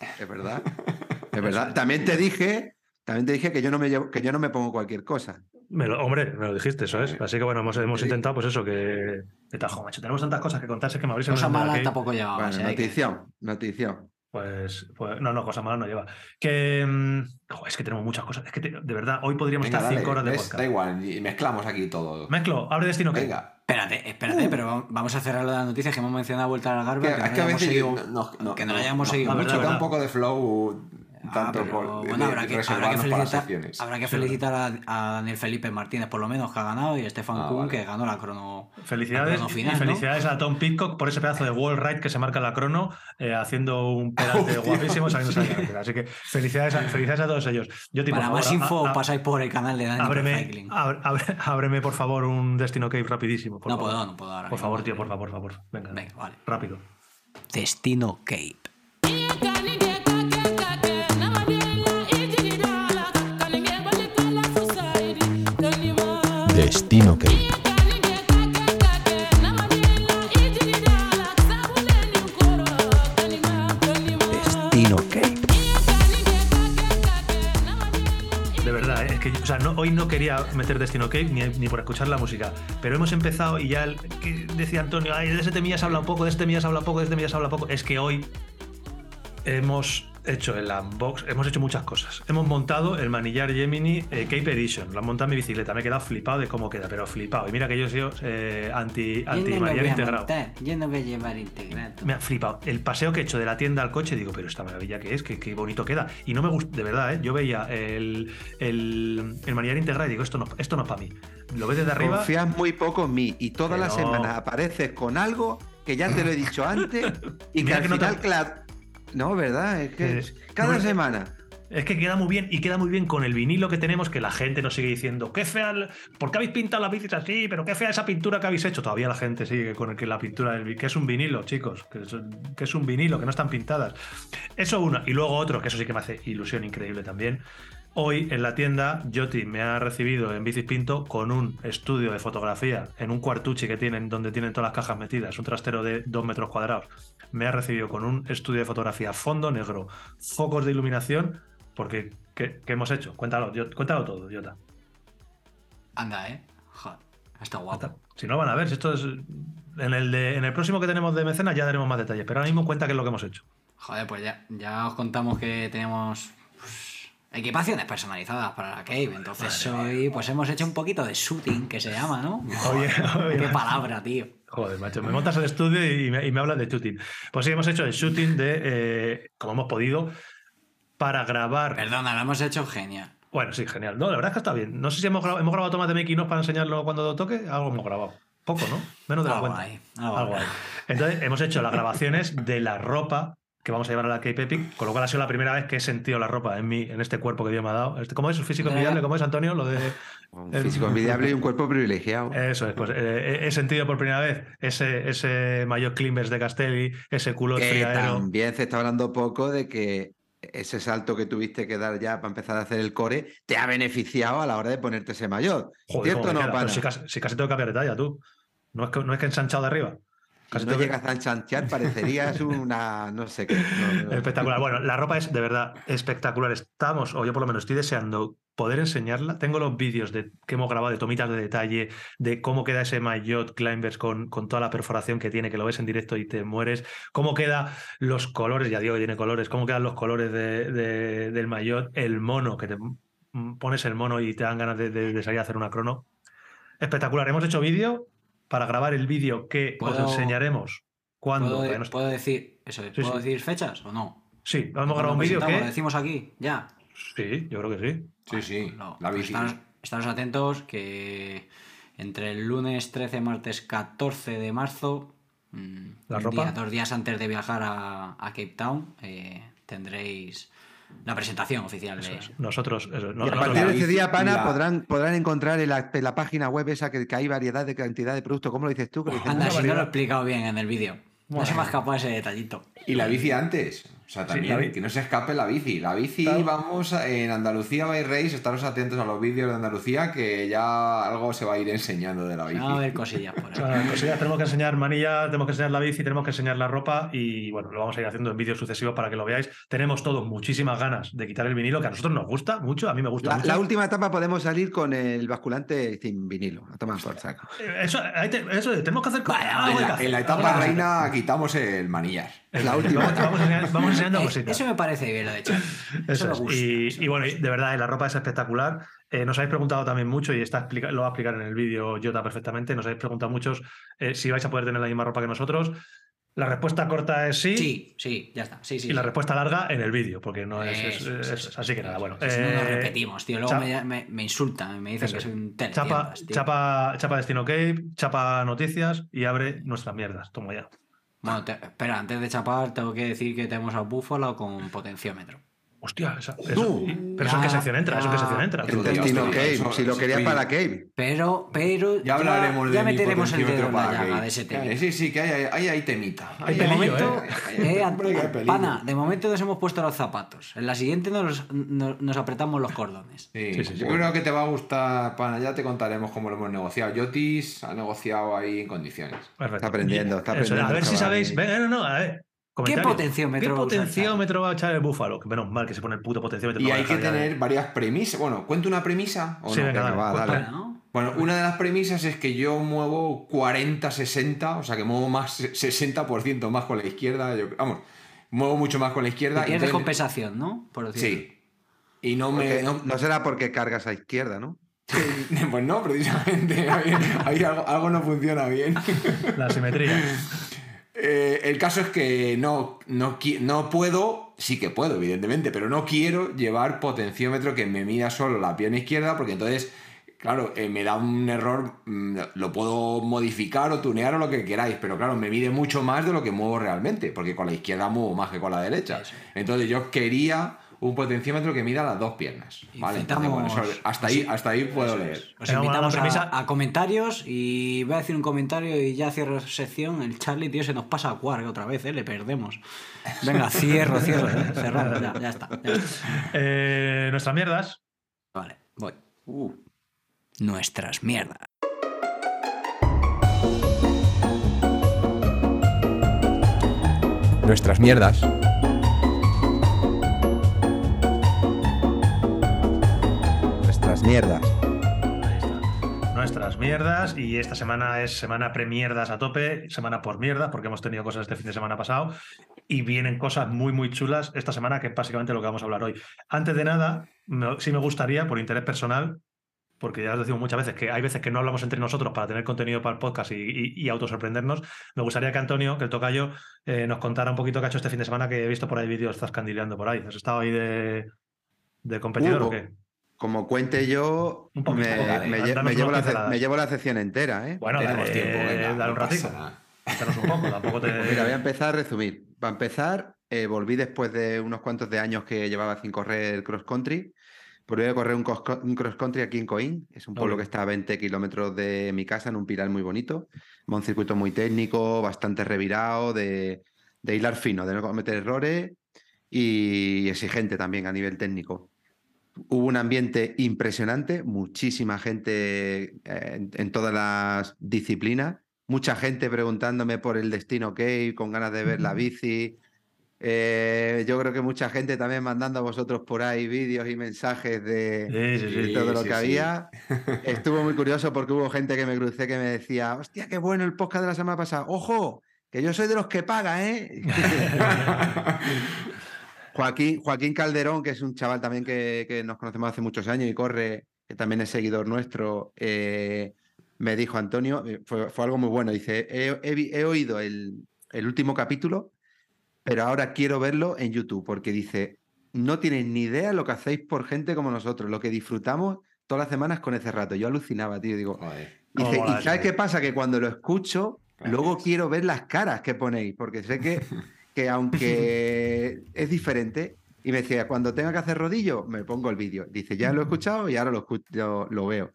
Es verdad. Es verdad. También te dije, también te dije que yo no me llevo, que yo no me pongo cualquier cosa. Me lo- hombre, me lo dijiste, eso es. Así que bueno, hemos, hemos Sí. intentado, pues eso, que. que tajo, macho. Tenemos tantas cosas que contarse que me el Cosa de mala tampoco llevaba. Bueno, o sea, hay que- notición, notición. Pues, pues, no, no, cosa mala no lleva. Que. mm, jo, es que tenemos muchas cosas. Es que te- de verdad, hoy podríamos Venga, estar dale, cinco horas de ves, podcast. da igual, y mezclamos aquí todo. Mezclo, abre destino que. Espérate, espérate, pero va- vamos a cerrar las noticias que hemos mencionado vuelta al Que, Garba. Que, no que a hayamos seguido- no, no, que no no, lo hayamos no, seguido. la un poco de flow tanto pero, por bueno, de- habrá de que, habrá felicitar, secciones. habrá que Sí, felicitar a, a Daniel Felipe Martínez, por lo menos, que ha ganado, y a Stefan Ah, Kuhn, vale. que ganó la crono. Felicidades la crono final, y ¿no? felicidades a Tom Pitcock por ese pedazo de wall ride que se marca la crono, eh, haciendo un pedazo guapísimo saliendo carretera. Así que felicidades a, felicidades a todos ellos. Yo, tipo, Para más info, a- a- pasáis por el canal de Dani ábreme, Cycling. ábre- ábre- ábreme, por favor, un Destino Cave rapidísimo. Por No favor. puedo, no puedo ahora Por favor, tío, por favor, por favor. Venga, Venga, vale. rápido. Destino Cape. Destino Cape. Destino Cape. De verdad, ¿eh? es que o sea, no, hoy no quería meter Destino Cave ni, ni por escuchar la música, pero hemos empezado y ya decía Antonio, Ay, de ese temilla se habla un poco, de este temilla se habla poco, de este temilla se habla poco. Es que hoy hemos hecho el unbox, hemos hecho muchas cosas. Hemos montado el manillar Gemini eh, Cape Edition, lo han montado en mi bicicleta, me he quedado flipado de cómo queda, pero flipado. Y mira que yo he sido eh, anti, Yo anti no manillar integrado. montar, yo no voy a llevar integrado. Me ha flipado. El paseo que he hecho de la tienda al coche, digo, pero esta maravilla que es, que, qué bonito queda. Y no me gusta, de verdad, ¿eh? yo veía el, el, el manillar integral y digo, esto no, esto no es para mí. Lo ves desde arriba. Confías muy poco en mí y todas las Que no. semanas apareces con algo que ya te lo he dicho antes y que Mira al que no te- final, claro. No, ¿verdad? Es que Que- cada no, semana. Es que queda muy bien y queda muy bien con el vinilo que tenemos, que la gente nos sigue diciendo, qué fea, ¿por qué habéis pintado las bicis así? Pero qué fea esa pintura que habéis hecho. Todavía la gente sigue con el que la pintura del que es un vinilo, chicos, que es, que es un vinilo, que no están pintadas. Eso uno. Y luego otro, que eso sí que me hace ilusión increíble también. Hoy en la tienda, Yoti me ha recibido en Bicis Pinto con un estudio de fotografía en un cuartuchi que tienen donde tienen todas las cajas metidas, un trastero de dos metros cuadrados. Me ha recibido con un estudio de fotografía fondo negro, focos de iluminación, porque ¿qué, qué hemos hecho? Cuéntalo, Yo- cuéntalo todo, Jota. Anda, eh. Joder, está guapo. Si no van a ver, si esto es en el de, en el próximo que tenemos de mecenas ya daremos más detalles, pero ahora mismo cuenta qué es lo que hemos hecho. Joder, pues ya, ya os contamos que tenemos equipaciones personalizadas para la cave. Entonces hoy pues hemos hecho un poquito de shooting, que se llama, ¿no? Oye, oye. Qué palabra, tío. Joder, macho, me montas el estudio y me, y me hablas de shooting. Pues sí, hemos hecho el shooting de, eh, como hemos podido, para grabar. Perdona, lo hemos hecho genial. Bueno, sí, genial. No, la verdad es que está bien. No sé si hemos grabado, hemos grabado tomas de making para enseñarlo cuando toque. Algo hemos grabado. Poco, ¿no? Menos de la Algo cuenta. hay, algo Algo hay. Entonces, hemos hecho las grabaciones de la ropa que vamos a llevar a la Cape Epic, con lo cual ha sido la primera vez que he sentido la ropa en mí, en este cuerpo que Dios me ha dado. Este- ¿Cómo es? ¿Físico envidiable? ¿Cómo es, Antonio? Lo de... Un el- físico envidiable y un cuerpo privilegiado. Eso es, pues eh, he sentido por primera vez ese, ese mayor Climbers de Castelli, ese culo que friadero. también se está hablando poco de que ese salto que tuviste que dar ya para empezar a hacer el core te ha beneficiado a la hora de ponerte ese mayor. Joder, ¿Cierto o no, queda. pana? Pero si casi, si casi tengo que cambiar de talla, tú. No es que, no es que he ensanchado de arriba. Casi no que- llegas a enchanchar, parecerías una. no sé qué. no, no. Espectacular. Bueno, la ropa es de verdad espectacular. Estamos, o yo por lo menos estoy deseando poder enseñarla. Tengo los vídeos de, que hemos grabado de tomitas de detalle, de cómo queda ese maillot Climbers con, con toda la perforación que tiene, que lo ves en directo y te mueres. Cómo quedan los colores, ya digo que tiene colores, cómo quedan los colores de- de- del maillot, el mono, que te pones el mono y te dan ganas de, de- de salir a hacer una crono. Espectacular. Hemos hecho vídeo para grabar el vídeo que os ¿Puedo- enseñaremos. cuando ¿Puedo, puedo decir eso? Sí, ¿Puedo sí. decir fechas o no? Sí, hemos ¿Cuándo grabado un vídeo que... ¿Lo decimos aquí? Ya. Sí, yo creo que sí. Sí, sí. No, la estaros, estaros atentos que entre el lunes 13 martes 14 de marzo, mm, ¿La un ropa? día- dos días antes de viajar a, a Cape Town, eh, tendréis la presentación oficial de. Nosotros, eso, Y a nosotros- partir de ese día, pana, la- podrán, podrán encontrar en la, en la página web esa que, que hay variedad de cantidad de productos. ¿Cómo lo dices tú? Que lo dices Anda, si no lo he explicado bien en el vídeo. No se me ha escapado ese detallito. Y la bici antes. O sea, también la bi- que no se escape la bici. La bici, Claro. vamos a- en Andalucía by Race, estaros atentos a los vídeos de Andalucía que ya algo se va a ir enseñando de la bici. Va a haber cosillas por ahí. cosillas, tenemos que enseñar manilla, tenemos que enseñar la bici, tenemos que enseñar la ropa y bueno, lo vamos a ir haciendo en vídeos sucesivos para que lo veáis. Tenemos todos muchísimas ganas de quitar el vinilo, que a nosotros nos gusta mucho, a mí me gusta La, mucho. la última etapa podemos salir con el basculante sin vinilo. A tomar por saco. Eh, Eso, te- eso tenemos que hacer. Vaya, en, la, en la etapa reina quitamos el manillar. Es la última. Vamos, vamos enseñando, vamos enseñando Eh, cositas. Eso me parece bien lo de Charlie. Eso Eso me gusta. Y, eso y me bueno, de verdad, y la ropa es espectacular. Eh, nos habéis preguntado también mucho, y está lo va a explicar en el vídeo Jota perfectamente. Nos habéis preguntado muchos eh, si vais a poder tener la misma ropa que nosotros. La respuesta corta es sí. Sí, sí, ya está. Sí, sí. y la respuesta larga en el vídeo, porque no es, así que nada, bueno. no nos eh, repetimos, tío. Luego me, me- me insultan, me dicen que es. soy un Chapa, teletiendas, tío. chapa, chapa Destino Cape, chapa Noticias y abre nuestras mierdas. Toma ya. Bueno, te- espera, antes de chapar, tengo que decir que tenemos a Búfalo con potenciómetro. Hostia, esa- eso- Tú. pero eso en qué Ya, sección entra, eso en qué ya. sección entra. El destino Cave. eso- Si lo eso- oye. para Cave. Pero, pero. Ya hablaremos ya de mi meteremos el dedo en la para llaga que- de ese tema. Sí, sí, que hay, hay, hay temita. Hay de pelillo, momento, ¿eh? eh, pana, de momento nos hemos puesto los zapatos. En la siguiente nos, nos, nos apretamos los cordones. Sí, Sí, sí, yo sí. creo que te va a gustar, pana. Ya te contaremos cómo lo hemos negociado. Yotis ha negociado ahí en condiciones. Perfecto. Está aprendiendo, está Eso, aprendiendo, A ver si sabéis. Venga, no, no, a ver. ¿Qué potenciómetro ¿Qué va a usar potenciómetro va a echar el búfalo? Que menos mal que se pone el puto potenciómetro. Y no hay que de- tener varias premisas. Bueno, ¿cuento una premisa o Sí, no? venga, dale, va, pues, dale. ¿no? Bueno, una de las premisas es que yo muevo 40-60, o sea que muevo más 60% más con la izquierda. yo- vamos, muevo mucho más con la izquierda. Que tienes compensación, ¿no? Por decirlo. Sí. Y no me. No- no será porque cargas a izquierda, ¿no? pues no, precisamente. Ahí, ahí algo, algo no funciona bien. La simetría. Eh, el caso es que no, no, no puedo, sí que puedo, evidentemente, pero no quiero llevar potenciómetro que me mida solo la pierna izquierda, porque entonces, claro, eh, me da un error, mm, lo puedo modificar o tunear o lo que queráis, pero claro, me mide mucho más de lo que muevo realmente, porque con la izquierda muevo más que con la derecha. Entonces yo quería un potenciómetro que mida las dos piernas. ¿vale? Entonces, bueno, Incitamos- eso- hasta, ahí, hasta ahí puedo leer. Os invitamos la premisa- a, a comentarios y voy a decir un comentario y ya cierro sección. El Charlie, tío, se nos pasa a Quark otra vez, ¿eh? Le perdemos. Venga, cierro, cierro. ¿eh? Cerramos, ya, ya está. ya está. Eh, nuestras mierdas. Vale, voy. Uh. Nuestras mierdas. Nuestras mierdas. Mierdas. Ahí está. Nuestras mierdas. Y esta semana es semana premierdas a tope, semana por mierda, porque hemos tenido cosas este fin de semana pasado. Y vienen cosas muy, muy chulas esta semana, que es básicamente lo que vamos a hablar hoy. Antes de nada, me- sí me gustaría, por interés personal, porque ya os decimos muchas veces que hay veces que no hablamos entre nosotros para tener contenido para el podcast y, y, y autosorprendernos. Me gustaría que Antonio, que el tocayo, eh, nos contara un poquito qué ha hecho este fin de semana, que he visto por ahí vídeos zascandileando por ahí. ¿Has estado ahí de, de competidor Uh, o qué? Como cuente yo, me, me lle- me llevo la, me llevo la sección entera, ¿eh? Bueno, Tenemos dale, tiempo, venga, dale un ratito. un poco, tampoco te... Mira, voy a empezar a resumir. Para empezar, eh, volví después de unos cuantos de años que llevaba sin correr cross country. Volví a correr un, cross country aquí en Coín. Es un pueblo Ole. que está a 20 kilómetros de mi casa, en un pilar muy bonito. Un circuito muy técnico, bastante revirado, de, de hilar fino, de no cometer errores y exigente también a nivel técnico. Hubo un ambiente impresionante, muchísima gente eh, en, en todas las disciplinas, mucha gente preguntándome por el destino Cave, con ganas de ver la bici. Eh, yo creo que mucha gente también mandando a vosotros por ahí vídeos y mensajes de, Sí, sí, de sí. todo lo sí, que sí. había. Estuvo muy curioso porque hubo gente que me crucé que me decía, hostia, qué bueno el podcast de la semana pasada. Ojo, que yo soy de los que paga, ¿eh? Joaquín, Joaquín Calderón, que es un chaval también que, que nos conocemos hace muchos años y corre, que también es seguidor nuestro, eh, me dijo Antonio, eh, fue, fue algo muy bueno. Dice, he, he vi- he oído el, el último capítulo, pero ahora quiero verlo en YouTube, porque dice, no tienes ni idea lo que hacéis por gente como nosotros, lo que disfrutamos todas las semanas con ese rato. Yo alucinaba, tío. Digo, Dice, ¿y sabes qué pasa? Que cuando lo escucho, luego quiero ver las caras que ponéis, porque sé que, que aunque es diferente, Y me decía, cuando tenga que hacer rodillo, me pongo el vídeo. Dice, ya lo he escuchado y ahora lo, escucho, lo, veo.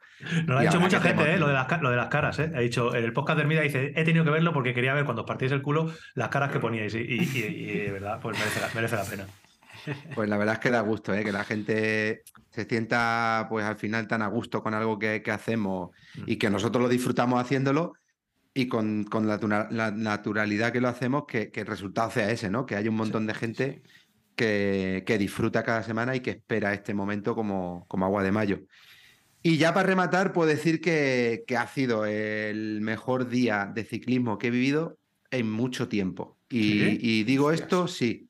Lo ha dicho mucha gente, ¿eh? lo, de las, lo de las caras. ¿eh? Ha dicho, en el podcast de Hermida dice, he tenido que verlo porque quería ver cuando os partíais el culo las caras que poníais. Y, y, de verdad, pues merece la, merece la pena. Pues la verdad es que da gusto, ¿eh? que la gente se sienta pues al final tan a gusto con algo que, hacemos mm. y que nosotros lo disfrutamos haciéndolo y con, la, naturalidad que lo hacemos, que, el resultado sea ese, ¿no? Que hay un montón de gente que, disfruta cada semana y que espera este momento como, como agua de mayo. Y ya para rematar, puedo decir que, ha sido el mejor día de ciclismo que he vivido en mucho tiempo. Y, digo esto, sí,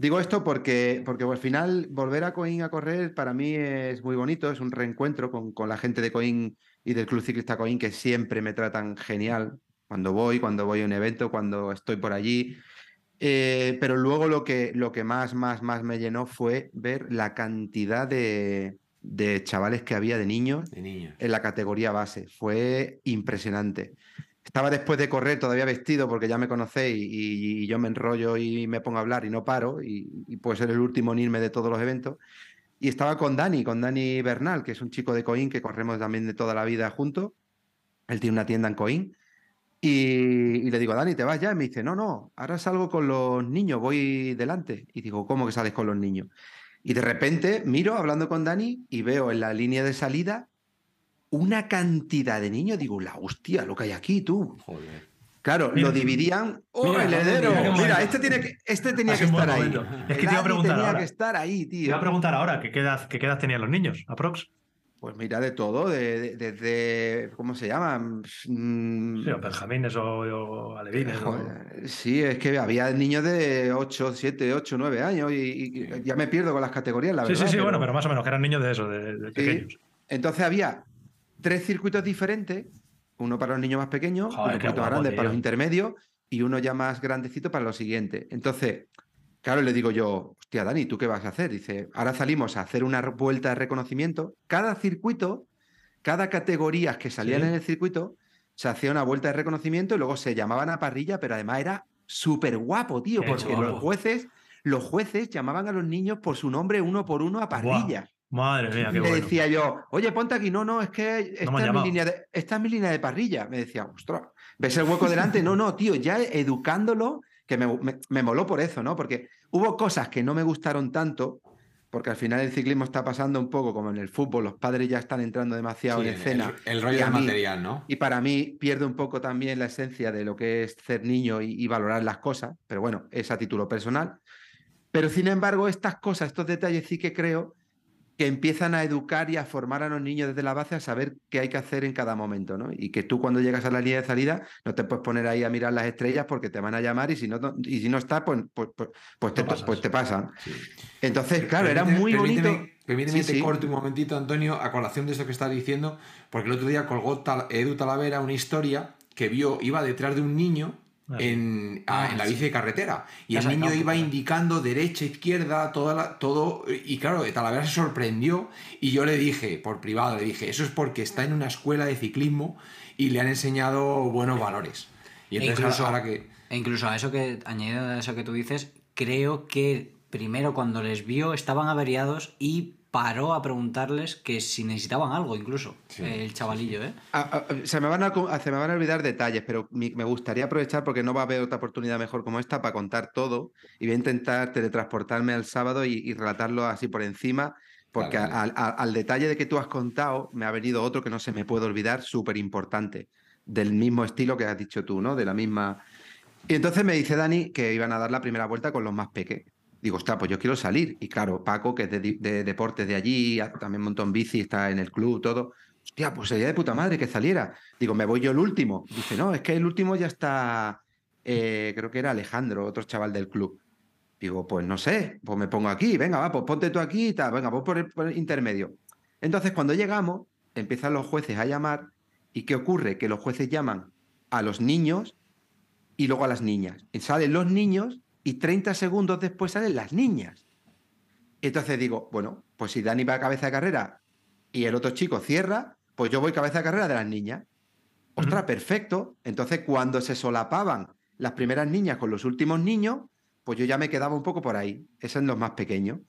Digo esto porque, porque al final volver a Coín a correr para mí es muy bonito, es un reencuentro con, con la gente de Coín y del Club Ciclista Coín que siempre me tratan genial cuando voy, cuando voy a un evento, cuando estoy por allí. Eh, pero luego lo que, lo que más, más, más me llenó fue ver la cantidad de, de chavales que había de niños, de niños en la categoría base. Fue impresionante. Estaba después de correr todavía vestido porque ya me conocéis y, yo me enrollo y me pongo a hablar y no paro y, puede ser el último en irme de todos los eventos. Y estaba con Dani, con Dani Bernal, que es un chico de Coín que corremos también de toda la vida juntos. Él tiene una tienda en Coín. Y, le digo, Dani, ¿te vas ya? Y me dice, no, no, ahora salgo con los niños, voy delante. Y digo, ¿cómo que sales con los niños? Y de repente miro hablando con Dani y veo en la línea de salida una cantidad de niños, digo, la hostia, lo que hay aquí, tú. Joder. Claro, lo dividían. ¡Oh, el heredero! Mira, este, tiene que, este tenía que estar ahí. Es que te iba a preguntar tenía ahora. que estar ahí, tío. Te iba a preguntar ahora, ¿qué edad, qué edad tenían los niños, aprox? Pues mira, de todo, desde. De, de, ¿Cómo se llaman? Mm. Sí, o benjamines o, alevines. Sí, es que había niños de 8, 7, 8, 9 años y, ya me pierdo con las categorías, la verdad. Sí, sí, sí, bueno, pero más o menos, que eran niños de eso, de, pequeños. Entonces había tres circuitos diferentes, uno para los niños más pequeños, uno más grande para los intermedios y uno ya más grandecito para los siguientes. Entonces, claro, le digo yo, hostia, Dani, ¿tú qué vas a hacer? Dice, ahora salimos a hacer una vuelta de reconocimiento. Cada circuito, cada categoría que salían en el circuito, se hacía una vuelta de reconocimiento y luego se llamaban a parrilla, pero además era súper guapo, tío, porque los jueces, los jueces llamaban a los niños por su nombre uno por uno a parrilla. Madre mía, qué bueno. Me decía yo, oye, ponte aquí. No, no, es que esta, es mi línea de, esta es mi línea de parrilla. Me decía, ostras, ¿ves el hueco delante? no, no, tío, ya educándolo, que me, me, moló por eso, ¿no? Porque hubo cosas que no me gustaron tanto, porque al final el ciclismo está pasando un poco como en el fútbol, los padres ya están entrando demasiado en escena. El, rollo de material, ¿no? Y para mí pierde un poco también la esencia de lo que es ser niño y, y valorar las cosas, pero bueno, es a título personal. Pero sin embargo, estas cosas, estos detalles sí que creo que empiezan a educar y a formar a los niños desde la base a saber qué hay que hacer en cada momento, ¿no? Y que tú cuando llegas a la línea de salida no te puedes poner ahí a mirar las estrellas porque te van a llamar y si no, y si no está, pues, pues, pues, pues te, pues te, pasan. Entonces, claro, era muy bonito. Permíteme que te corte un momentito, Antonio, a colación de eso que estás diciendo, porque el otro día colgó Edu Talavera una historia que vio, iba detrás de un niño en, ah, en, la bici de carretera. Y el niño iba indicando derecha, izquierda, toda todo. Y claro, Talavera se sorprendió. Y yo le dije, por privado, le dije, eso es porque está en una escuela de ciclismo y le han enseñado buenos valores. Y e entonces ahora que. E incluso a eso que, añadido a eso que tú dices, creo que primero cuando les vio estaban averiados y paró a preguntarles que si necesitaban algo, incluso, el chavalillo. ¿eh? se, me van a, se me van a olvidar detalles, pero me gustaría aprovechar porque no va a haber otra oportunidad mejor como esta para contar todo y voy a intentar teletransportarme al sábado y, relatarlo así por encima. Porque al detalle de que tú has contado, me ha venido otro que no se me puede olvidar, súper importante, del mismo estilo que has dicho tú, ¿no? De la misma. Y entonces me dice Dani que iban a dar la primera vuelta con los más pequeños. Digo, está, pues yo quiero salir. Y claro, Paco, que es de, deportes de allí, también montó en bici, está en el club, todo. Hostia, pues sería de puta madre que saliera. Digo, me voy yo el último. Dice, no, es que el último ya está, eh, creo que era Alejandro, otro chaval del club. Digo, pues no sé, pues me pongo aquí, venga, va, pues ponte tú aquí y tal, venga, voy por el, por el intermedio. Entonces, cuando llegamos, empiezan los jueces a llamar. ¿Y qué ocurre? Que los jueces llaman a los niños y luego a las niñas. Y salen los niños y 30 segundos después salen las niñas. Entonces digo, bueno, pues si Dani va a cabeza de carrera y el otro chico cierra, pues yo voy cabeza de carrera de las niñas. Ostras, perfecto. Entonces, cuando se solapaban las primeras niñas con los últimos niños, pues yo ya me quedaba un poco por ahí. Esos son los más pequeños.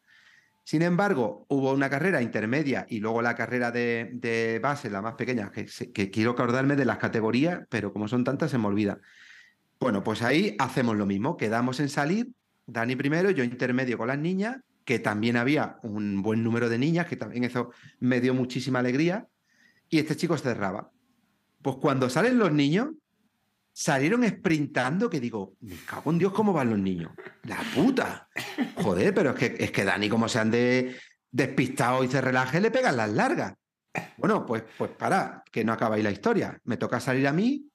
Sin embargo, hubo una carrera intermedia y luego la carrera de, de base, la más pequeña, que, que quiero acordarme de las categorías, pero como son tantas se me olvida. Bueno, pues ahí hacemos lo mismo, quedamos en salir, Dani primero, yo intermedio con las niñas, que también había un buen número de niñas, que también eso me dio muchísima alegría, y este chico cerraba. Pues cuando salen los niños, salieron sprintando que digo, me cago en Dios cómo van los niños. La puta. Joder, pero es que, es que Dani, como se han de despistado y se relaje, le pegan las largas. Bueno, pues, pues para, que no acabáis la historia. Me toca salir a mí,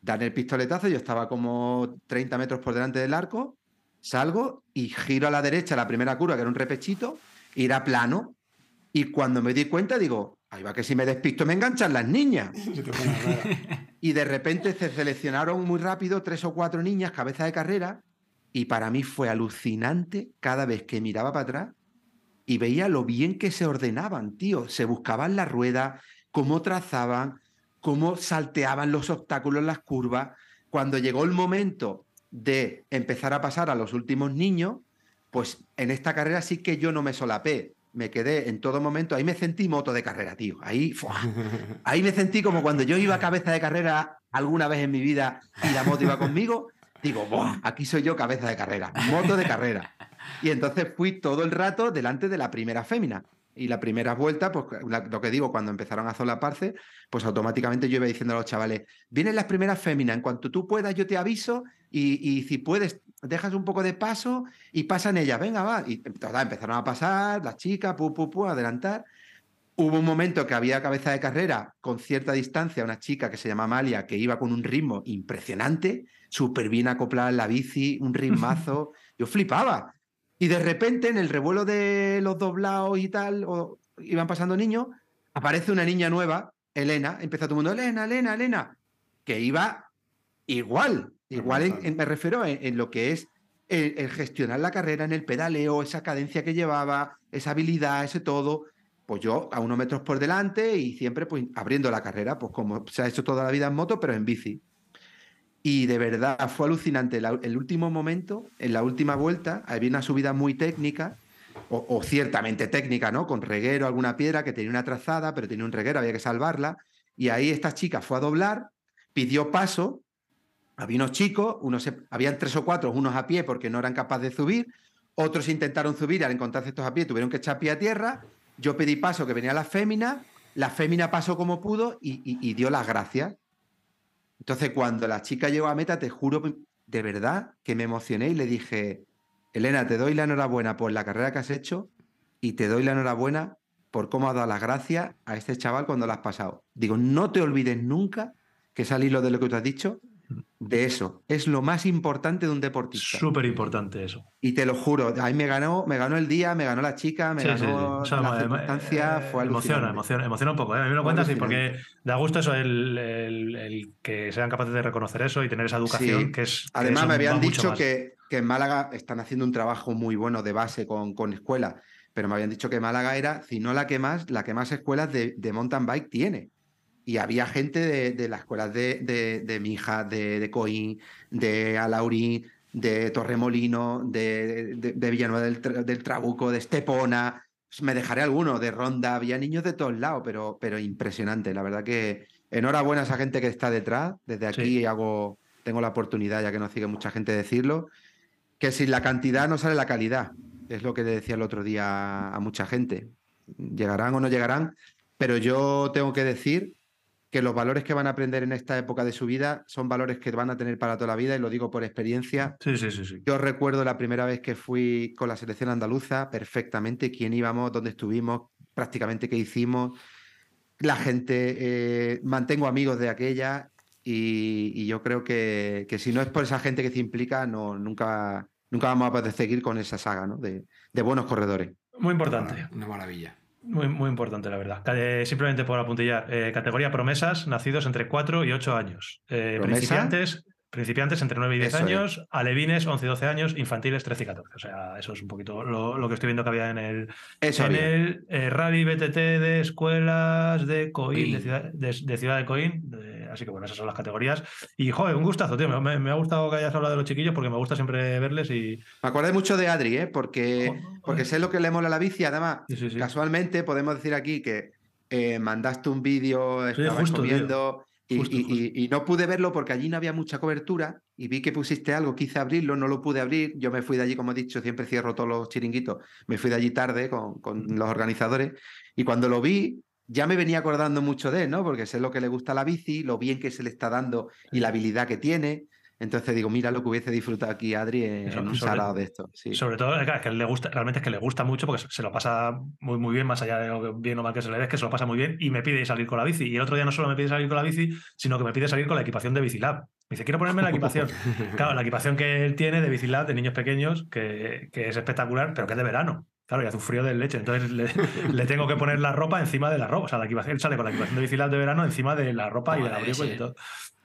dar el pistoletazo, yo estaba como 30 metros por delante del arco, salgo y giro a la derecha la primera curva, que era un repechito, ir a plano, y cuando me di cuenta digo, ahí va que si me despisto me enganchan las niñas. Y de repente se seleccionaron muy rápido tres o cuatro niñas, cabeza de carrera, y para mí fue alucinante cada vez que miraba para atrás y veía lo bien que se ordenaban, tío. Se buscaban la rueda, cómo trazaban, cómo salteaban los obstáculos las curvas. Cuando llegó el momento de empezar a pasar a los últimos niños, pues en esta carrera sí que yo no me solapé. Me quedé en todo momento, ahí me sentí moto de carrera, tío. Ahí, ahí me sentí como cuando yo iba a cabeza de carrera alguna vez en mi vida y la moto iba conmigo. Digo, ¡buah! Aquí soy yo cabeza de carrera, moto de carrera. Y entonces fui todo el rato delante de la primera fémina. Y la primera vuelta, pues la- lo que digo, cuando empezaron a solaparse, pues automáticamente yo iba diciendo a los chavales, vienen las primeras féminas, en cuanto tú puedas yo te aviso y, y si puedes, dejas un poco de paso y pasan ellas, venga, va. Y total, empezaron a pasar, las chicas, pu, pu, adelantar. Hubo un momento que había cabeza de carrera con cierta distancia, una chica que se llama Amalia, que iba con un ritmo impresionante, súper bien acoplada en la bici, un ritmazo. Yo flipaba. Y de repente, en el revuelo de los doblados y tal, o iban pasando niños, aparece una niña nueva, Elena, empieza todo el mundo, Elena, Elena, Elena, que iba igual, igual en- en- me refiero en, en lo que es el, el gestionar la carrera, en el pedaleo, esa cadencia que llevaba, esa habilidad, ese todo, pues yo a unos metros por delante y siempre pues abriendo la carrera, pues como se ha hecho toda la vida en moto, pero en bici. Y de verdad fue alucinante. El último momento, en la última vuelta, había una subida muy técnica, o, ciertamente técnica, ¿no? Con reguero, alguna piedra que tenía una trazada, pero tenía un reguero, había que salvarla. Y ahí esta chica fue a doblar, pidió paso. Había unos chicos, unos habían tres o cuatro, unos a pie porque no eran capaces de subir, otros intentaron subir al encontrarse estos a pie tuvieron que echar pie a tierra. Yo pedí paso que venía la fémina, la fémina pasó como pudo y- y dio las gracias. Entonces, cuando la chica llegó a meta, te juro de verdad que me emocioné y le dije, Elena, te doy la enhorabuena por la carrera que has hecho y te doy la enhorabuena por cómo has dado las gracias a este chaval cuando lo has pasado. Digo, no te olvides nunca que es al hilo de lo que tú has dicho, de eso. Es lo más importante de un deportista. Súper importante eso. Y te lo juro, ahí me ganó, me ganó el día, me ganó la chica, me Sí, sí, sí. ganó O sea, la circunstancia, eh, fue emociona, emociona, emociona un poco. ¿eh? A mí me lo cuentas y porque da gusto eso, el, el- el que sean capaces de reconocer eso y tener esa educación que es. que Además, eso me habían dicho que, que en Málaga están haciendo un trabajo muy bueno de base con, con escuelas, pero me habían dicho que Málaga era, si no la que más, la que más escuelas de, de mountain bike tiene. Y había gente de, de las escuelas de, de, de Mija, de, de Coín, de Alaurín, de Torremolino, de, de, Villanueva del, del Trabuco, de Estepona. Pues Me dejaré alguno, de Ronda, había niños de todos lados, pero, pero impresionante. La verdad que enhorabuena a esa gente que está detrás. Desde aquí Sí. hago, tengo la oportunidad, ya que nos sigue mucha gente, decirlo, que sin la cantidad no sale la calidad. Es lo que le decía el otro día a mucha gente. Llegarán o no llegarán, pero yo tengo que decir que los valores que van a aprender en esta época de su vida son valores que van a tener para toda la vida y lo digo por experiencia. Sí, sí, sí. sí. Yo recuerdo la primera vez que fui con la selección andaluza perfectamente, quién íbamos, dónde estuvimos, prácticamente qué hicimos. La gente, eh, mantengo amigos de aquella y, y yo creo que, que si no es por esa gente que se implica, no, nunca, nunca vamos a poder seguir con esa saga ¿no? de, de buenos corredores. Muy importante. Una maravilla. Muy, muy importante, la verdad. Eh, simplemente por apuntillar. eh, categoría promesas, nacidos entre 4 y 8 años. Eh, principiantes, principiantes entre 9 y 10 Eso es. años. Alevines, 11 y 12 años. Infantiles, 13 y 14. O sea, eso es un poquito lo, lo que estoy viendo que había en el, Eso en había. el eh, rally BTT de escuelas de Coín, de ciudad de, de ciudad de Coín. de- así que bueno, esas son las categorías. Y joder, un gustazo, tío. Me, me ha gustado que hayas hablado de los chiquillos porque me gusta siempre verles y. Me acordé mucho de Adri, ¿eh? porque, Joder. porque sé lo que le mola la bici. Además, Sí, sí, sí. casualmente podemos decir aquí que eh, mandaste un vídeo, estabas justo, tío. Y, Justo, y- justo. y- y no pude verlo porque allí no había mucha cobertura y vi que pusiste algo, quise abrirlo, no lo pude abrir. Yo me fui de allí, como he dicho, siempre cierro todos los chiringuitos. Me fui de allí tarde con, con los organizadores y cuando lo vi ya me venía acordando mucho de él, ¿no? Porque sé lo que le gusta a la bici, lo bien que se le está dando y la habilidad que tiene. Entonces digo, mira lo que hubiese disfrutado aquí Adri en, un salado de esto. Sí. Sobre todo, que- es que le gusta, realmente es que le gusta mucho porque se lo pasa muy, muy bien, más allá de lo que bien o mal que se le dé, es que se lo pasa muy bien y me pide salir con la bici. Y el otro día no solo me pide salir con la bici, sino que me pide salir con la equipación de Bicilab. Me dice, quiero ponerme la equipación. claro, la equipación que él tiene de Bicilab, de niños pequeños, que, que es espectacular, pero que es de verano. Claro, y hace un frío del leche. Entonces le, le tengo que poner la ropa encima de la ropa. O sea, la equipación, él sale con la equipación de Bicilab de verano encima de la ropa y del abrigo y todo.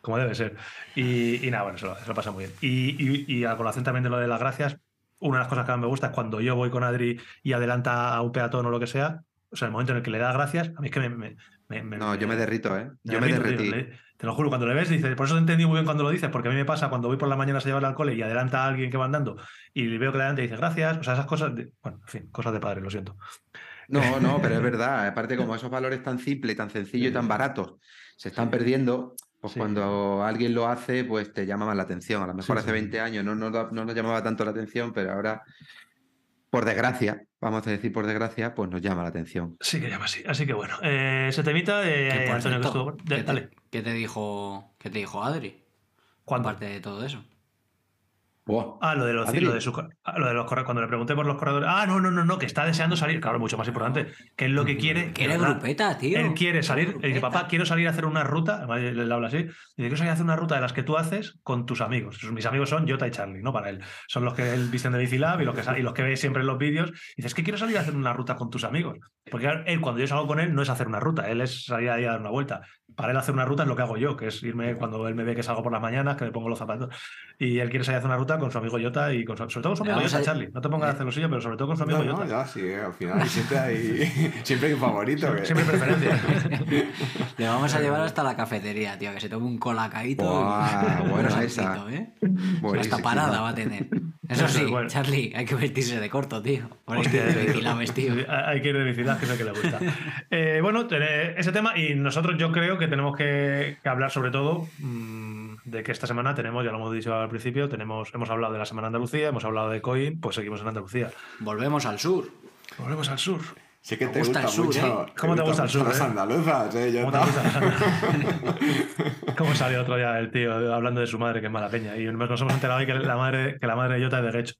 Como debe ser. Y, y nada, bueno, se lo, se lo pasa muy bien. Y, y, y a colación también de lo de las gracias, una de las cosas que más me gusta es cuando yo voy con Adri y adelanta a un peatón o lo que sea, o sea, el momento en el que le da gracias, a mí es que me... me- me- me- No, yo me derrito, ¿eh? Yo me derrito, derretí. le- te lo juro, cuando le ves, dices, por eso te entendí muy bien cuando lo dices, porque a mí me pasa cuando voy por la mañana a llevar al cole y adelanta a alguien que va andando y veo que le adelanta y dice gracias, o sea, esas cosas, de- bueno, en fin, cosas de padre, lo siento. No, no, pero es verdad. Aparte, como esos valores tan simples, tan sencillos y tan baratos se están perdiendo, pues Sí. cuando alguien lo hace, pues te llama más la atención. A lo mejor Sí, hace sí. 20 años no, nos da- no nos llamaba tanto la atención, pero ahora, por desgracia, vamos a decir por desgracia, pues nos llama la atención. Sí que llama así. Así que bueno, eh, ese temita de Que, por Antonio que estuvo... de- ¿qué, te, qué te dijo, qué te dijo Adri? ¿cuándo? Aparte de todo eso. Ah, lo de los, lo de su- ah, lo de los corredores. Cuando le pregunté por los corredores. Ah, no, no, no, no, que está deseando salir. Claro, mucho más importante. Que es lo que quiere. Quiere de verdad. grupeta, tío. Él quiere salir. Quiere grupeta. papá, quiero salir a hacer una ruta. Además, él le habla así. Dice, quiero salir a hacer una ruta de las que tú haces con tus amigos. Mis amigos son Jota y Charlie, no para él. Son los que él visten de Bicilab y los que, y los que ve siempre en los vídeos. Y dices, es que quiero salir a hacer una ruta con tus amigos. Porque él, cuando yo salgo con él, no es hacer una ruta. Él es salir ahí a dar una vuelta. Para él hacer una ruta es lo que hago yo, que es irme cuando él me ve que salgo por las mañanas, que me pongo los zapatos. Y él quiere salir a hacer una ruta con su amigo Jota y con su- sobre todo con su amigo vamos Jota, a- Charlie. No te pongas a hacer lo suyo, pero sobre todo con su amigo No, no, Jota. ya, sí, eh, al final siempre hay, siempre hay un favorito. que- Siempre preferencia. Le vamos a llevar hasta la cafetería, tío, que se tome un colacaíto. Y- buena un esa. ¿eh? Hasta parada va a tener. Eso sí, Bueno. Charlie, hay que vestirse de corto, tío. Por Hostia, eh, la vestido. sí, Hay que ir de bicicleta, que es el que le gusta. Eh, bueno, ese tema, y nosotros yo creo que tenemos que, que hablar sobre todo mm, de que esta semana tenemos, ya lo hemos dicho al principio, tenemos, hemos hablado de la Semana Andalucía, hemos hablado de Coin, pues seguimos en Andalucía. Volvemos al sur. Volvemos al sur. Sé que te gusta gusta, el sur, mucho. ¿eh? ¿Cómo te gusta el sur, Las eh? andaluzas, eh. Yo ¿Cómo te gusta? ¿Cómo salió otro día el tío hablando de su madre, que es mala peña? Y nos hemos enterado hoy que la madre, que la madre de Jota es de Guecho.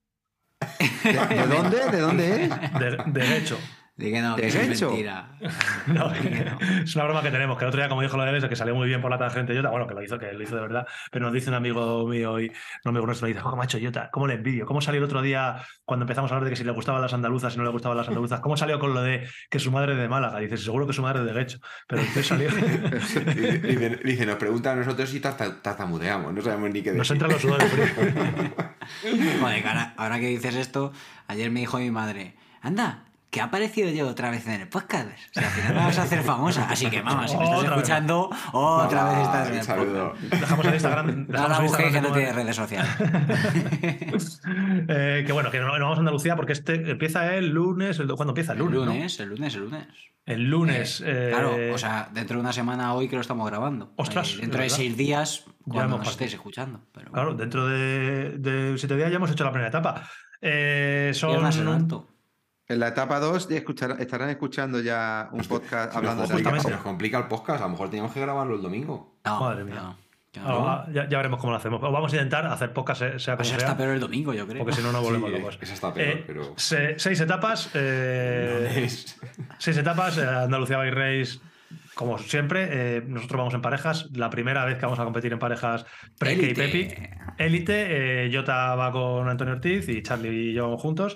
¿De, de dónde? ¿De dónde es? De, de. De que no, ¿De que es hecho? mentira. No, Que no. es una broma que tenemos, que el otro día, como dijo lo de él, que salió muy bien por la tangente Jota, bueno, que lo hizo, que lo hizo de verdad, pero nos dice un amigo mío y no me nuestro, dice, ¿cómo ha hecho Jota? ¿Cómo le envidio? ¿Cómo salió el otro día cuando empezamos a hablar de que si le gustaban las andaluzas, si no le gustaban las andaluzas? ¿Cómo salió con lo de que su madre es de Málaga? Dice, seguro que su madre es de Guecho, pero entonces salió... Dice, nos pregunta a nosotros si tarta- tartamudeamos, no sabemos ni qué Nos decir. entran los sudores fríos. Joder, ahora, ahora que dices esto, ayer me dijo mi madre, anda, que ha aparecido yo otra vez en el podcast. Si al final me vas a hacer famosa. Así que, mamá, si me estás Otra vez. escuchando, otra vez estás en Un el saludo. podcast. Dejamos el Instagram. No dejamos la el busquéis que no tiene redes sociales. Eh, que bueno, que no, no vamos a Andalucía porque este empieza el lunes. El, ¿Cuándo empieza? El El lunes. ¿no? lunes, el lunes, el lunes. El lunes. eh, Claro, o sea, dentro de una semana hoy que lo estamos grabando. Ostras, Eh, dentro de seis días, cuando hemos nos estéis escuchando. Pero Claro, dentro de, de siete días ya hemos hecho la primera etapa. Eh, son Viernes en alto. En la etapa 2 estarán escuchando ya un podcast Se nos, hablando de Justamente. se nos complica el podcast, a lo mejor teníamos que grabarlo el domingo. No, Madre mía. no, ya, ya veremos cómo lo hacemos. O vamos a intentar hacer podcast, sea- sea como Pues sea, está peor el domingo, yo creo. porque si no, no volvemos Sí, locos. esa está peor, Eh, pero... se- seis etapas. eh, Seis etapas, eh, Andalucía Bike Race, como siempre, eh, nosotros vamos en parejas. La primera vez que vamos a competir en parejas, Preke y. Pepi. Élite, eh, Jota va con Antonio Ortiz y Charlie y yo juntos.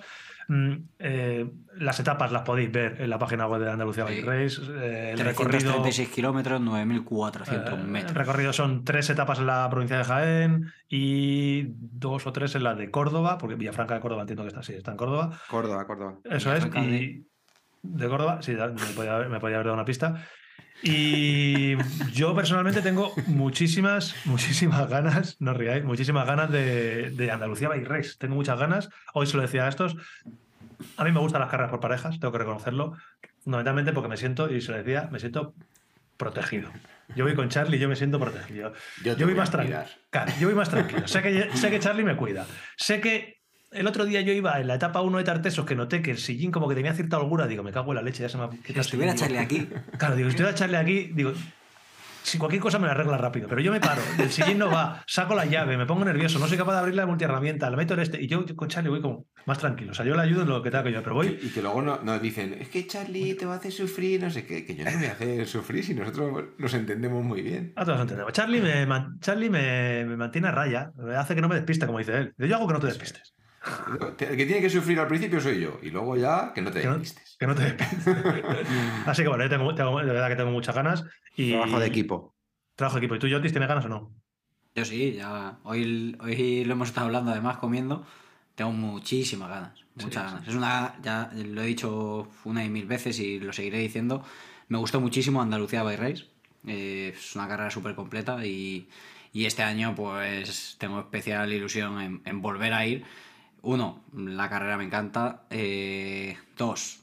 Mm, eh, las etapas las podéis ver en la página web de Andalucía Bike Sí. Race. eh, el recorrido, 336 kilómetros, 9.400 eh, metros. el recorrido son tres etapas en la provincia de Jaén y dos o tres en la de Córdoba, porque Villafranca de Córdoba entiendo que está, sí, está en Córdoba. Córdoba, Córdoba. Eso es. Y de Córdoba, sí, me podía, haber- me podía haber dado una pista. Y yo personalmente tengo muchísimas, muchísimas ganas, no ríais, muchísimas ganas de, de Andalucía by Race. Tengo muchas ganas. Hoy se lo decía a estos. A mí me gustan las carreras por parejas, tengo que reconocerlo. Fundamentalmente porque me siento, y se lo decía, me siento protegido. Yo voy con Charlie y yo me siento protegido. Yo Yo voy voy más tranquilo. yo voy más tranquilo. Sé que, sé que Charlie me cuida. Sé que el otro día yo iba en la etapa 1 de Tartesos que noté que el sillín como que tenía cierta holgura. Digo, me cago en la leche, ya se me ha... Si estuviera Charlie aquí, Claro, digo, si estuviera Charlie aquí, digo, si cualquier cosa me la arregla rápido, pero yo me paro, el sillín no va, saco la llave, me pongo nervioso, no soy capaz de abrir la multiherramienta, le meto en este, y yo con Charlie voy como más tranquilo. O sea, yo le ayudo en lo que tenga que yo, pero voy. Y que luego no- nos dicen, es que Charlie te va a hacer sufrir, no sé qué, que yo no me voy a hacer sufrir si nosotros nos entendemos muy bien. Ah, todos entendemos. Charlie, me, Charlie me, me mantiene a raya, hace que no me despiste, como dice él. Yo hago que no te despistes. El que tiene que sufrir al principio soy yo, y luego ya que no te Que no- despistes. Que no te despistes. Así que bueno, yo tengo, tengo- de verdad que tengo muchas ganas. Y, Trabajo de equipo. Trabajo de equipo. ¿Y tú, Jotis, tienes ganas o no? yo sí, ya. Hoy, hoy lo hemos estado hablando además comiendo. Tengo muchísimas ganas, muchas Sí, ganas. Es una, ya lo he dicho una y mil veces y lo seguiré diciendo. Me gustó muchísimo Andalucía by Race. Eh, es una carrera súper completa y, y este año pues tengo especial ilusión en, en volver a ir. Uno, la carrera me encanta. Eh, dos,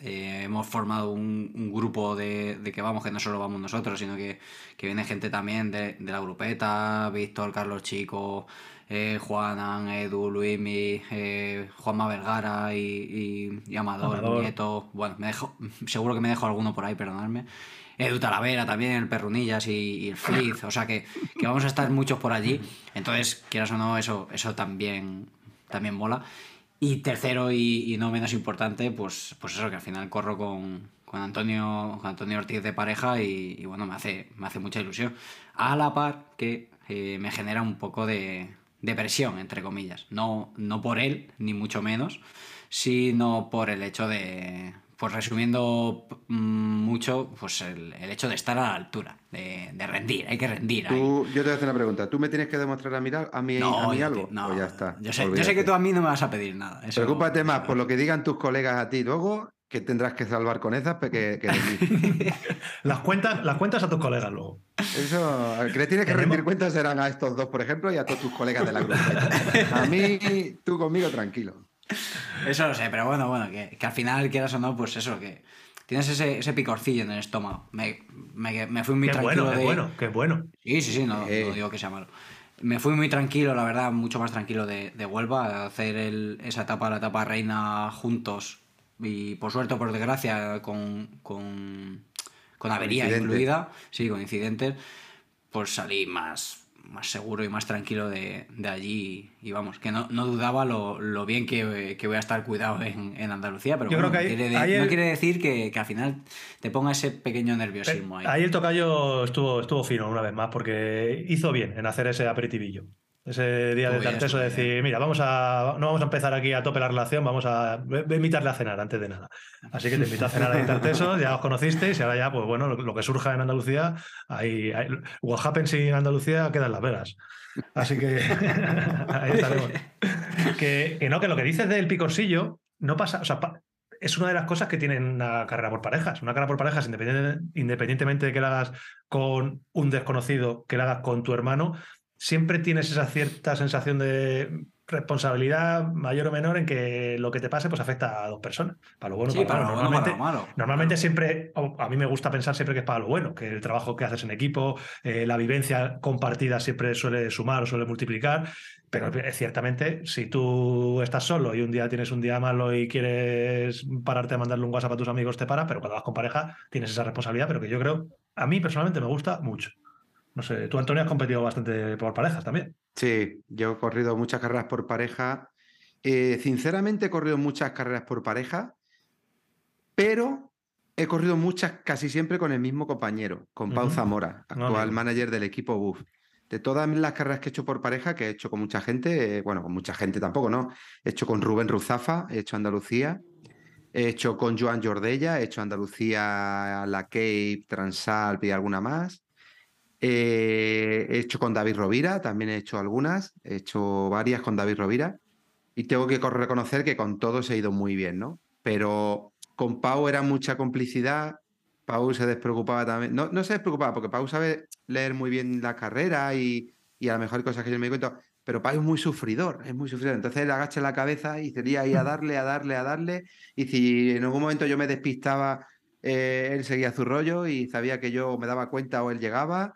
eh, hemos formado un, un grupo de, de que vamos, que no solo vamos nosotros, sino que, que viene gente también de, de la grupeta, Víctor, Carlos Chico, eh, Juanan, Edu, Luismi, eh, Juanma Vergara y, y- y Amador, Amador. Nieto. Bueno, me dejo, seguro que me dejo alguno por ahí, perdonadme. Edu Talavera también, el Perrunillas y, y el Fliz, o sea que, que vamos a estar muchos por allí. Entonces, quieras o no, eso, eso también, también mola. Y tercero y, no menos importante, pues, pues eso, que al final corro con, con Antonio, Antonio Ortiz de pareja y, y bueno, me hace, me hace mucha ilusión. A la par que eh, me genera un poco de, de presión, entre comillas. No, no por él, ni mucho menos, sino por el hecho de, pues resumiendo mm, mucho, pues el, el hecho de estar a la altura, de, de rendir, hay que rendir. Tú, yo te voy a hacer una pregunta. ¿Tú me tienes que demostrar a mí, a mí, a mí yo algo? te- no, Pues ya está. Yo sé, yo sé olvídate. que tú a mí no me vas a pedir nada. eso- Preocúpate más eso- por lo que digan tus colegas a ti luego, que tendrás que salvar con esas que, que de mí. Las cuentas, las cuentas a tus colegas luego. Eso, al que le tienes que Tenemos- rendir cuentas serán a estos dos, por ejemplo, y a todos tus colegas de la grupeta. A mí, tú conmigo, tranquilo. Eso lo sé, pero bueno, bueno, que, que al final, quieras o no, pues eso, que tienes ese, ese picorcillo en el estómago. Me, me, me fui muy Qué tranquilo bueno, qué bueno, qué bueno. Sí, sí, sí, no, Eh. no digo que sea malo. Me fui muy tranquilo, la verdad, mucho más tranquilo de, de Huelva, a hacer el- esa etapa, la etapa reina juntos y por suerte o por desgracia con, con, con avería incidente. incluida, sí, con incidentes, pues salí más, más seguro y más tranquilo de, de allí y vamos, que no, no dudaba lo, lo bien que, que voy a estar cuidado en, en Andalucía, pero Yo bueno, creo que no ahí- quiere, de- ahí no el- quiere decir que, que al final te ponga ese pequeño nerviosismo ahí. Ahí el tocayo estuvo, estuvo fino una vez más porque hizo bien en hacer ese aperitivillo. Ese día de Tarteso de decir, mira, vamos a, no vamos a empezar aquí a tope la relación, vamos a, invitarle a cenar antes de nada. Así que te invito a cenar ahí Tarteso, ya os conocisteis y ahora ya, pues bueno, lo, lo que surja en Andalucía, ahí, ahí- what happens in Andalucía queda en Las Vegas. Así que ahí estaremos. Que, que no, que lo que dices del picorcillo no pasa, o sea, pa- es una de las cosas que tienen una carrera por parejas. Una carrera por parejas, independiente- independientemente de que la hagas con un desconocido, que la hagas con tu hermano, siempre tienes esa cierta sensación de responsabilidad mayor o menor en que lo que te pase pues afecta a dos personas. Para lo bueno, Sí, para, para lo lo malo. bueno, para Normalmente, lo malo. Normalmente siempre, a mí me gusta pensar siempre que es para lo bueno, que el trabajo que haces en equipo, eh, la vivencia compartida siempre suele sumar o suele multiplicar, pero eh, ciertamente si tú estás solo y un día tienes un día malo y quieres pararte a mandarle un WhatsApp a tus amigos, te paras, pero cuando vas con pareja tienes esa responsabilidad, pero que yo creo, a mí personalmente me gusta mucho. No sé, tú Antonio has competido bastante por parejas también. Sí, yo he corrido muchas carreras por pareja. Eh, sinceramente, he corrido muchas carreras por pareja, pero he corrido muchas casi siempre con el mismo compañero, con Pau. Zamora, No, actual manager del equipo BUF. De todas las carreras que he hecho por pareja, que he hecho con mucha gente, eh, bueno, con mucha gente tampoco, ¿no? He hecho con Rubén Ruzafa, he hecho Andalucía, he hecho con Joan Jordella, he hecho Andalucía, La Cape, Transalp y alguna más. Eh, he hecho con David Rovira, también he hecho algunas, he hecho varias con David Rovira y tengo que co- reconocer que con todos he ido muy bien, ¿no? Pero con Pau era mucha complicidad, Pau se despreocupaba también. No, no se despreocupaba, porque Pau sabe leer muy bien la carrera y, y a lo mejor hay cosas que yo me di cuenta. Pero Pau es muy sufridor, es muy sufridor. Entonces él agacha la cabeza y sería ahí a darle, a darle, a darle. Y si en algún momento yo me despistaba, eh, él seguía su rollo y sabía que yo me daba cuenta o él llegaba.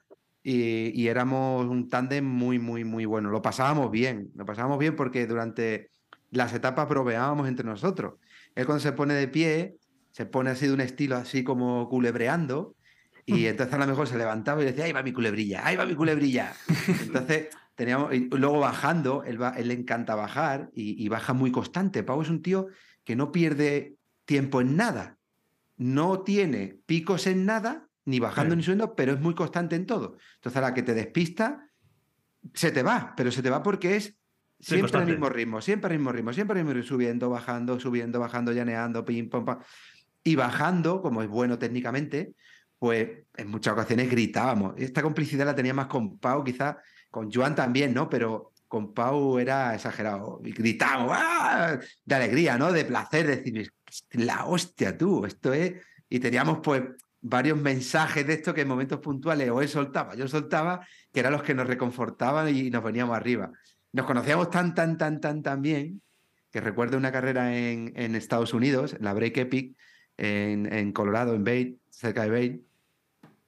Y, y éramos un tándem muy, muy, muy bueno. Lo pasábamos bien, lo pasábamos bien porque durante las etapas bromeábamos entre nosotros. Él cuando se pone de pie, se pone así de un estilo así como culebreando. Y entonces a lo mejor se levantaba y decía, ahí va mi culebrilla, ahí va mi culebrilla. Entonces teníamos, y luego bajando, él, va, él le encanta bajar y, y baja muy constante. Pau es un tío que no pierde tiempo en nada. No tiene picos en nada, ni bajando Sí. ni subiendo, pero es muy constante en todo. Entonces a la que te despista, se te va, pero se te va porque es siempre constante. el mismo ritmo, siempre el mismo ritmo, siempre el mismo ritmo, subiendo, bajando, subiendo, bajando, llaneando, pim, pam, pam. Y bajando, como es bueno técnicamente, pues en muchas ocasiones gritábamos. Esta complicidad la tenía más con Pau, quizás con Joan también, ¿no? Pero con Pau era exagerado. Y gritábamos, ¡ah! De alegría, ¿no? De placer, decir, la hostia tú, esto es... Y teníamos pues varios mensajes de esto que en momentos puntuales o él soltaba, yo soltaba, que eran los que nos reconfortaban y nos veníamos arriba. Nos conocíamos tan, tan, tan, tan, tan bien que recuerdo una carrera en, en Estados Unidos, en la Break Epic, en, en Colorado, en Bate, cerca de Bate,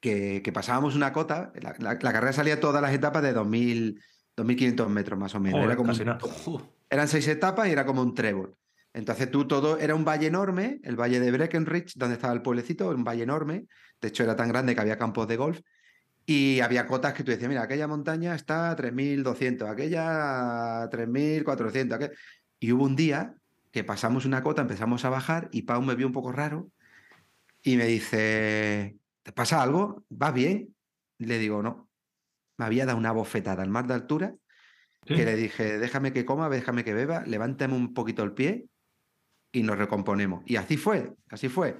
que, que pasábamos una cota, la, la- la carrera salía todas las etapas de 2000, 2.500 metros más o menos. Joder, era como un- eran seis etapas y era como un trébol. Entonces tú todo, era un valle enorme, el valle de Breckenridge, donde estaba el pueblecito, un valle enorme, de hecho era tan grande que había campos de golf, y había cotas que tú decías, mira, aquella montaña está a 3.200, aquella a 3.400, aquel-". y hubo un día que pasamos una cota, empezamos a bajar y Pau me vio un poco raro y me dice, ¿te pasa algo? ¿Vas bien? Le digo, no. Me había dado una bofetada al mar de altura Sí. que le dije, déjame que coma, déjame que beba, levántame un poquito el pie y nos recomponemos. Y así fue, así fue.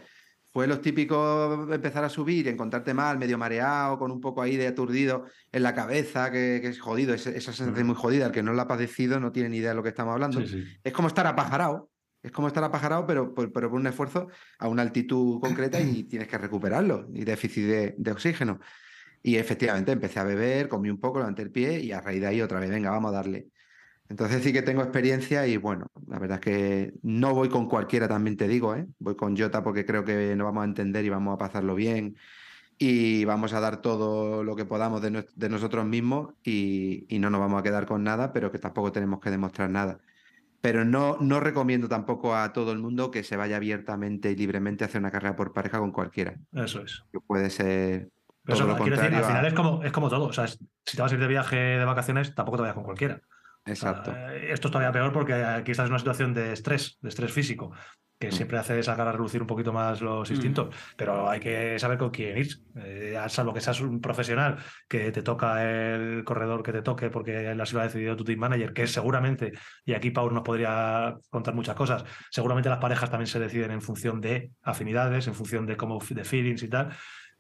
Fue los típicos empezar a subir, encontrarte mal, medio mareado, con un poco ahí de aturdido en la cabeza, que, que es jodido, ese- esa sensación muy jodida. El que no la ha padecido no tiene ni idea de lo que estamos hablando. Sí, sí. Es como estar apajarado, es como estar apajarado, pero, pero por un esfuerzo a una altitud concreta y tienes que recuperarlo, y déficit de, de oxígeno. Y efectivamente empecé a beber, comí un poco, levanté el pie y a raíz de ahí otra vez, venga, vamos a darle. Entonces sí que tengo experiencia y bueno, la verdad es que no voy con cualquiera, también te digo, ¿eh? Voy con Jota porque creo que nos vamos a entender y vamos a pasarlo bien y vamos a dar todo lo que podamos de, nues- de nosotros mismos y, y no nos vamos a quedar con nada, pero que tampoco tenemos que demostrar nada. Pero no, no recomiendo tampoco a todo el mundo que se vaya abiertamente y libremente a hacer una carrera por pareja con cualquiera, Eso es. que puede ser Pero eso, lo quiero decir, al final es como, es como todo. O sea, si te vas a ir de viaje de vacaciones, tampoco te vayas con cualquiera. Exacto. eh, esto es todavía peor porque aquí estás en una situación de estrés, de estrés físico, que Mm. siempre hace sacar a relucir un poquito más los Mm. instintos, pero hay que saber con quién ir. Eh, a salvo que seas un profesional, que te toca el corredor que te toque porque así lo ha decidido tu team manager, que seguramente, y aquí Paul nos podría contar muchas cosas, seguramente las parejas también se deciden en función de afinidades, en función de cómo de feelings y tal.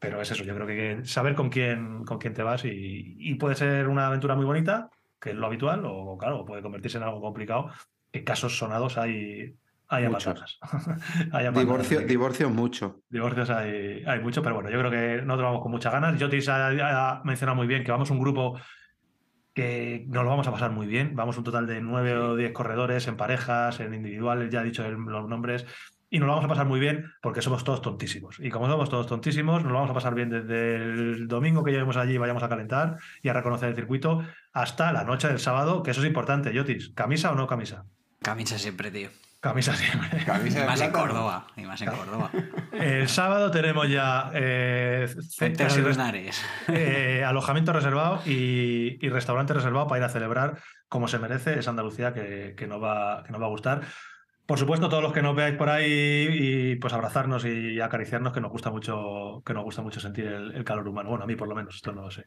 Pero es eso, yo creo que saber con quién, con quién te vas y, y puede ser una aventura muy bonita, que es lo habitual, o claro, puede convertirse en algo complicado. En casos sonados hay, hay Muchos. Hay Divorcio, divorcios mucho. Divorcios hay, hay mucho, pero bueno, yo creo que nosotros vamos con muchas ganas. Jotis ha, ha mencionado muy bien que vamos un grupo que nos lo vamos a pasar muy bien. Vamos un total de nueve o diez corredores en parejas, en individuales, ya he dicho el- los nombres. Y nos lo vamos a pasar muy bien porque somos todos tontísimos. Y como somos todos tontísimos, nos lo vamos a pasar bien desde el domingo que lleguemos allí y vayamos a calentar y a reconocer el circuito hasta la noche del sábado, que eso es importante, Jotis. ¿Camisa o no camisa? Camisa siempre, tío. Camisa siempre. Camisa Y de más en. Córdoba. Y más en Córdoba. El sábado tenemos ya eh, casi eh, alojamiento reservado y, y restaurante reservado para ir a celebrar como se merece esa Andalucía que, que nos va, que nos va a gustar. Por supuesto, todos los que nos veáis por ahí y pues abrazarnos y acariciarnos, que nos gusta mucho, que nos gusta mucho sentir el, el calor humano. Bueno, a mí por lo menos, esto no lo sé.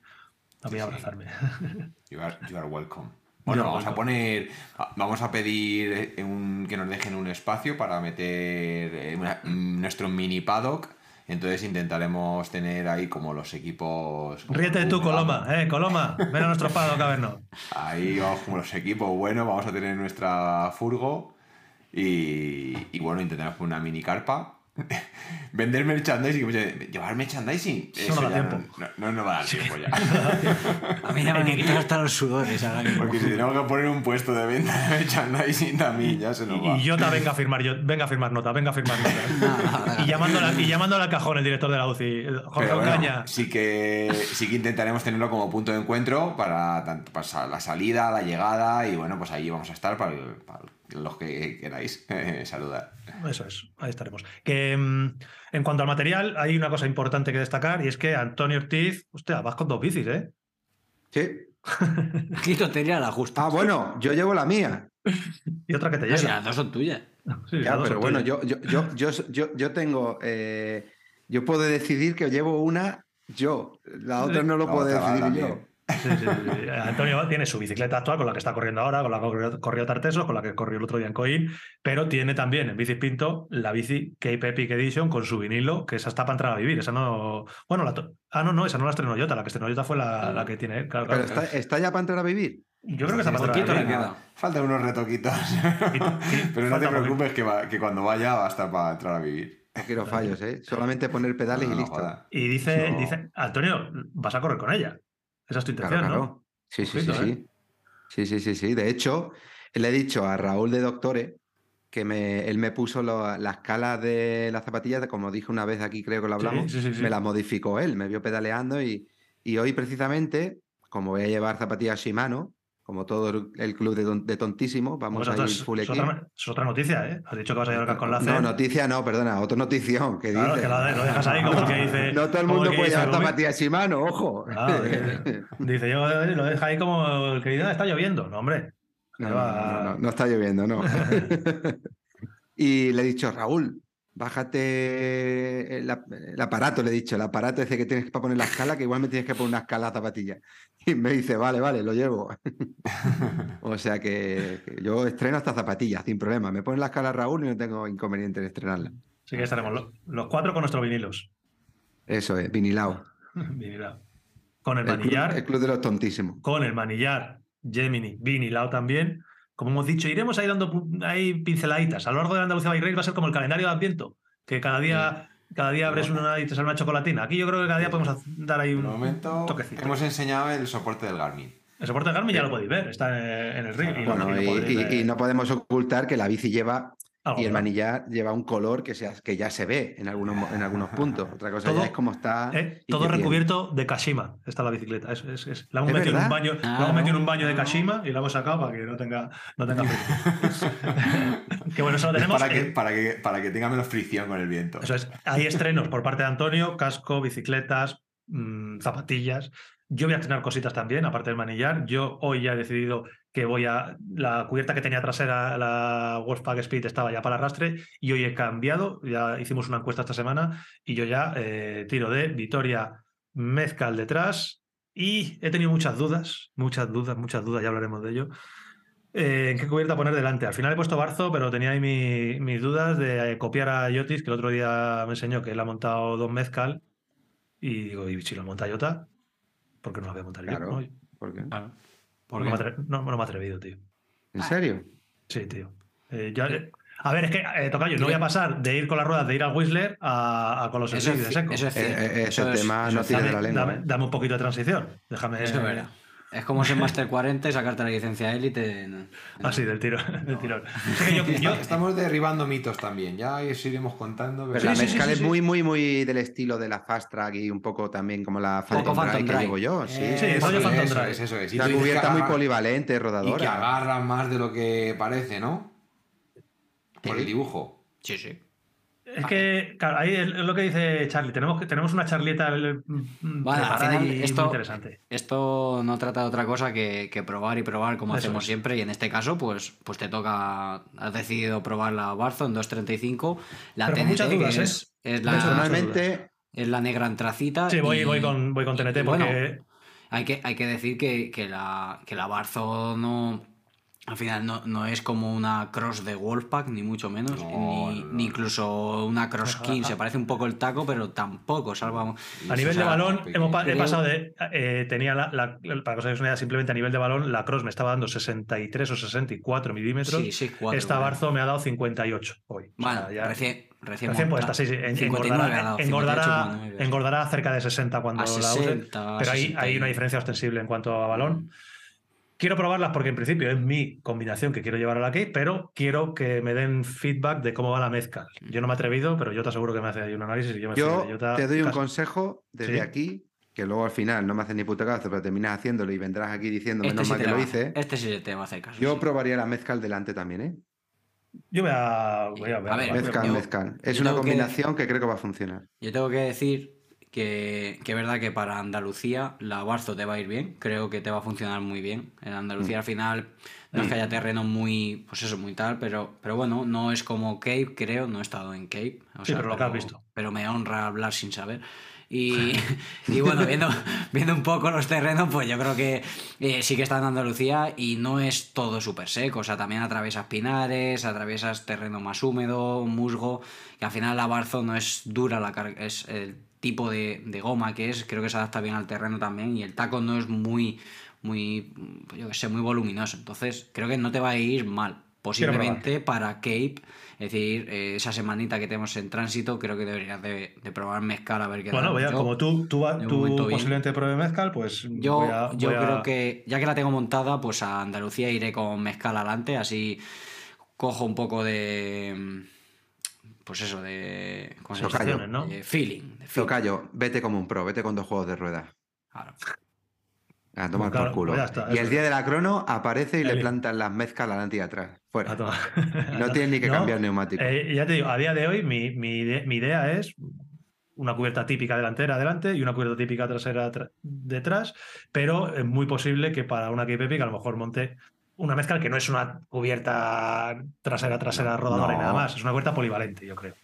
A mí Sí, sí. abrazarme. You are, you are welcome. Bueno, vamos a poner, vamos a pedir eh, un- que nos dejen un espacio para meter eh, una- mm, nuestro mini paddock. Entonces intentaremos tener ahí como los equipos. como Ríete tú, Coloma, eh, Coloma, ven a nuestro pado a vernos. Ahí vamos como los equipos buenos, vamos a tener nuestra furgo y, y bueno, intentaremos poner una mini carpa Vender merchandising, llevar merchandising, Eso no da tiempo. No, no, no va a dar tiempo ya. A mí ya me quitan hasta los sudores ahora mismo. Porque si tenemos que poner un puesto de venta de merchandising también ya se nos va. Y Jota venga a firmar, yo, venga a firmar nota, venga a firmar nota. Y, llamándola, y llamándole al cajón el director de la UCI, Jorge bueno, Ocaña. sí que sí que intentaremos tenerlo como punto de encuentro para, tanto, para la salida, la llegada y bueno, pues ahí vamos a estar para, el- para los que queráis eh, saludar. Eso es, ahí estaremos. Que mm, en cuanto al material, hay una cosa importante que destacar y es que Antonio Ortiz, hostia, vas con dos bicis, ¿eh? Sí. Aquí tontería la justa. Ah, bueno, yo llevo la mía. Y otra que te O sea, llega. las dos son tuyas. Sí, Ya, pero bueno, tuyas. yo, yo, yo, yo, yo, tengo. eh, yo puedo decidir que llevo una yo. La otra no lo puedo decidir también. yo. Sí, sí, sí. Antonio tiene su bicicleta actual con la que está corriendo ahora, con la que corrió, corrió Tartesos, con la que corrió el otro día en Coin, pero tiene también en Bicis Pinto la bici Cape Epic Edition con su vinilo, que esa está para entrar a vivir. Esa no. Bueno, la to- ah, no, no, esa no la estrenó Jota, la que estrenó Jota fue la, la que tiene. claro, Pero claro. está, está ya para entrar a vivir. Yo creo que está para entrar a vivir. Faltan unos retoquitos. Pero no te preocupes que, va- que cuando vaya va a estar para entrar a vivir. No quiero fallos, ¿eh? Solamente poner pedales No, y listo. Y dice, No. dice, Antonio, vas a correr con ella. Esa es tu Claro, intención, ¿no? claro. Sí, sí, sí, Ojito, sí. Sí, sí, sí, sí. De hecho, le he dicho a Raúl de Doctores que me, él me puso lo- la escala de las zapatillas, como dije una vez aquí, creo que lo hablamos, sí, sí, sí. me las modificó él, me vio pedaleando y, y hoy precisamente, como voy a llevar zapatillas Shimano, como todo el, club de, ton- de tontísimos, vamos a ir full es otra, es otra noticia, ¿eh? Has dicho que vas a llevar con la No, noticia no, perdona, otra notición que Claro, dice. que la lo dejas ahí como que dice. No todo el mundo puede llevar zapatillas Shimano, ojo. Claro, dice, dice, yo eh, lo deja ahí como el que dice, "Ah, está lloviendo. No, hombre. No, no, no está lloviendo, no. y le he dicho, Raúl, bájate el, ap- el aparato, le he dicho, el aparato ese que tienes para poner la escala, que igual me tienes que poner una escala a zapatilla. Y me dice, vale, vale, lo llevo. o sea que, que yo estreno esta zapatilla, sin problema. Me pones la escala Raúl y no tengo inconveniente en estrenarla. Así que estaremos lo- los, cuatro con nuestros vinilos. Eso es, vinilao. Vinilao. Con el El club, manillar, el club de los tontísimos. con el manillar, Gemini, vinilao también. Como hemos dicho, iremos ahí dando ahí pinceladitas. A lo largo de Andalucía Bike Race va a ser como el calendario de Adviento, que cada día, cada día abres una y te sale una chocolatina. Aquí yo creo que cada día podemos dar ahí un momento toquecito. hemos enseñado el soporte del Garmin. El soporte de Garmin ya lo podéis ver, está en, el ring. y lo- Bueno, y y, lo podréis y- ver y no podemos ocultar que la bici lleva algo, y el manillar lleva un color que, se, que ya se ve en algunos, en algunos puntos. Otra cosa Todo- ya es como está. Eh, todo tiene. recubierto de Kashima. Está la bicicleta. Es, es, es- La hemos ¿Es metido en un baño, Ah, la hemos metido en un baño de Kashima y la hemos sacado para que no tenga, no tenga frío. que bueno, eso lo tenemos. Para que, para, que, para que tenga menos fricción con el viento. Eso es. Hay estrenos por parte de Antonio, casco, bicicletas, mm, zapatillas. Yo voy a estrenar cositas también, aparte del manillar. Yo hoy ya he decidido que voy a. La cubierta que tenía trasera, la Wolfpack Speed, estaba ya para arrastre y hoy he cambiado. Ya hicimos una encuesta esta semana y yo ya eh, tiro de Vitoria Mezcal detrás y he tenido muchas dudas, muchas dudas, muchas dudas, ya hablaremos de ello. Eh, ¿En qué cubierta poner delante? Al final he puesto Barzo, pero tenía ahí mi- mis dudas de eh, copiar a Yotis, que el otro día me enseñó que él ha montado dos mezcal. Y digo, ¿y si lo monta Jota? ¿Por qué no lo voy a montar Claro. yo? No, ¿Por qué? Claro. no, ¿Por me no- no me he atrevido, tío. ¿En serio? Sí, tío. Eh, eh, a ver, es que, eh, Tocayo, no voy a pasar de ir con las ruedas, de ir al Whistler a, a con los Eso es, de seco. eso es Eh, cierto. eh, ese Eso tema no tiene de la lengua. dame- dame un poquito de transición. Déjame. Eso es verdad. Es como ser Master 40 y sacarte la licencia élite. en- en- Así, del tiro. Del tirón. Yo- Estamos derribando mitos también, ya os iremos contando. Pero Sí, la sí, sí, mezcal sí, es sí. muy, muy, muy del estilo de la Fast Track y un poco también como la Phantom, Phantom Drive que Drive. llevo yo. Sí, Eh, Sí, eso, rollo es, Phantom eso Drive. es, eso es. Y dices cubierta muy polivalente, Y que rodadora. agarra más de lo que parece, ¿no? Por el dibujo. Sí, sí. Es que, claro, ahí es lo que dice Charlie. Tenemos, que- tenemos una charlieta eh, mm, Vale, al preparada final y muy esto- interesante. Esto no trata de otra cosa que, que probar y probar como Eso hacemos es. siempre. Y en este caso, pues, pues te toca. Has decidido probar la Barzo en 2.35. La Pero TNT, muchas dudas, que ¿eh? es, la. Personalmente, es la negra antracita. Sí, voy, y- voy, con, voy con TNT y porque. bueno, hay que, hay que decir que, que la, que la Barzo no, Al final no, no es como una cross de Wolfpack, ni mucho menos, No, ni, no, ni incluso una cross king. Se parece un poco el taco, pero tampoco salva. A nivel de sea, balón, pequeño. hemos pa- he pasado de. eh, tenía la, la- Para que os hagáis una idea, simplemente a nivel de balón, la Cross me estaba dando 63 o 64 milímetros. Sí, sí, cuatro. Esta. Barzo me ha dado 58 hoy. O sea, Bueno, ya- recién, recién, Recién puesta, sí, sí. en- 59 ha engordará, engordará, 58,9, sí. engordará cerca de 60 cuando A la use. 60, Pero 60 hay y- una diferencia ostensible en cuanto a balón. Quiero probarlas porque en principio es mi combinación que quiero llevar a la Cape, pero quiero que me den feedback de cómo va la mezcla. Yo no me he atrevido, pero yo te aseguro que me hace ahí un análisis y yo me Yo te doy un consejo desde Sí. aquí, que luego al final no me haces ni puto caso, pero terminas haciéndolo y vendrás aquí diciendo Este menos sí mal que lo hice. Este sí te va a hacer caso. Yo sí. probaría la mezcal delante también, ¿eh? Yo voy a. Voy a, voy a A ver. Mezcal, yo- mezcal. Es una que- combinación que creo que va a funcionar. Yo tengo que decir que, que es verdad que para Andalucía la Barzo te va a ir bien. Creo que te va a funcionar muy bien. En Andalucía al final no es que haya terreno muy, pues eso, muy tal, pero, pero bueno, no es como Cape, creo. No he estado en Cape. o Sí, pero lo que has visto. Pero me honra hablar sin saber. Y, y bueno, viendo, viendo un poco los terrenos, pues yo creo que eh, sí que está en Andalucía y no es todo súper seco. O sea, también atraviesas pinares, atraviesas terreno más húmedo, musgo, que al final la Barzo no es dura la carga, es el tipo de, de goma que es, creo que se adapta bien al terreno también y el taco no es muy, muy, yo qué sé, muy voluminoso. Entonces, creo que no te va a ir mal. Posiblemente para Cape, es decir, eh, esa semanita que tenemos en tránsito, creo que deberías de, de probar mezcal a ver qué Bueno, tal. Yo- como tú, tú, tú posiblemente pruebe mezcal, pues yo, voy a- yo a- creo que, ya que la tengo montada, pues a Andalucía iré con mezcal adelante, así cojo un poco de. Pues eso, de. ¿Cómo se? Sensaciones, ¿no? De feeling. de feeling. Tocayo, vete como un pro, vete con dos juegos de ruedas. Claro. A tomar Claro, por culo. pues está, y el día de la crono aparece y le plantan las mezclas adelante y atrás. Fuera. a tomar. No tienes ni que No, cambiar neumático. eh, ya te digo, a día de hoy mi, mi mi idea es una cubierta típica delantera adelante y una cubierta típica trasera tra- detrás, pero es muy posible que para una Cape Epic a lo mejor monte una mezcla que no es una cubierta trasera, trasera rodadora y No. nada más, es una cubierta polivalente, yo creo.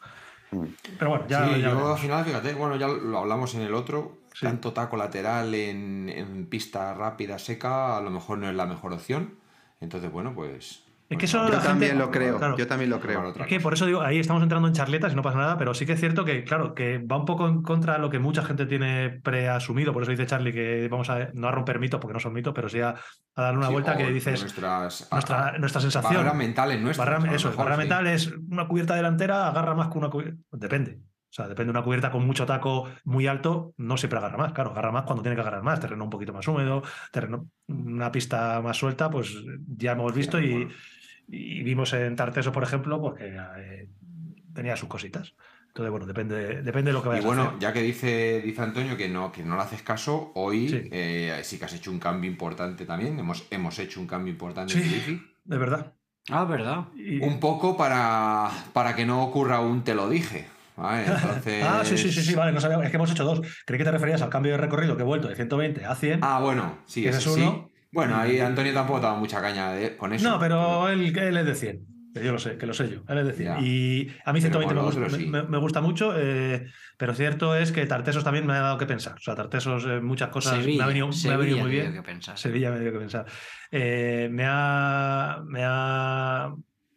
Mm. Pero bueno, ya, sí, ya yo al final, fíjate, bueno, ya lo hablamos en el otro, Sí. tanto taco lateral en, en pista rápida, seca, a lo mejor no es la mejor opción. Entonces, bueno, pues... Es que eso la Yo también lo creo, claro. yo también lo creo. otra Es que por eso digo, ahí estamos entrando en charletas y no pasa nada, pero sí que es cierto que, claro, que va un poco en contra de lo que mucha gente tiene preasumido, por eso dice Charlie que vamos a no a romper mitos, porque no son mitos, pero sí a, a darle una Sí, vuelta que dices Nuestras, nuestra, nuestra sensación. Barreras mentales nuestras. Barra- a lo eso, mejor, barra sí. mental es una cubierta delantera, agarra más que una cubierta. Depende. O sea, depende de una cubierta con mucho taco muy alto, no siempre agarra más. Claro, agarra más cuando tiene que agarrar más. Terreno un poquito más húmedo, terreno, una pista más suelta, pues ya hemos visto y, bueno. Y vimos en Tarteso, por ejemplo, pues que eh, tenía sus cositas. Entonces, bueno, depende, depende de lo que Y vayas a bueno, hacer. ya que dice, dice Antonio que no, que no le haces caso, hoy Sí. eh, sí que has hecho un cambio importante también. Hemos, hemos hecho un cambio importante Sí. en Bifi. De verdad. Ah, verdad. Y- Un poco para, para que no ocurra un te lo dije. ¿vale? Entonces... Ah, sí, sí, sí, sí, vale, no sabía, es que hemos hecho dos. Creí que te referías al cambio de recorrido que he vuelto de 120 a 100. Ah, bueno, sí, Ese es sí. Bueno, ahí Antonio tampoco daba mucha caña de- con eso. No, pero él, él es de 100. que Yo lo sé, que lo sé yo. Él es de 100. Ya. Y a mí Pero 120 me, gusta, sí. me- me gusta mucho, eh, pero cierto es que Tartesos también me ha dado que pensar. O sea, Tartesos, eh, muchas cosas me ha venido, me ha Sevilla venido muy bien. que pensar. Sevilla me dio que pensar. Eh, me, ha, me ha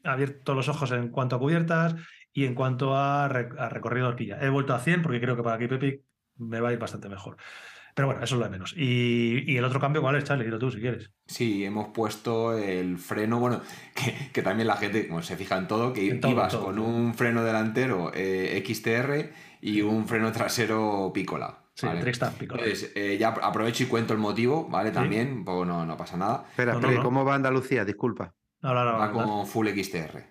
abierto los ojos en cuanto a cubiertas y en cuanto a, re- a recorrido de horquilla. He vuelto a 100 porque creo que para Cape Epic me va a ir bastante mejor. Pero bueno, eso es lo de menos. Y, y el otro cambio, ¿cuál es, Charlie? Dilo tú si quieres. Sí, hemos puesto el freno, bueno, que, que también la gente como se fija en todo, que En todo, ibas todo, con todo. un freno delantero eh, XTR y un freno trasero Pícola. Sí, ¿vale? Trickstar, Piccola. Entonces, eh, ya aprovecho y cuento el motivo, ¿vale? También, un poco no, no pasa nada. Espera, No, no, espera, ¿y no. ¿cómo va Andalucía? Disculpa. Ahora, Va con full XTR.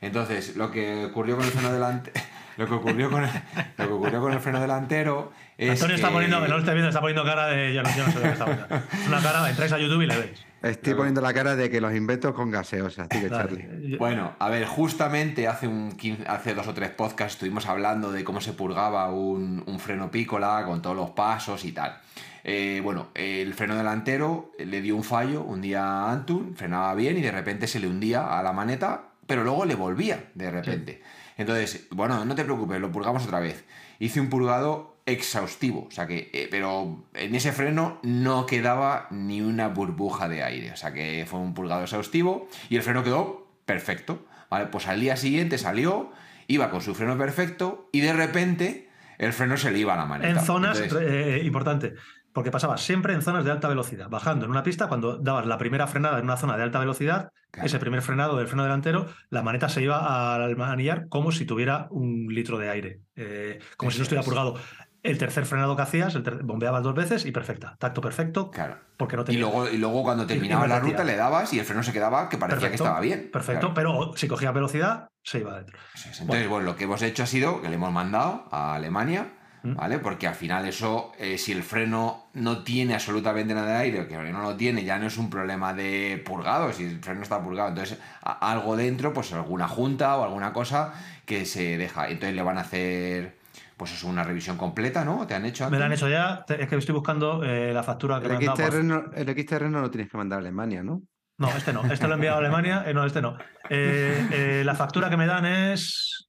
Entonces, lo que ocurrió con el freno delantero. Lo que ocurrió con el, lo que ocurrió con el freno delantero es. Antonio está que- poniendo, que no lo esté viendo, está poniendo cara de. Yo no, yo no sé lo que está poniendo. Es una cara, entráis a YouTube y le veis. Estoy poniendo la cara de que los invento con gaseosa, Dale. Charlie. Bueno, a ver, justamente hace, un 15 hace dos o tres podcasts estuvimos hablando de cómo se purgaba un, un freno pícola con todos los pasos y tal. Eh, bueno, el freno delantero le dio un fallo un día a Antun, frenaba bien y de repente se le hundía a la maneta, pero luego le volvía de repente. Entonces, bueno, no te preocupes, lo purgamos otra vez. Hice un purgado exhaustivo. O sea que, eh, pero en ese freno no quedaba ni una burbuja de aire. O sea que fue un pulgado exhaustivo y el freno quedó perfecto. ¿vale? Pues al día siguiente salió, iba con su freno perfecto y de repente el freno se le iba a la maneta. En zonas, Entonces, eh, importante, porque pasaba siempre en zonas de alta velocidad, bajando en una pista, cuando dabas la primera frenada en una zona de alta velocidad, Claro. ese primer frenado del freno delantero, la maneta se iba al manillar como si tuviera un litro de aire, eh, como si no estuviera es. purgado. El tercer frenado que hacías, el bombeabas dos veces y perfecta, tacto perfecto, Claro. porque no Y tenía... luego, y luego cuando terminaba la ruta le dabas y el freno se quedaba que parecía que estaba bien. Perfecto, Claro. pero si cogía velocidad, se iba adentro. Entonces, bueno. lo que hemos hecho ha sido que le hemos mandado a Alemania. ¿Vale? Porque al final eso, eh, si el freno no tiene absolutamente nada de aire, que no lo tiene, ya no es un problema de purgado, si el freno está purgado, entonces a- algo dentro, pues alguna junta o alguna cosa que se deja. Entonces le van a hacer, pues eso, una revisión completa, ¿no? ¿Te han hecho Me antes? la han hecho ya, es que estoy buscando eh, la factura que El me han dado por- no, el XTR no lo tienes que mandar a Alemania, ¿no? No, este no. Este lo he enviado a Alemania. eh, no, este no. Eh, eh, la factura que me dan es.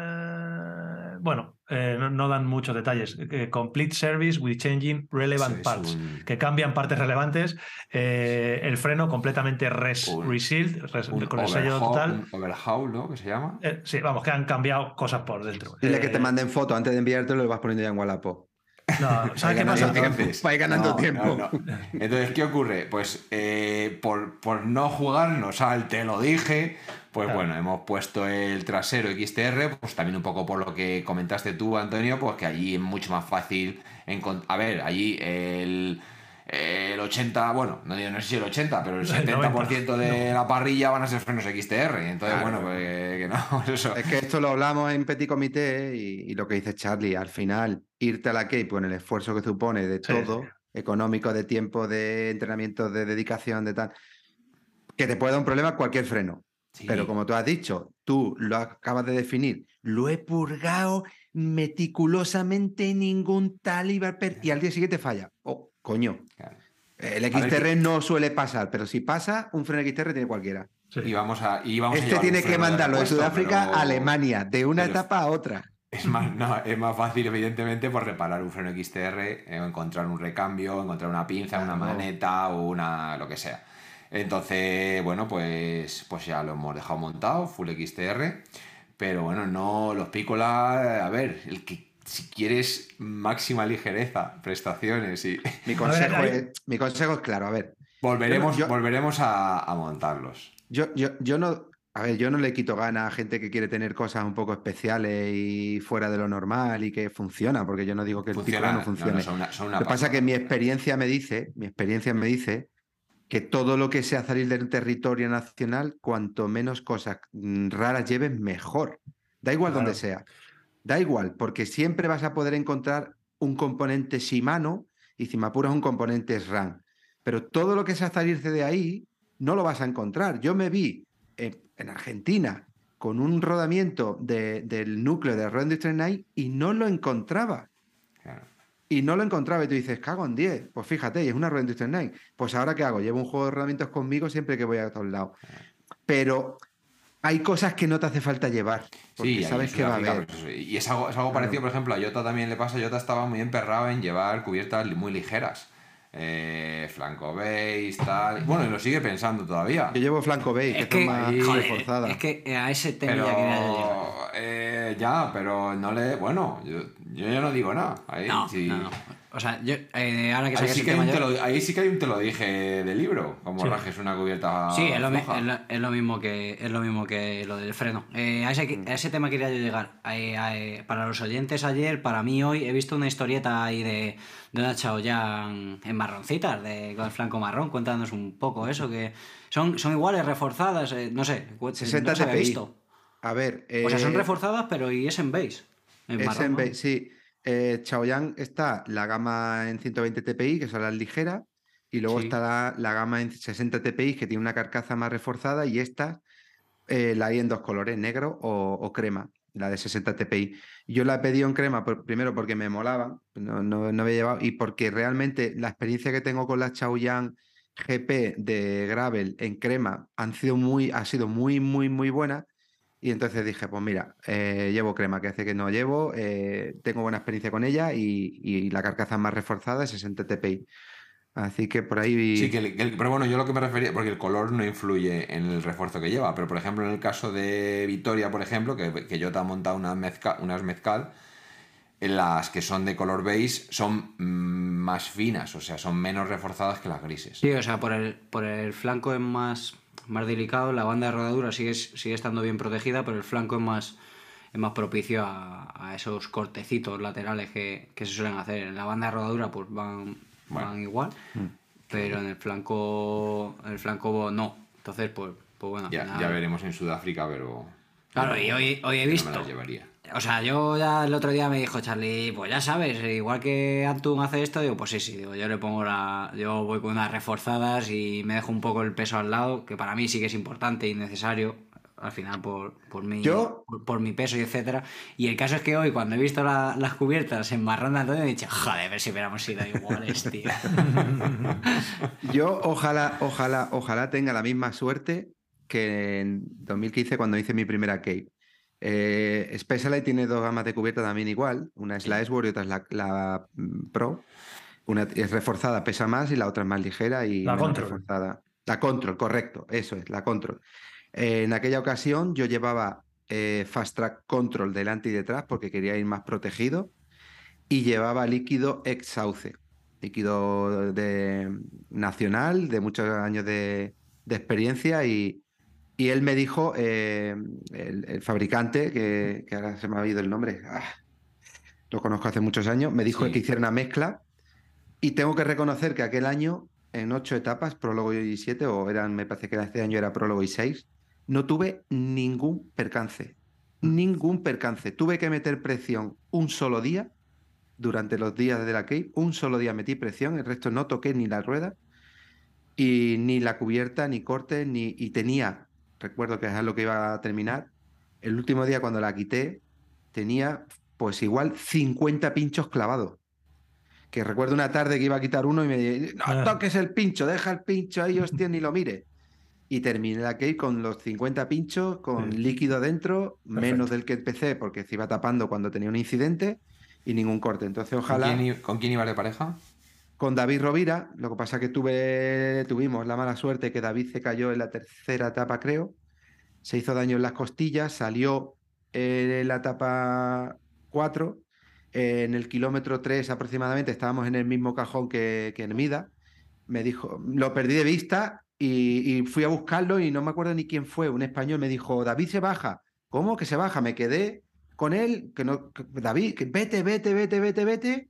eh, bueno, eh, no, no dan muchos detalles. Eh, complete service with changing relevant parts. un- Que cambian partes relevantes. Eh, el freno completamente res, Un- resealed, res- un con el sello total. un overhaul, ¿no? Que se llama. Eh, sí, vamos, que han cambiado cosas por dentro. Dile que te Eh, manden fotos antes de enviártelo, lo vas poniendo ya en Wallapop. No, ¿sabes qué pasa? Entonces, Va ganando no, tiempo. no, no. Entonces, ¿qué ocurre? Pues eh, por, por no jugarnos al te lo dije, pues Claro. bueno, hemos puesto el trasero XTR, pues también un poco por lo que comentaste tú, Antonio, pues que allí es mucho más fácil encontrar. A ver, allí el. El 80, bueno, no, digo- no sé si el 80, pero el El 70% de la parrilla van a ser frenos XTR. Entonces, Claro. bueno, pues que no, eso. Es que esto lo hablamos en Petit Comité y, y lo que dice Charlie, al final, irte a la Cape con el esfuerzo que supone de Sí, todo, sí. económico, de tiempo, de entrenamiento, de dedicación, de tal, que te puede dar un problema cualquier freno. Sí. Pero como tú has dicho, tú lo acabas de definir, lo he purgado meticulosamente, ningún tal iba a per- y al día siguiente falla. Oh, coño. Claro. El ver, XTR que- no suele pasar, pero si pasa, un freno XTR tiene cualquiera. Sí. Y vamos a. Y vamos a Este tiene que mandarlo de Sudáfrica pero- a Alemania, de una pero- etapa a otra. Es más, no, es más fácil, evidentemente, por reparar un freno XTR, eh, o encontrar un recambio, encontrar una pinza, una maneta o una lo que sea. Entonces, bueno, pues, pues ya lo hemos dejado montado, full XTR. Pero bueno, no, los Pícola, a ver, el que si quieres máxima ligereza, prestaciones y Mi consejo, es, mi consejo es claro, a ver, volveremos, Yo- volveremos a, a montarlos. yo, yo, yo no, a ver, yo no le quito gana a gente que quiere tener cosas un poco especiales y fuera de lo normal y que funciona, porque yo no digo que el Funciona, no funcione. no, son una, son una Lo que pasa es que mi experiencia me dice, mi experiencia me dice que todo lo que sea salir del territorio nacional, cuanto menos cosas mm, raras lleves, mejor. Da igual donde Claro. sea. Da igual, porque siempre vas a poder encontrar un componente Shimano y si me apuras un componente SRAM. Pero todo lo que sea salirse de ahí, no lo vas a encontrar. Yo me vi en, en Argentina con un rodamiento de- del núcleo de Red Industry Night y no lo encontraba Claro. y no lo encontraba y tú dices, cago en 10. Pues fíjate, y es una Red Industry Night. Pues ahora qué hago? Llevo un juego de herramientas conmigo siempre que voy a todos lados. Pero hay cosas que no te hace falta llevar. Porque Sí, sabes que va a haber. pues y es algo, es algo Claro. parecido, por ejemplo, a Jota también le pasa. Jota estaba muy emperrado en llevar cubiertas muy ligeras. Eh, flanco base, tal. Bueno, y lo sigue pensando todavía. Yo llevo flanco base, que Es que, más joder, reforzada. es que a ese tema Pero ya llegar. eh, ya, pero no le. Bueno, yo, yo ya no digo nada. Ahí, No, sí. no, no. O sea, yo, eh, ahora que Ahí sí, que hay un te lo, ahí sí que hay un te lo dije de libro, como Sí. rajes una cubierta. Sí, es lo, mi- floja. es, lo, es lo mismo que es lo mismo que lo del freno. Eh, a, ese, a ese tema quería yo llegar. Eh, para los oyentes ayer, para mí hoy, he visto una historieta ahí de, de una Chaoyan en marroncitas, de, con el flanco marrón. Cuéntanos un poco eso, que son, son iguales, reforzadas, eh, no sé, cu- 60 no se había visto. A ver. O sea, son reforzadas, pero y es en base. En Es marrón, en ¿no? base, sí. Eh, Chaoyang está la gama en 120 TPI, que son las ligeras, y luego Sí. está la, la gama en 60 TPI, que tiene una carcasa más reforzada, y esta eh, la hay en dos colores, negro o, o crema, la de 60 TPI. Yo la he pedido en crema, por- primero porque me molaba, no, no, no había llevado, y porque realmente la experiencia que tengo con la Chaoyang GP de Gravel en crema han sido muy, ha sido muy, muy, muy buena. Y entonces dije, pues mira, eh, llevo crema, que hace que no llevo, eh, tengo buena experiencia con ella y, y la carcasa más reforzada es 60 TPI. Así que por ahí... Sí, que el- que el- pero bueno, yo lo que me refería, porque el color no influye en el refuerzo que lleva, pero por ejemplo en el caso de Victoria, por ejemplo, que, que yo te he montado una mezca- unas mezcal, en las que son de color beige son más finas, o sea, son menos reforzadas que las grises. Sí, o sea, por el, por el flanco es más, más delicado, la banda de rodadura sigue, sigue estando bien protegida, pero el flanco es más, es más propicio a, a esos cortecitos laterales que, que se suelen hacer. En la banda de rodadura pues van, Bueno. van igual, pero en el flanco en el flanco no. Entonces, pues, pues bueno. Ya, final- ya veremos en Sudáfrica, pero... Claro, y hoy, hoy he no visto. me las llevaría. O sea, yo ya el otro día me dijo Charlie, pues ya sabes, igual que Antun hace esto, digo, pues sí, sí, digo, yo le pongo la. Yo voy con unas reforzadas y me dejo un poco el peso al lado, que para mí sí que es importante y necesario, al final por, por, mi, Yo- por, por mi peso y etcétera. Y el caso es que hoy, cuando he visto la- las cubiertas en marrón de Antonio, he dicho, joder, a ver si hubiéramos sido iguales, tío. Yo ojalá, ojalá, ojalá tenga la misma suerte que en 2015 cuando hice mi primera Cape. Eh, Specialized tiene dos gamas de cubierta también igual, una es la S-Word y otra es la, la, mm, Pro. Una es reforzada, pesa más y la otra es más ligera y La Control. reforzada. La Control, correcto, eso es, la Control. Eh, en aquella ocasión yo llevaba eh, Fast Track Control delante y detrás porque quería ir más protegido y llevaba líquido ex sauce, líquido de, nacional de muchos años de, de experiencia y, y él me dijo, eh, el, el fabricante, que, que ahora se me ha ido el nombre, ah, lo conozco hace muchos años, me dijo Sí. que hiciera una mezcla y tengo que reconocer que aquel año, en ocho etapas, prólogo y siete, o eran, me parece que este año era prólogo y seis, no tuve ningún percance. Ningún percance. Tuve que meter presión un solo día durante los días de la Cape. Un solo día metí presión, el resto no toqué ni la rueda, y ni la cubierta, ni corte, ni. Y tenía, recuerdo que es lo que iba a terminar. El último día cuando la quité, tenía pues igual 50 pinchos clavados. Que recuerdo una tarde que iba a quitar uno y me dije, no toques el pincho, deja el pincho ahí, hostia, ni lo mire. Y terminé la Cape con los 50 pinchos, con Sí. líquido dentro, Perfecto. menos del que empecé, porque se iba tapando cuando tenía un incidente y ningún corte. Entonces, ¿Con ojalá quién, i- ¿Con quién ibas de pareja? Con David Rovira, lo que pasa que tuve, tuvimos la mala suerte que David se cayó en la tercera etapa, creo. Se hizo daño en las costillas, salió en la etapa 4. en el kilómetro 3 aproximadamente estábamos en el mismo cajón que, que Hermida. Me dijo, lo perdí de vista y, fui a buscarlo y no me acuerdo ni quién fue. Un español me dijo, David se baja. ¿Cómo que se baja? Me quedé con él, que no, David, que vete, vete, vete, vete, vete.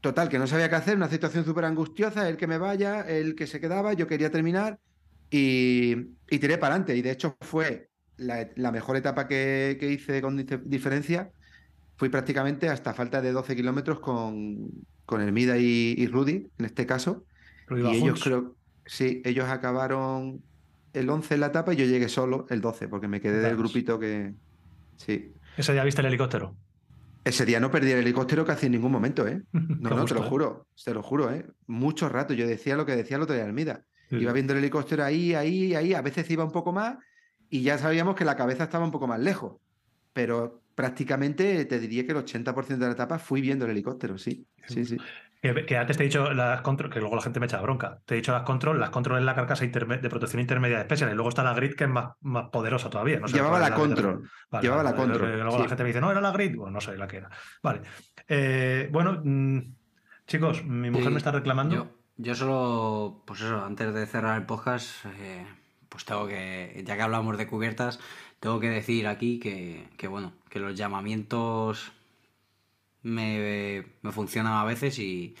Total, que no sabía qué hacer, una situación súper angustiosa, el que me vaya, el que se quedaba, yo quería terminar y, y tiré para adelante. Y de hecho fue la, la mejor etapa que, que hice con dif- diferencia. Fui prácticamente hasta falta de 12 kilómetros con, con Hermida y, y Rudy, en este caso. Rudy y ellos creo, sí, ellos acabaron el 11 en la etapa y yo llegué solo el 12, porque me quedé del grupito que... Sí. Ese día viste el helicóptero. Ese día no perdí el helicóptero casi en ningún momento, ¿eh? No, no, te lo juro, te lo juro, ¿eh? Mucho rato. Yo decía lo que decía el otro día de Almida. Sí, Iba viendo el helicóptero ahí, ahí, ahí. A veces iba un poco más y ya sabíamos que la cabeza estaba un poco más lejos. Pero prácticamente te diría que el 80% de la etapa fui viendo el helicóptero, sí. Sí, sí. Que, que antes te he dicho las control, que luego la gente me echa bronca. Te he dicho las control, las control es la carcasa de protección intermedia de Special y luego está la grid que es más, más poderosa todavía. No sé Llevaba la te- control. Vale, Llevaba la control, Luego sí. la gente me dice, no, era la grid. Bueno, no sé la que era. Vale. Eh, bueno, mm, chicos, mi mujer Sí, me está reclamando. Yo, yo solo, pues eso, antes de cerrar el podcast, eh, pues tengo que, ya que hablamos de cubiertas, tengo que decir aquí que, que bueno, que los llamamientos me, me funcionan a veces y,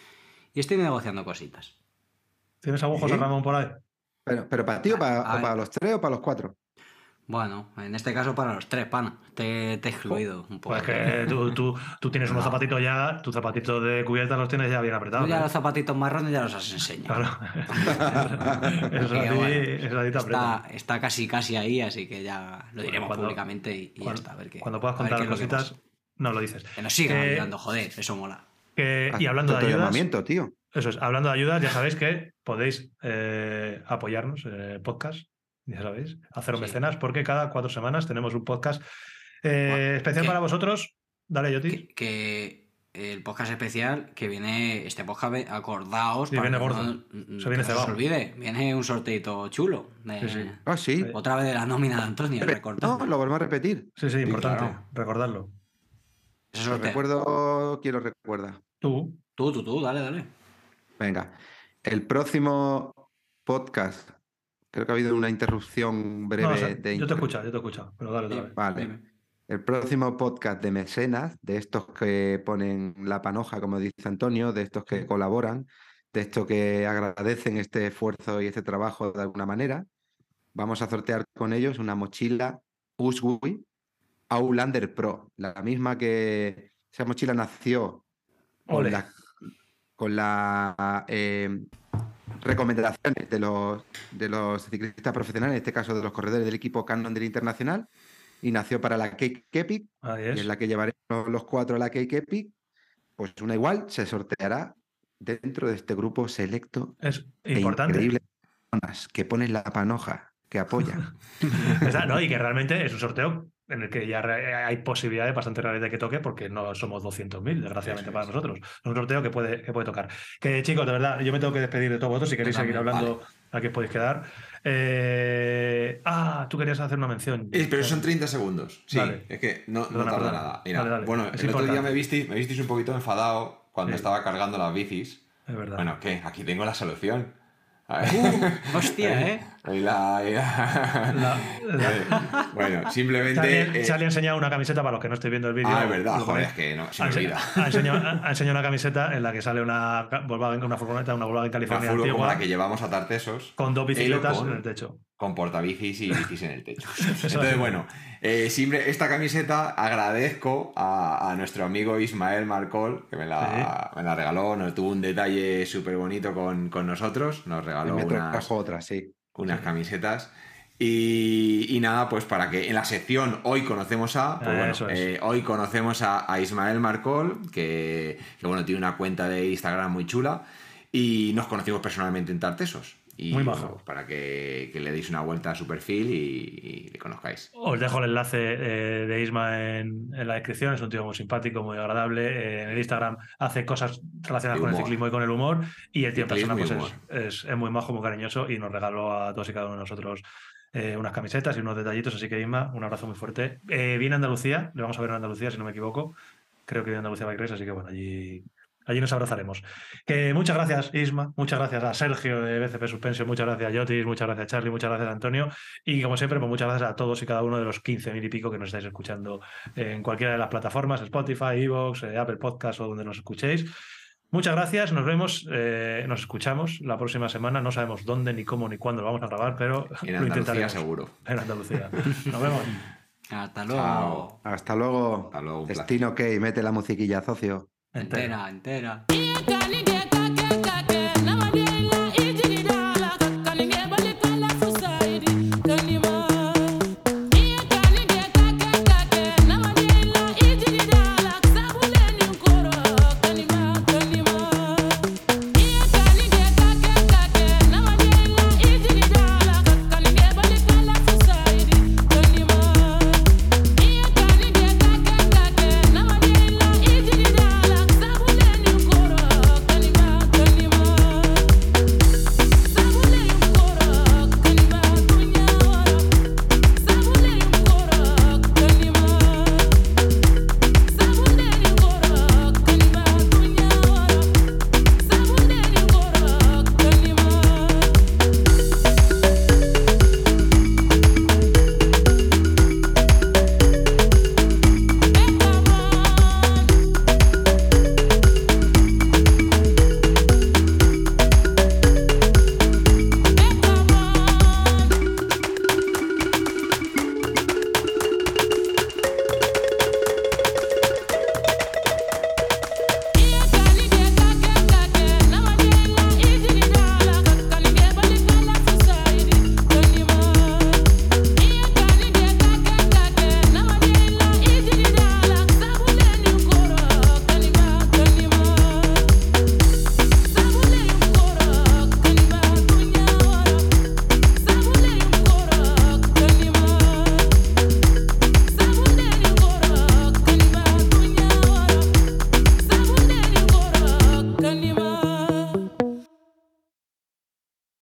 y estoy negociando cositas. ¿Tienes algún José ¿Sí? Ramón por ahí? Pero, pero para ti o para, o para los tres o para los cuatro. Bueno, en este caso para los tres, pana. Te, te he excluido un poco. Pues que tú, tú, tú tienes unos No. zapatitos ya, tus zapatitos de cubierta los tienes ya bien Tú apretados. ya ¿eh? los zapatitos marrones ya los has enseñado. Claro. eso a ti, bueno, eso a ti te. Está, está casi casi ahí, así que ya lo diremos cuando- públicamente y, y ya está. A ver qué, cuando puedas a ver contar qué es lo que cositas. No lo dices. Que nos sigan Eh, ayudando, joder, eso mola. Que- y hablando de ayudas, tío. eso es, hablando de ayudas, ya sabéis que podéis eh, apoyarnos en el podcast ya sabéis, Sí. mecenas, porque cada cuatro semanas tenemos un podcast eh, especial para vosotros. Dale, Yotis. Que, que el podcast especial que viene, este podcast, acordaos. Sí, para viene que gordo. no- Se viene no olvide, viene un sorteito chulo. de- Sí, sí. Ah, sí. Otra vez de la nómina de Antonio, recordad. No, lo volvemos a repetir. Sí, sí, importante. claro. Recordarlo. Lo recuerdo, quién lo recuerda. Tú. Tú, tú, tú, dale, dale. Venga, el próximo podcast, creo que ha habido una interrupción breve No, o sea, de yo te he escuchado, yo te he escuchado, pero dale, dale. Vale. Dime. El próximo podcast de mecenas, de estos que ponen la panoja, como dice Antonio, de estos que colaboran, de estos que agradecen este esfuerzo y este trabajo de alguna manera, vamos a sortear con ellos una mochila Usui Outlander Pro, la misma que esa mochila nació con Ole. la, con la eh, recomendaciones de los, de los ciclistas profesionales, en este caso de los corredores del equipo Cannondale Internacional, y nació para la Cake Epic, es. la que llevaremos los cuatro a la Cake Epic, pues una igual se sorteará dentro de este grupo selecto Es e increíble personas que ponen la panoja, que apoyan. No, y que realmente es un sorteo en el que ya re- hay posibilidades bastante reales de que toque porque no somos 200.000, desgraciadamente para es. nosotros. Es un sorteo que puede, que puede tocar. Que chicos, de verdad, yo me tengo que despedir de todos vosotros. Si queréis seguir hablando, aquí os podéis quedar. Eh, Ah, tú querías hacer una mención. Eh, pero son 30 segundos. Sí, es que no, no tarda nada. Mira, Dale, dale. bueno, Es el otro día me visteis, me visteis un poquito enfadado cuando Sí. estaba cargando las bicis. Es verdad. Bueno, ¿qué? Aquí tengo la solución. A ver. Hostia, ¿eh? Ahí la- ahí la- La- la- Eh, bueno, simplemente. Charlie, eh, Charlie ha enseñado una camiseta para los que no estéis viendo el vídeo. ah, es verdad, joder, es que no, se Ha me olvida. ha enseñado, ha enseñado una camiseta en la que sale una Volkswagen, una furgoneta, una Volkswagen Una California como la que llevamos a Tartesos. con dos bicicletas con- en el techo. Con portabicis y bicis en el techo. Entonces, es. bueno, eh, siempre esta camiseta agradezco a, a nuestro amigo Ismael Marcol, que me la, me la regaló, nos tuvo un detalle súper bonito con, con nosotros, nos regaló me unas, otra, sí. unas camisetas. Y, y nada, pues para que en la sección hoy conocemos a, pues Ah, bueno, eso es. eh, hoy conocemos a, a Ismael Marcol, que, que, bueno, tiene una cuenta de Instagram muy chula y nos conocimos personalmente en Tartesos. Y Muy majo. pues para que, que le deis una vuelta a su perfil y, y le conozcáis. Os dejo el enlace eh, de Isma en, en la descripción. Es un tío muy simpático, muy agradable. Eh, en el Instagram hace cosas relacionadas con el ciclismo y con el humor. Y el tío en persona pues, es, es- es muy majo, muy cariñoso y nos regaló a todos y cada uno de nosotros eh, unas camisetas y unos detallitos. Así que Isma, un abrazo muy fuerte. Viene a Andalucía, le vamos a ver en Andalucía, si no me equivoco. Creo que viene a Andalucía Bike Race, así que bueno, allí, allí nos abrazaremos. Que muchas gracias, Isma. Muchas gracias a Sergio de BCP Suspension. Muchas gracias, Yotis. Muchas gracias, Charlie. Muchas gracias, Antonio. Y como siempre, pues muchas gracias a todos y cada uno de los 15.000 y pico que nos estáis escuchando en cualquiera de las plataformas, Spotify, Evox, eh, Apple Podcast o donde nos escuchéis. Muchas gracias, nos vemos, eh, nos escuchamos la próxima semana. No sabemos dónde, ni cómo, ni cuándo lo vamos a grabar, pero En lo Andalucía intentaremos. seguro. En Andalucía. Nos vemos. Hasta luego. Chao. Hasta luego. Hasta. Destino OK, mete la musiquilla, socio. Entera, entera.